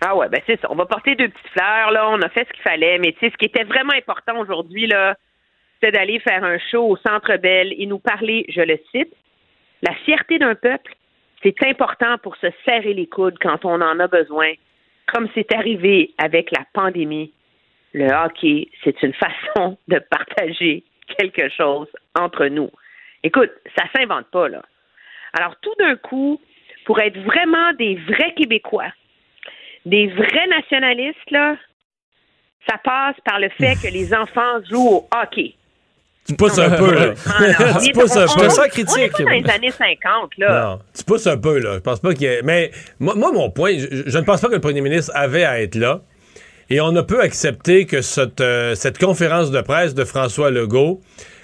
Ah ouais, ben c'est ça. On va porter deux petites fleurs, là. On a fait ce qu'il fallait. Mais tu sais, ce qui était vraiment important aujourd'hui, là, c'était d'aller faire un show au Centre Bell et nous parler, je le cite, la fierté d'un peuple, c'est important pour se serrer les coudes quand on en a besoin. Comme c'est arrivé avec la pandémie, le hockey, c'est une [laughs] façon de partager quelque chose entre nous. Écoute, ça s'invente pas, là. Alors, tout d'un coup, pour être vraiment des vrais Québécois, des vrais nationalistes, là, ça passe par le fait que les enfants jouent au hockey. Tu pousses un peu, là. On tu pousses un on- peu. on- On est pas dans les années 50, là. Non, tu pousses un peu, là. Je pense pas qu'il y ait... Mais moi, moi, mon point, je, je ne pense pas que le premier ministre avait à être là. Et on ne peut accepter que cette, euh, cette conférence de presse de François Legault,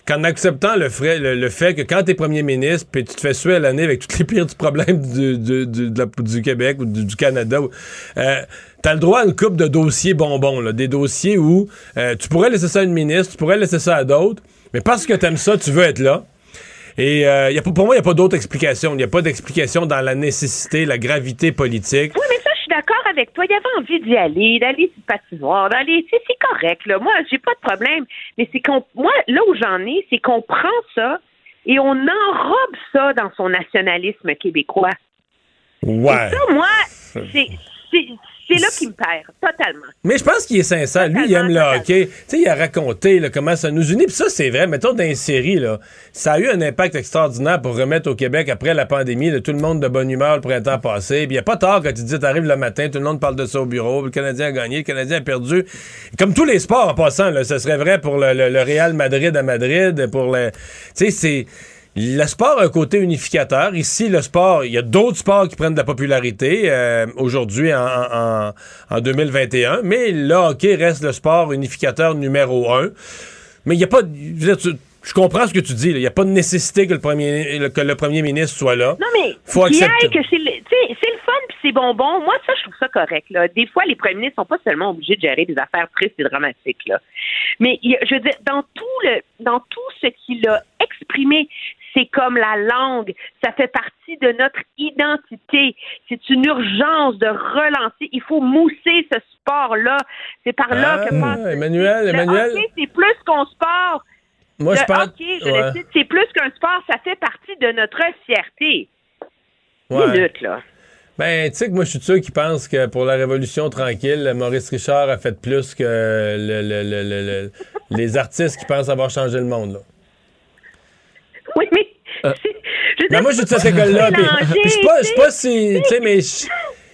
qu'en acceptant le, frais- le, fait que quand tu es premier ministre, puis tu te fais suer à l'année avec tous les pires problèmes du, du, du- de du Québec ou du, du Canada, euh, tu as le droit à une coupe de dossiers bonbons, là, des dossiers où euh, tu pourrais laisser ça à une ministre, tu pourrais laisser ça à d'autres, mais parce que tu aimes ça, tu veux être là. Et euh, y a, pour moi, il n'y a pas d'autre explication. Il n'y a pas d'explication dans la nécessité, la gravité politique ça, je suis d'accord avec toi. Il avait envie d'y aller, d'aller sur le patinoire, d'aller. C'est correct, là. Moi, j'ai pas de problème. Mais c'est qu'on. Moi, là où j'en ai, c'est qu'on prend ça et on enrobe ça dans son nationalisme québécois. Ouais. Et ça, moi, [laughs] c'est. C'est- là qu'il me perd, totalement. Mais je pense qu'il est sincère. Lui, il aime le hockey. Tu sais, il a raconté là, comment ça nous unit. Puis ça, c'est vrai. Mettons, dans les séries, là, ça a eu un impact extraordinaire pour remettre au Québec après la pandémie. là, tout le monde de bonne humeur le printemps passé. Puis il n'y a pas tard quand tu dis, t'arrives le matin, tout le monde parle de ça au bureau. Le Canadien a gagné, le Canadien a perdu. Comme tous les sports en passant, là, ce serait vrai pour le, le- le Real Madrid à Madrid. Pour le, tu sais, c'est. Le sport a un côté unificateur. Ici, le sport, il y a d'autres sports qui prennent de la popularité euh, aujourd'hui en, en, en 2021, mais le hockey reste le sport unificateur numéro un. Mais il n'y a pas. Je, tu- je comprends ce que tu dis. Il n'y a pas de nécessité que le premier, que le premier ministre soit là. Non, mais Faut y ait accepter. que c'est le, fun puis c'est bonbon. Moi, ça, je trouve ça correct. Là. Des fois, les premiers ministres sont pas seulement obligés de gérer des affaires tristes et dramatiques. Là. Mais il je veux dire, dans tout le, dans tout ce qu'il a exprimé, c'est comme la langue. Ça fait partie de notre identité. C'est une urgence de relancer. Il faut mousser ce sport-là. C'est par là Ah, que passe- Emmanuel, le Emmanuel. c'est plus qu'un sport. Moi, le je pense- hockey, je ouais. le cite, c'est plus qu'un sport. Ça fait partie de notre fierté. Ouais. Minute, là. Ben, tu sais que moi, je suis sûr qui pense que pour la Révolution tranquille, Maurice Richard a fait plus que le- le- le- le- le- les artistes qui pensent avoir changé le monde. Là. Oui, mais. Euh. [laughs] Mais moi, je suis de cette école-là. Je sais pas, si. Tu sais, mais.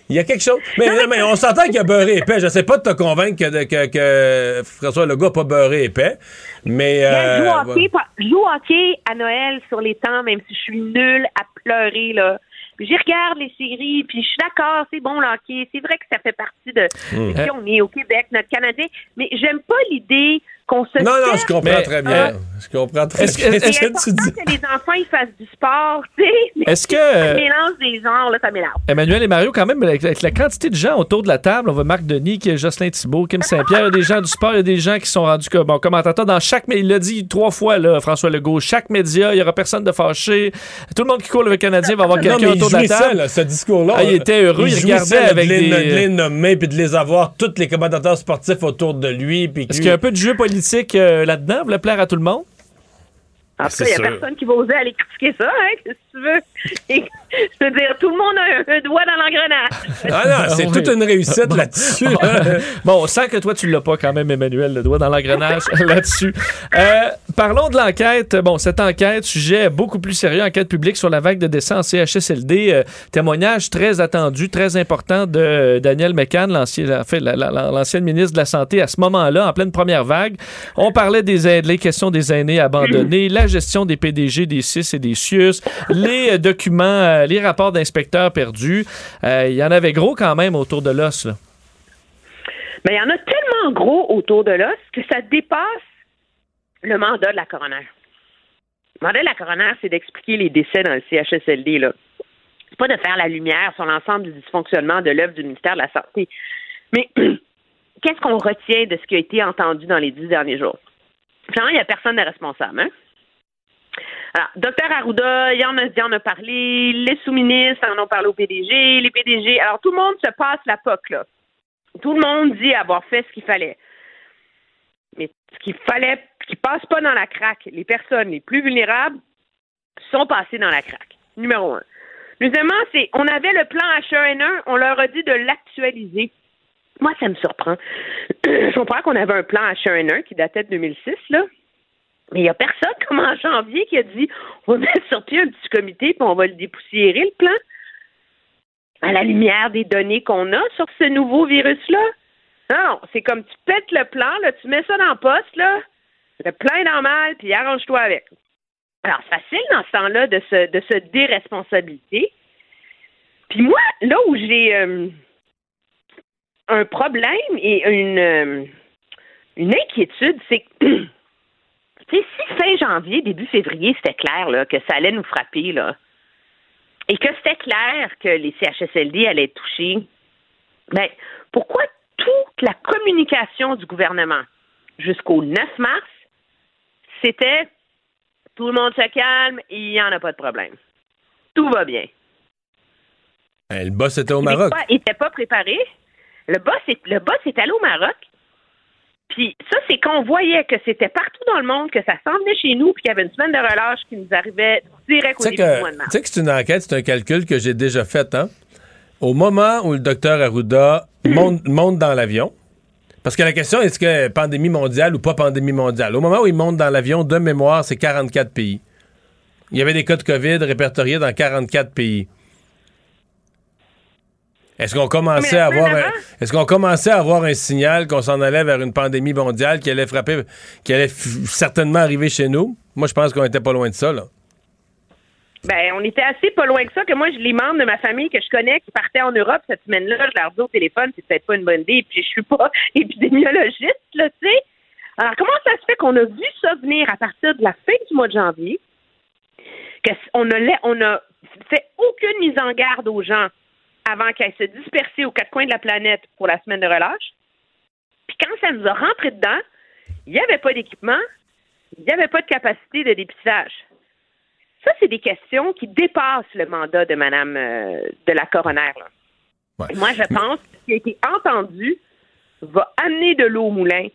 Il y a quelque chose. Mais, non, mais on s'entend qu'il a beurré épais. Je sais pas de te convaincre que, que, que François Legault n'a pas beurré épais. Mais. Joue euh, au hockey, joue hockey à Noël sur les temps, même si je suis nulle à pleurer, là. J'y regarde les séries, puis je suis d'accord, c'est bon le hockey. C'est vrai que ça fait partie de. Mm. Et puis on est au Québec, notre Canadien. Mais j'aime pas l'idée qu'on se. Non, non, je comprends très bien. Je comprends très Est-ce que- bien est-ce ce que tu dis. que les enfants ils fassent du sport, tu sais. [laughs] Est-ce que- Ça mélange des genres, là, ça mélange. Emmanuel et Mario, quand même, avec, avec la quantité de gens autour de la table, on voit Marc Denis, qui est Jocelyn Thibault, Kim Saint-Pierre, il y a des gens du sport, il y a des gens qui sont rendus comme bon, commentateurs dans chaque mais il l'a dit trois fois, là, François Legault, chaque média, il y aura personne de fâché. Tout le monde qui court le Canadien va avoir Non, quelqu'un il autour de la table. là, ce discours-là. Ah, il était heureux, il, regardait là, avec de les, des... de les nommer puis de les avoir, tous les commentateurs sportifs autour de lui. puis Est-ce lui- qu'il y a un peu de jeu politique euh, là-dedans? Vous voulez plaire à tout le monde? En tout cas, il n'y a sûr. personne qui va oser aller critiquer ça, hein, tu veux. Et, je veux dire, tout le monde a un, un doigt dans l'engrenage. Ah non, c'est Oui. toute une réussite là-dessus. là. [laughs] Bon, on sent que toi, tu l'as pas quand même, Emmanuel, le doigt dans l'engrenage [laughs] là-dessus. Euh, parlons de l'enquête. Bon, cette enquête, sujet beaucoup plus sérieux, enquête publique sur la vague de décès en CHSLD. euh, témoignage très attendu, très important de euh, Daniel McCann, l'ancien, en fait, la- la- la- l'ancienne ministre de la Santé à ce moment-là, en pleine première vague. On parlait des aid- les questions des aînés abandonnés, la gestion des PDG des CIS et des CIUS, les euh, documents, euh, les rapports d'inspecteurs perdus. Euh, Il y en avait gros quand même autour de l'os. Mais il y en a tellement gros autour de l'os que ça dépasse le mandat de la coroner. Le mandat de la coroner, c'est d'expliquer les décès dans le CHSLD. Là. C'est pas de faire la lumière sur l'ensemble du dysfonctionnement de l'œuvre du ministère de la Santé. Mais [clears throat] qu'est-ce qu'on retient de ce qui a été entendu dans les dix derniers jours? Finalement, il n'y a personne de responsable. Hein? Alors, docteur Arruda, il en, a, en a parlé, les sous-ministres en ont parlé au PDG, les PDG. Alors, tout le monde se passe la POC, là. Tout le monde dit avoir fait ce qu'il fallait. Mais ce qu'il fallait, qui passe pas dans la craque, les personnes les plus vulnérables sont passées dans la craque. Numéro un. Deuxièmement, c'est on avait le plan H1N1, on leur a dit de l'actualiser. Moi, ça me surprend. [clears throat] Je comprends qu'on avait un plan H1N1 qui datait de 2006, là. Mais il n'y a personne, comme en janvier, qui a dit on va mettre sur pied un petit comité puis on va le dépoussiérer, le plan à la lumière des données qu'on a sur ce nouveau virus-là. Non, c'est comme tu pètes le plan, là, tu mets ça dans le poste, là, le plan est normal, puis arrange-toi avec. Alors, c'est facile dans ce temps-là de se, de se déresponsabiliser. Puis moi, là où j'ai euh, un problème et une, euh, une inquiétude, c'est que, [clears throat] tu sais, si fin janvier, début février, c'était clair là, que ça allait nous frapper, là, et que c'était clair que les CHSLD allaient être touchés, ben, pourquoi toute la communication du gouvernement jusqu'au 9 mars, c'était tout le monde se calme, il n'y en a pas de problème. Tout va bien. Ben, le boss était au Maroc. Québécois n'étaient pas préparés. Le boss, est, le boss est allé au Maroc. Puis ça, c'est qu'on voyait que c'était partout dans le monde, que ça s'en venait chez nous, puis qu'il y avait une semaine de relâche qui nous arrivait direct au Tu début du que, mois de tu mars. sais que c'est une enquête, c'est un calcul que j'ai déjà fait. Hein? Au moment où le docteur Arruda monte, monte dans l'avion, parce que la question est-ce que pandémie mondiale ou pas pandémie mondiale? Au moment où il monte dans l'avion, de mémoire, c'est 44 pays. Il y avait des cas de COVID répertoriés dans 44 pays. Est-ce qu'on commençait la à avoir un, qu'on commençait à avoir un signal qu'on s'en allait vers une pandémie mondiale qui allait frapper qui allait certainement arriver chez nous? Moi je pense qu'on était pas loin de ça là. Ben, on était assez pas loin que ça, que moi, je les membres de ma famille que je connais qui partaient en Europe cette semaine-là, je leur dis au téléphone, c'est peut-être pas une bonne idée, puis je suis pas [laughs] épidémiologiste, là, tu sais. Alors, comment ça se fait qu'on a vu ça venir à partir de la fin du mois de janvier, qu'on a, la- on a fait aucune mise en garde aux gens? Avant qu'elles se dispersaient aux quatre coins de la planète pour la semaine de relâche. Puis quand ça nous a rentré dedans, il n'y avait pas d'équipement, il n'y avait pas de capacité de dépistage. Ça, c'est des questions qui dépassent le mandat de Madame euh, de la coroner. Moi, je pense que ce qui a été entendu va amener de l'eau au moulin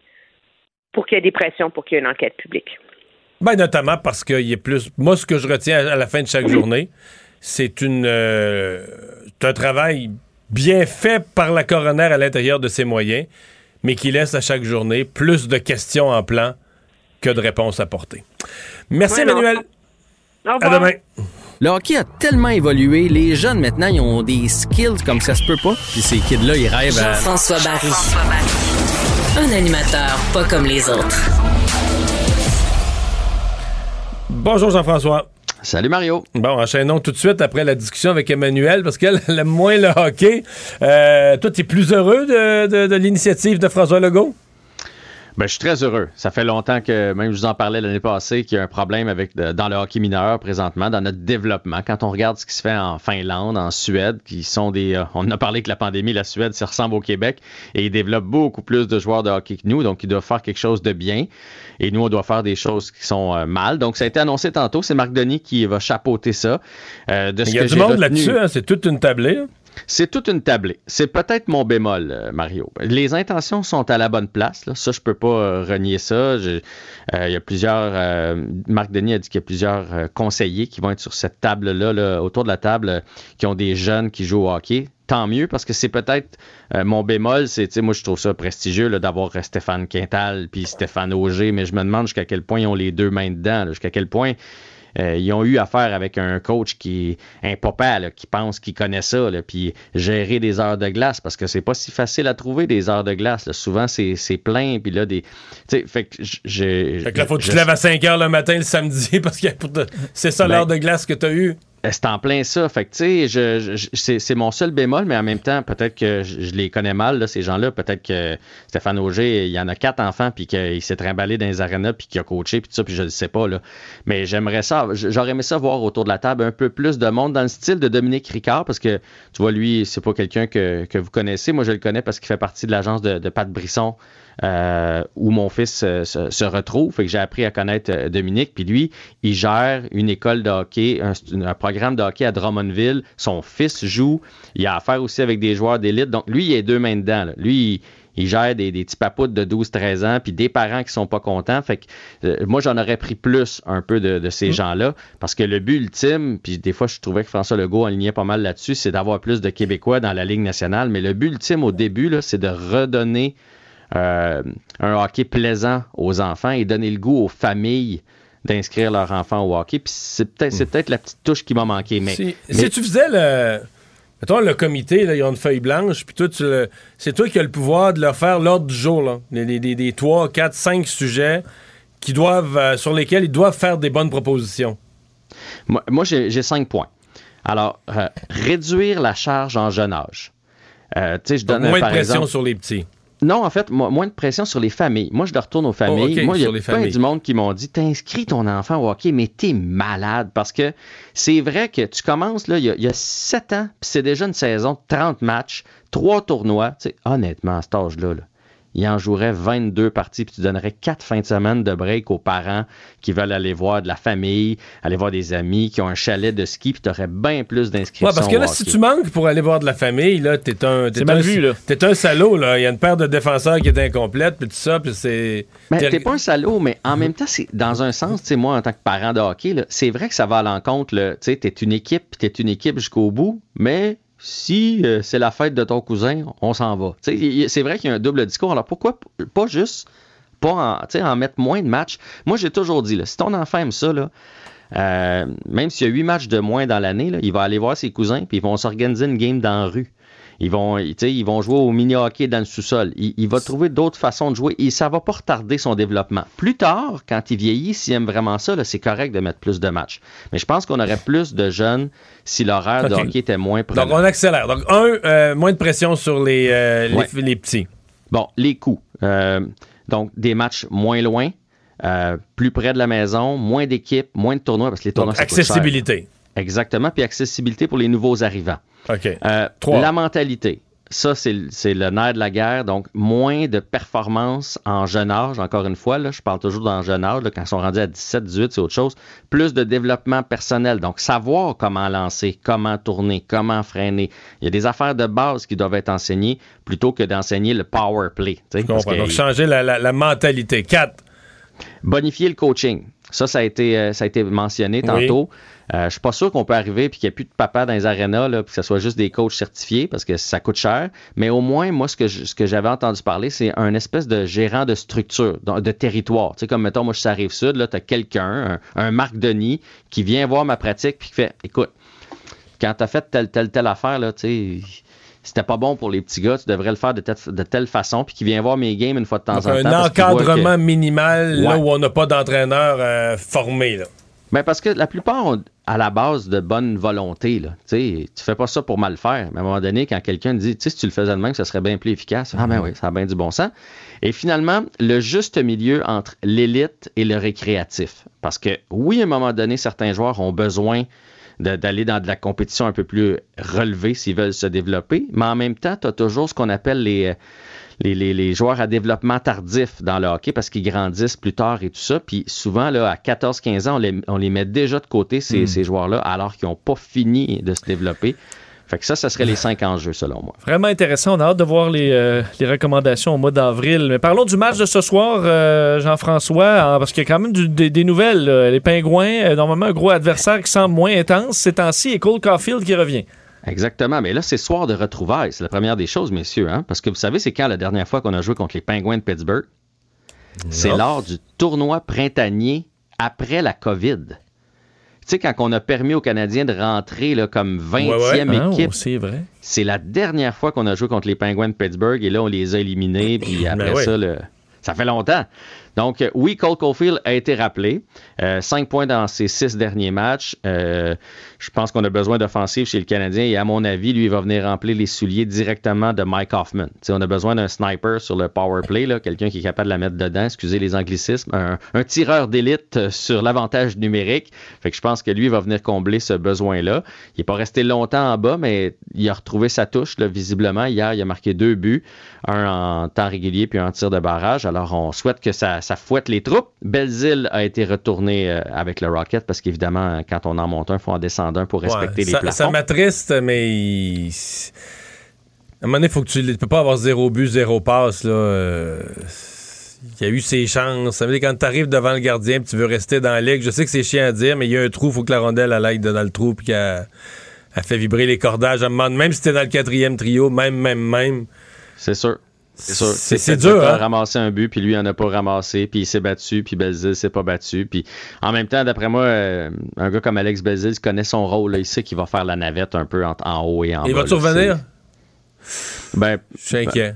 pour qu'il y ait des pressions, pour qu'il y ait une enquête publique. Ben, notamment parce qu'il est plus. Moi, ce que je retiens à la fin de chaque journée, c'est une euh, un travail bien fait par la coroner à l'intérieur de ses moyens, mais qui laisse à chaque journée plus de questions en plan que de réponses apportées. Merci, Ouais, non. Emmanuel. Au À demain. Le hockey a tellement évolué, les jeunes maintenant, ils ont des skills comme ça se peut pas. Puis ces kids-là, ils rêvent à... Jean-François Barry. Un animateur pas comme les autres. Bonjour, Jean-François. Salut Mario. Bon, enchaînons tout de suite après la discussion avec Emmanuel, parce qu'elle elle aime moins le hockey. Euh, toi, tu es plus heureux de, de- de l'initiative de François Legault? Ben, je suis très heureux. Ça fait longtemps que, même je vous en parlais l'année passée, qu'il y a un problème avec dans le hockey mineur présentement, dans notre développement. Quand on regarde ce qui se fait en Finlande, en Suède, qui sont des. euh, on a parlé que la pandémie, la Suède, ça ressemble au Québec, et ils développent beaucoup plus de joueurs de hockey que nous, donc ils doivent faire quelque chose de bien. Et nous, on doit faire des choses qui sont euh, mal. Donc, ça a été annoncé tantôt. C'est Marc Denis qui va chapeauter ça. Euh, de ce Il y a que du monde retenu- là-dessus, hein, c'est toute une tablée. hein? c'est toute une tablée. C'est peut-être mon bémol, euh, Mario. Les intentions sont à la bonne place. là. Ça, je peux pas euh, renier ça. Je- euh, Il y a plusieurs. Marc Denis a dit qu'il y a plusieurs conseillers qui vont être sur cette table-là, là, autour de la table, qui ont des jeunes qui jouent au hockey. Tant mieux, parce que c'est peut-être euh, mon bémol. C'est, tu sais, moi, je trouve ça prestigieux d'avoir euh, Stéphane Quintal puis Stéphane Auger, mais je me demande jusqu'à quel point ils ont les deux mains dedans, jusqu'à quel point euh, ils ont eu affaire avec un coach qui est un papa, là, qui pense qu'il connaît ça, là, puis gérer des heures de glace, parce que c'est pas si facile à trouver des heures de glace. là. Souvent, c'est plein, puis là, des. Tu sais, fait que j'ai. Fait que là, faut que tu je- te lèves à 5 h le matin le samedi [laughs] parce que te- c'est ça Ben, l'heure de glace que tu as eu. Euh, C'est en plein ça. Fait que, tu sais, c'est, c'est mon seul bémol, mais en même temps, peut-être que je, je les connais mal, là, ces gens-là. Peut-être que Stéphane Auger, il y en a quatre enfants, puis qu'il s'est trimballé dans les arénas, puis qu'il a coaché, puis tout ça, puis je ne sais pas, là. Mais j'aimerais ça, j'aurais aimé ça voir autour de la table un peu plus de monde dans le style de Dominique Ricard, parce que, tu vois, lui, c'est pas quelqu'un que, que vous connaissez. Moi, je le connais parce qu'il fait partie de l'agence de, de Pat Brisson, euh, où mon fils se, se retrouve. Fait que j'ai appris à connaître euh, Dominique. Puis lui, il gère une école de hockey, un, un programme de hockey à Drummondville. Son fils joue. Il a affaire aussi avec des joueurs d'élite. Donc lui, il a deux mains dedans. là. Lui, il, il gère des, des petits papoutes de 12-13 ans, puis des parents qui sont pas contents. Fait que euh, moi, j'en aurais pris plus un peu de, de ces gens-là, parce que le but ultime, puis des fois, je trouvais que François Legault alignait pas mal là-dessus, c'est d'avoir plus de Québécois dans la Ligue nationale. Mais le but ultime au début, c'est de redonner euh, un hockey plaisant aux enfants et donner le goût aux familles d'inscrire leurs enfants au hockey. Puis c'est peut-être c'est peut-être la petite touche qui m'a manqué. Mais, Si, mais- si tu faisais le. Mettons, le comité, là, ils ont une feuille blanche, puis toi, tu le- c'est toi qui as le pouvoir de leur faire l'ordre du jour, là. Des 3, 4, 5 sujets qui doivent, euh, sur lesquels ils doivent faire des bonnes propositions. Moi, moi, j'ai cinq points. Alors, euh, réduire la charge en jeune âge. Euh, tu sais, je donne moins de par pression exemple- sur les petits. Non, en fait, mo- moins de pression sur les familles. Moi, je le retourne aux familles. Oh, ok, Moi, il y a plein familles. du monde qui m'ont dit T'inscris ton enfant au hockey, mais t'es malade. Parce que c'est vrai que tu commences, là, il y a, il y a 7 ans, puis c'est déjà une saison de 30 matchs, 3 tournois. Tu sais, honnêtement, à cet âge-là, là, il en jouerait 22 parties, puis tu donnerais 4 fins de semaine de break aux parents qui veulent aller voir de la famille, aller voir des amis, qui ont un chalet de ski, puis tu aurais bien plus d'inscriptions. Ouais, parce que là, si tu manques pour aller voir de la famille, là, t'es un. t'es un- vu, là. T'es un salaud, là. Il y a une paire de défenseurs qui est incomplète, puis tout ça, puis c'est. Ben, t'es- t'es pas un salaud, mais en même temps, c'est dans un sens, tu sais, moi, en tant que parent de hockey, là, c'est vrai que ça va à l'encontre, là, tu sais, t'es une équipe, puis t'es une équipe jusqu'au bout, mais si euh, c'est la fête de ton cousin, on s'en va. C'est vrai qu'il y a un double discours. Alors pourquoi pas juste pas en, en mettre moins de matchs? Moi, j'ai toujours dit, là, si ton enfant aime ça, euh, même s'il y a huit matchs de moins dans l'année, il va aller voir ses cousins, puis ils vont s'organiser une game dans la rue. Ils vont, ils vont jouer au mini-hockey dans le sous-sol. Il, il va trouver d'autres façons de jouer et ça va pas retarder son développement. Plus tard, quand il vieillit, s'il aime vraiment ça, c'est correct de mettre plus de matchs. Mais je pense qu'on aurait plus de jeunes si l'horaire de hockey était moins Donc, prenant. on accélère. Donc, un, euh, moins de pression sur les, euh, les- Ouais. les, petits. Bon, les coûts. Euh, donc, des matchs moins loin, plus près de la maison, moins d'équipes, moins de tournois parce que les tournois, Donc, accessibilité. Exactement. Puis accessibilité pour les nouveaux arrivants. OK. Euh, Trois. la mentalité. Ça, c'est le nerf de la guerre. Donc, moins de performance en jeune âge. Encore une fois, là, je parle toujours dans jeune âge. là, quand ils sont rendus à 17, 18, c'est autre chose. Plus de développement personnel. Donc, savoir comment lancer, comment tourner, comment freiner. Il y a des affaires de base qui doivent être enseignées plutôt que d'enseigner le power play. Je comprends. que- Donc, changer la, la- la mentalité. Quatre. Bonifier le coaching. Ça, ça a été, euh, ça a été mentionné tantôt. Euh, je suis pas sûr qu'on peut arriver puis qu'il n'y ait plus de papa dans les arénas, là, puis que ce soit juste des coachs certifiés parce que ça coûte cher. Mais au moins, moi, ce que, je- ce que j'avais entendu parler, c'est un espèce de gérant de structure, de, de territoire. Tu sais, comme mettons, moi, je suis à Rive-Sud, là, tu as quelqu'un, un, un Marc Denis, qui vient voir ma pratique puis qui fait Écoute, quand tu as fait telle, telle, telle affaire, là, tu sais. C'était pas bon pour les petits gars, tu devrais le faire de, telle- de telle façon, puis qui vient voir mes games une fois de temps Donc, en temps. un que- encadrement minimal là où on n'a pas d'entraîneur euh, formé. Là. Ben parce que la plupart ont à la base de bonne volonté. Là. Tu fais pas ça pour mal faire. Mais à un moment donné, quand quelqu'un dit, si tu le faisais de même, ça serait bien plus efficace. Ah ben oui, ça a bien du bon sens. Et finalement, le juste milieu entre l'élite et le récréatif. Parce que oui, à un moment donné, certains joueurs ont besoin d'aller dans de la compétition un peu plus relevée s'ils veulent se développer, mais en même temps, tu as toujours ce qu'on appelle les, les, les- les joueurs à développement tardif dans le hockey parce qu'ils grandissent plus tard et tout ça. Puis souvent, là, à 14-15 ans, on les, on les met déjà de côté, ces, Mm. ces joueurs-là, alors qu'ils n'ont pas fini de se développer. Fait que ça, ça serait les cinq enjeux, selon moi. Vraiment intéressant. On a hâte de voir les, euh, les recommandations au mois d'avril. Mais parlons du match de ce soir, euh, Jean-François, hein, parce qu'il y a quand même du- des, des nouvelles. là. Les Pingouins, euh, normalement, un gros adversaire qui semble moins intense ces temps-ci, et Cole Caulfield qui revient. Exactement. Mais là, c'est soir de retrouvailles. C'est la première des choses, messieurs. Hein? Parce que vous savez, c'est quand la dernière fois qu'on a joué contre les Penguins de Pittsburgh? C'est lors du tournoi printanier après la COVID. Tu sais, quand on a permis aux Canadiens de rentrer là, comme 20e Ah, équipe. c'est vrai. C'est la dernière fois qu'on a joué contre les Penguins de Pittsburgh et là, on les a éliminés. Puis après Ben ouais. ça, le- ça fait longtemps. Donc, euh, oui, Cole Caulfield a été rappelé. Euh, cinq points dans ses six derniers matchs. Euh, je pense qu'on a besoin d'offensive chez le Canadien et à mon avis, lui, il va venir remplir les souliers directement de Mike Hoffman. On a besoin d'un sniper sur le power play, quelqu'un qui est capable de la mettre dedans, excusez les anglicismes, un, tireur d'élite sur l'avantage numérique. Fait que je pense que lui va venir combler ce besoin-là. Il n'est pas resté longtemps en bas, mais il a retrouvé sa touche, visiblement. Hier, il a marqué deux buts, un en temps régulier puis un en tir de barrage. Alors, on souhaite que ça, ça fouette les troupes. Belzile a été retourné euh, avec le Rocket parce qu'évidemment, quand on en monte un, il faut en descendre un pour respecter Ouais, les ça, plafonds. ça m'attriste, mais à un moment donné, il faut que tu ne peux pas avoir zéro but, zéro passe. Là. euh, Il y a eu ses chances. Ça veut dire quand tu arrives devant le gardien et tu veux rester dans la ligue, je sais que c'est chiant à dire, mais il y a un trou, il faut que la rondelle elle aille dans le trou puis qu'elle fait vibrer les cordages. À un moment, même si t'es dans le quatrième trio, même, même, même. C'est sûr. C'est sûr. C'est- dur, a hein? ramassé un but, puis lui, il en a pas ramassé, puis il s'est battu, puis Belzile s'est pas battu. Puis en même temps, d'après moi, euh, un gars comme Alex Belzile connaît son rôle. là. Il sait qu'il va faire la navette un peu en, en haut et en Il bas. va-tu là. revenir? Ben, Je suis inquiet.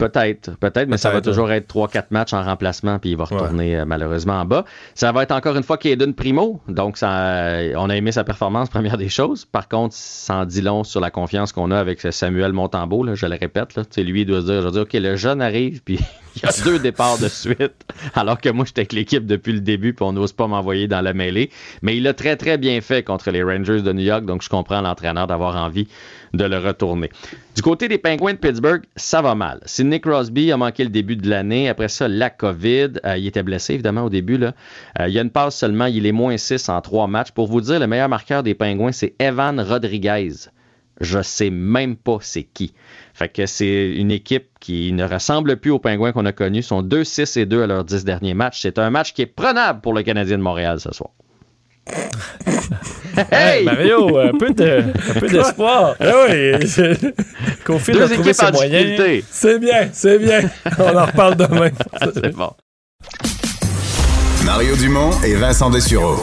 Peut-être, peut-être, mais ça va toujours être 3-4 matchs en remplacement, puis il va retourner euh, malheureusement en bas. Ça va être encore une fois Caden Primo, donc ça, euh, on a aimé sa performance, [laughs] première des choses. Par contre, ça en dit long sur la confiance qu'on a avec Samuel Montembeau, là, je le répète. Là. Lui, il doit se dire, je veux dire, OK, le jeune arrive, puis il y a deux départs de suite, alors que moi, j'étais avec l'équipe depuis le début, puis on n'ose pas m'envoyer dans la mêlée. Mais il a très, très bien fait contre les Rangers de New York, donc je comprends l'entraîneur d'avoir envie de le retourner. Du côté des Penguins de Pittsburgh, ça va mal. Sidney Crosby a manqué le début de l'année. Après ça, la COVID. Euh, il était blessé, évidemment, au début. Euh, il y a une passe seulement. Il est moins 6 en trois matchs. Pour vous dire, le meilleur marqueur des Penguins, c'est Evan Rodriguez. Je sais même pas c'est qui. Fait que c'est une équipe qui ne ressemble plus aux Penguins qu'on a connus. Sont 2-6 et 2 à leurs 10 derniers matchs. C'est un match qui est prenable pour le Canadien de Montréal ce soir. [laughs] Hey, Mario, un peu de- un peu d'espoir. [laughs] Ah oui. [laughs] A trouvé équipes ses en moyens. difficulté. C'est bien, c'est bien. On en reparle demain. c'est bon. Mario Dumont et Vincent Dessureau.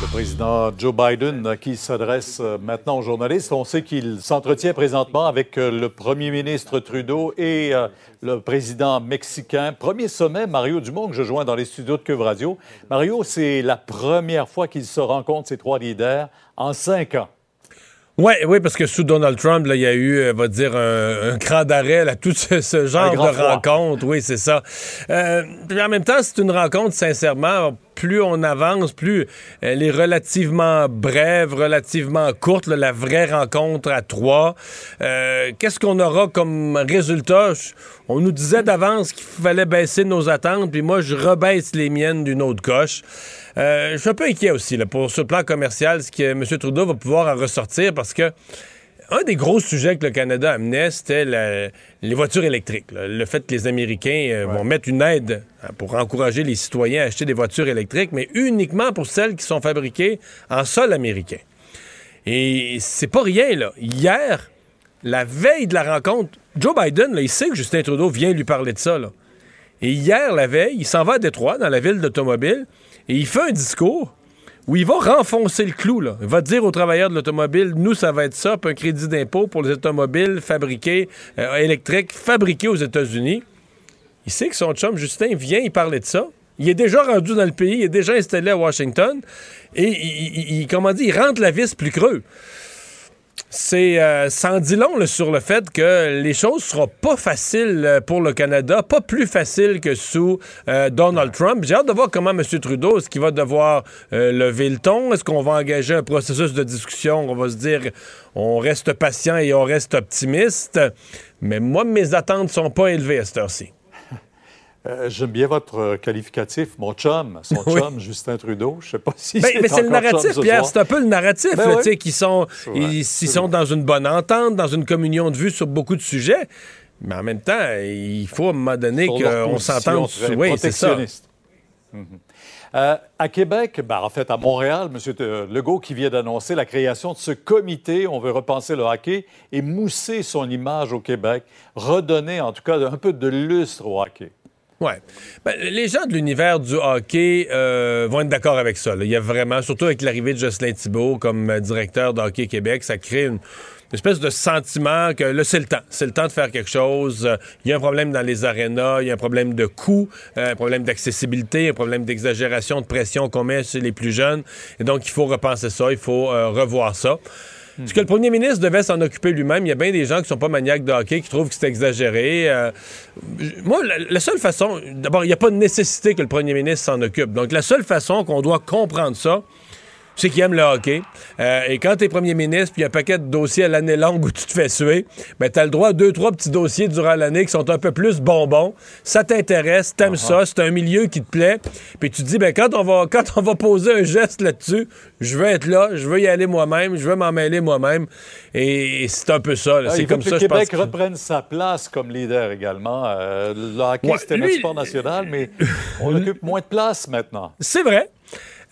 Le président Joe Biden qui s'adresse euh, maintenant aux journalistes. On sait qu'il s'entretient présentement avec euh, le premier ministre Trudeau et euh, le président mexicain. Premier sommet, Mario Dumont, que je joins dans les studios de Cube Radio. Mario, c'est la première fois qu'ils se rencontrent, ces trois leaders, en cinq ans. Oui, oui, parce que sous Donald Trump, il y a eu, euh, va dire, un, un cran d'arrêt à tout ce, ce genre de froid. rencontre. Oui, c'est ça. Euh, puis en même temps, c'est une rencontre, sincèrement, plus on avance, plus elle est relativement brève, relativement courte, la vraie rencontre à trois. Euh, Qu'est-ce qu'on aura comme résultat? On nous disait d'avance qu'il fallait baisser nos attentes, puis moi, je rebaisse les miennes d'une autre coche. Euh, je suis un peu inquiet aussi là, pour ce plan commercial, ce que M. Trudeau va pouvoir en ressortir parce que un des gros sujets que le Canada amenait, c'était la- les voitures électriques. là. Le fait que les Américains euh, vont mettre une aide hein, pour encourager les citoyens à acheter des voitures électriques, mais uniquement pour celles qui sont fabriquées en sol américain. Et c'est pas rien, là. Hier, la veille de la rencontre, Joe Biden, là, il sait que Justin Trudeau vient lui parler de ça, là. Et hier, la veille, il s'en va à Détroit, dans la ville d'automobile, et il fait un discours où il va renfoncer le clou. Là. Il va dire aux travailleurs de l'automobile, nous, ça va être ça, puis un crédit d'impôt pour les automobiles fabriqués, euh, électriques, fabriqués aux États-Unis. Il sait que son chum Justin vient y parler de ça. Il est déjà rendu dans le pays, il est déjà installé à Washington, et il, il- comment dire, il rentre la vis plus creux. C'est euh, sans dit long là, sur le fait que les choses seront pas faciles euh, pour le Canada, pas plus faciles que sous euh, Donald Trump. J'ai hâte de voir comment M. Trudeau, est-ce qu'il va devoir euh, lever le ton? Est-ce qu'on va engager un processus de discussion? On va se dire, on reste patient et on reste optimiste. Mais moi, mes attentes sont pas élevées à cette heure-ci. Euh, J'aime bien votre euh, qualificatif, mon chum, son Oui. chum, Justin Trudeau. Je sais pas si Ben, c'est mais c'est le narratif, ce Pierre. C'est un peu le narratif, Ben oui. tu sais, sont, vrai, ils, sont dans une bonne entente, dans une communion de vues sur beaucoup de sujets. Mais en même temps, il faut à un moment donné qu'on s'entende. Oui, c'est ça. Euh, à Québec, ben, en fait à Montréal, M. Legault qui vient d'annoncer la création de ce comité, on veut repenser le hockey et mousser son image au Québec, redonner en tout cas un peu de lustre au hockey. Ouais. Ben, les gens de l'univers du hockey euh, vont être d'accord avec ça. là. Il y a vraiment, surtout avec l'arrivée de Jocelyn Thibault comme euh, directeur de Hockey Québec, ça crée une, espèce de sentiment que là, c'est le temps. C'est le temps de faire quelque chose. Il y a un problème dans les arénas, il y a un problème de coût, euh, un problème d'accessibilité, un problème d'exagération, de pression qu'on met chez les plus jeunes. Et donc, il faut repenser ça, il faut euh, revoir ça. Est-ce que le premier ministre devait s'en occuper lui-même? Il y a bien des gens qui sont pas maniaques de hockey, qui trouvent que c'est exagéré. Euh, moi, la, la seule façon... D'abord, il n'y a pas de nécessité que le premier ministre s'en occupe. Donc, la seule façon qu'on doit comprendre ça, c'est qu'il aime le hockey. Euh, et quand tu es premier ministre, puis il y a un paquet de dossiers à l'année longue où tu te fais suer, ben, tu as le droit à deux, trois petits dossiers durant l'année qui sont un peu plus bonbons. Ça t'intéresse, t'aimes ça, c'est un milieu qui te plaît. Puis tu te dis, ben, quand on va, quand on va poser un geste là-dessus, je veux être là, je veux y aller moi-même, je veux m'en mêler moi-même. Et, et c'est un peu ça. Ah, C'est comme que ça, le je pense. Québec reprenne sa place comme leader également. Euh, le hockey, Ouais, c'était notre lui- sport national, mais on occupe moins de place maintenant. C'est vrai.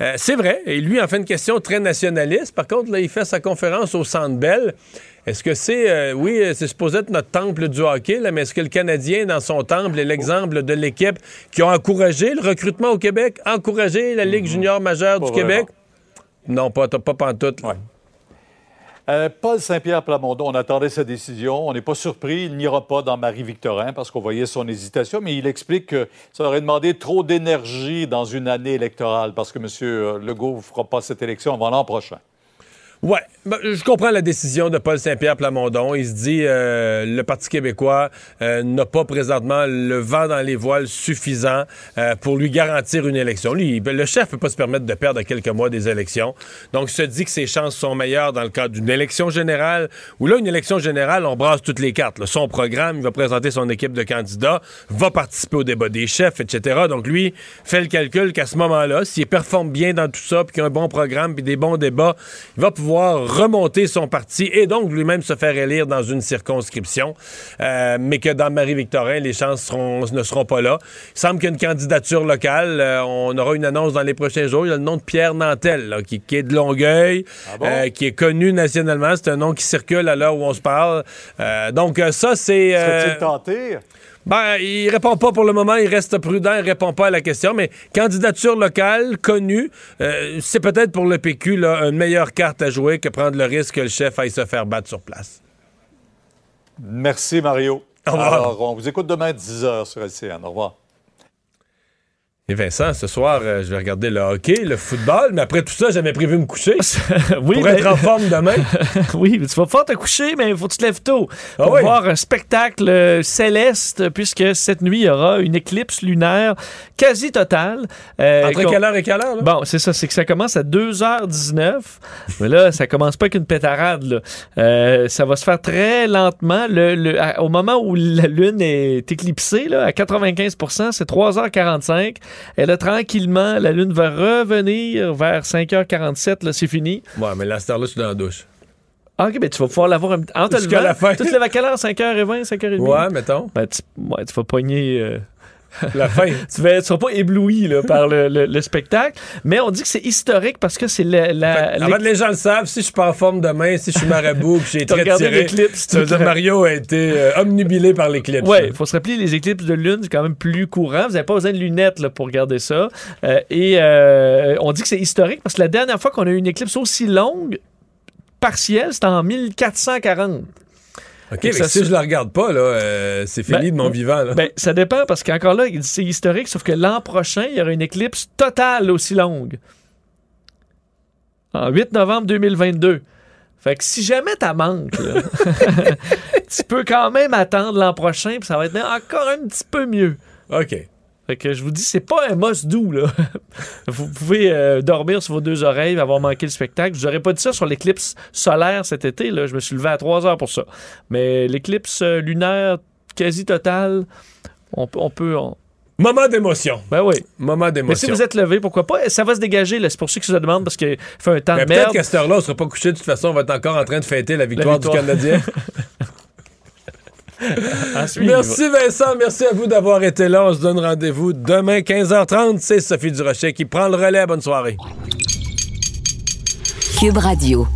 Euh, c'est vrai. Et lui, en fait une question très nationaliste. Par contre, là, il fait sa conférence au Centre Bell. Est-ce que c'est, euh, oui, euh, c'est supposé être notre temple du hockey, là, mais est-ce que le Canadien, dans son temple, est l'exemple de l'équipe qui a encouragé le recrutement au Québec, encouragé la Ligue junior majeure Pas du Québec? Non, pas, pas pantoute. là. Euh, Paul Saint-Pierre Plamondon, on attendait sa décision. On n'est pas surpris. Il n'ira pas dans Marie-Victorin parce qu'on voyait son hésitation, mais il explique que ça aurait demandé trop d'énergie dans une année électorale parce que M. Legault ne fera pas cette élection avant l'an prochain. Ouais, ben, je comprends la décision de Paul Saint-Pierre Plamondon. Il se dit euh, le Parti québécois euh, n'a pas présentement le vent dans les voiles suffisant euh, pour lui garantir une élection. Lui, le chef peut pas se permettre de perdre à quelques mois des élections. Donc, il se dit que ses chances sont meilleures dans le cadre d'une élection générale. Où là, une élection générale, on brasse toutes les cartes. Son programme, il va présenter son équipe de candidats, va participer au débat des chefs, etc. Donc, lui, fait le calcul qu'à ce moment-là, s'il performe bien dans tout ça, puis qu'il a un bon programme, puis des bons débats, il va pouvoir remonter son parti et donc lui-même se faire élire dans une circonscription. Euh, mais que dans Marie-Victorin, les chances seront- ne seront pas là. Il semble qu'il y a une candidature locale. Euh, on aura une annonce dans les prochains jours. Il y a le nom de Pierre Nantel, là, qui, qui est de Longueuil, euh, qui est connu nationalement. C'est un nom qui circule à l'heure où on se parle. Donc, ça, c'est... Serait-il tenté? Ben, il répond pas pour le moment, il reste prudent, il répond pas à la question, mais candidature locale, connue, euh, c'est peut-être pour le PQ là, une meilleure carte à jouer que prendre le risque que le chef aille se faire battre sur place. Merci, Mario. Au revoir. Alors, on vous écoute demain à 10h sur LCN. Au revoir. Et Vincent, ce soir, euh, je vais regarder le hockey, le football, mais après tout ça, j'avais prévu me coucher [laughs] oui, pour mais- être en forme demain. [laughs] oui, mais tu vas pouvoir te coucher, mais il faut que tu te lèves tôt Ah pour oui? voir un spectacle euh, céleste, puisque cette nuit, il y aura une éclipse lunaire quasi totale. euh, Entre quelle heure et quelle heure? là? Bon, c'est ça, c'est que ça commence à 2h19. mais là, ça commence pas avec une pétarade. là. Ça va se faire très lentement. Le, le- à- au moment où la Lune est éclipsée, là, à 95% c'est 3h45. Et là, tranquillement, la Lune va revenir vers 5h47. Là, c'est fini. Ouais, mais là, cette heure-là, je suis dans la douche. Ah, OK, ben tu vas pouvoir l'avoir un... en te levant. la fin. Tu te lèves à quelle heure? 5h20, 5h30? Ouais, mettons. Ben, tu, ouais, tu vas pogner... euh, [laughs] La fin. tu ne seras pas ébloui là, par le, le- le spectacle. Mais on dit que c'est historique parce que c'est la. la- Avant que les gens le savent, si je suis pas en forme demain, si je suis marabout, que j'ai [laughs] très tiré, l'éclipse, ça veut dire Mario a été euh, omnubilé par l'éclipse. Oui, il faut se rappeler, les éclipses de lune, c'est quand même plus courant. Vous n'avez pas besoin de lunettes là, pour regarder ça. Euh, et euh, on dit que c'est historique parce que la dernière fois qu'on a eu une éclipse aussi longue, partielle, c'était en 1440. OK, mais ça si je le regarde pas, là, euh, c'est fini Ben, de mon vivant. Là. Ben, ça dépend parce qu'encore là, c'est historique, sauf que l'an prochain, il y aura une éclipse totale aussi longue. En 8 novembre 2022. Fait que si jamais t'as manque, là, [laughs] tu peux quand même attendre l'an prochain, puis ça va être encore un petit peu mieux. OK. Fait que je vous dis, c'est pas un must doux, là. [laughs] vous pouvez euh, dormir sur vos deux oreilles, avoir manqué le spectacle. Je vous aurais pas dit ça sur l'éclipse solaire cet été, là. Je me suis levé à 3 heures pour ça. Mais l'éclipse euh, lunaire quasi totale, on, peut- on peut. on- Moment d'émotion. Ben oui. Moment Mais si d'émotion. vous êtes levé, pourquoi pas? Ça va se dégager, là. C'est pour ceux qui se demandent parce qu'il fait un temps Mais de peut-être merde. qu'à cette heure-là, on sera pas couché. De toute façon, on va être encore en train de fêter la victoire, victoire. du Canadien. [laughs] Merci Vincent, merci à vous d'avoir été là. On se donne rendez-vous demain 15h30. C'est Sophie Durocher qui prend le relais. Bonne soirée. Cube Radio.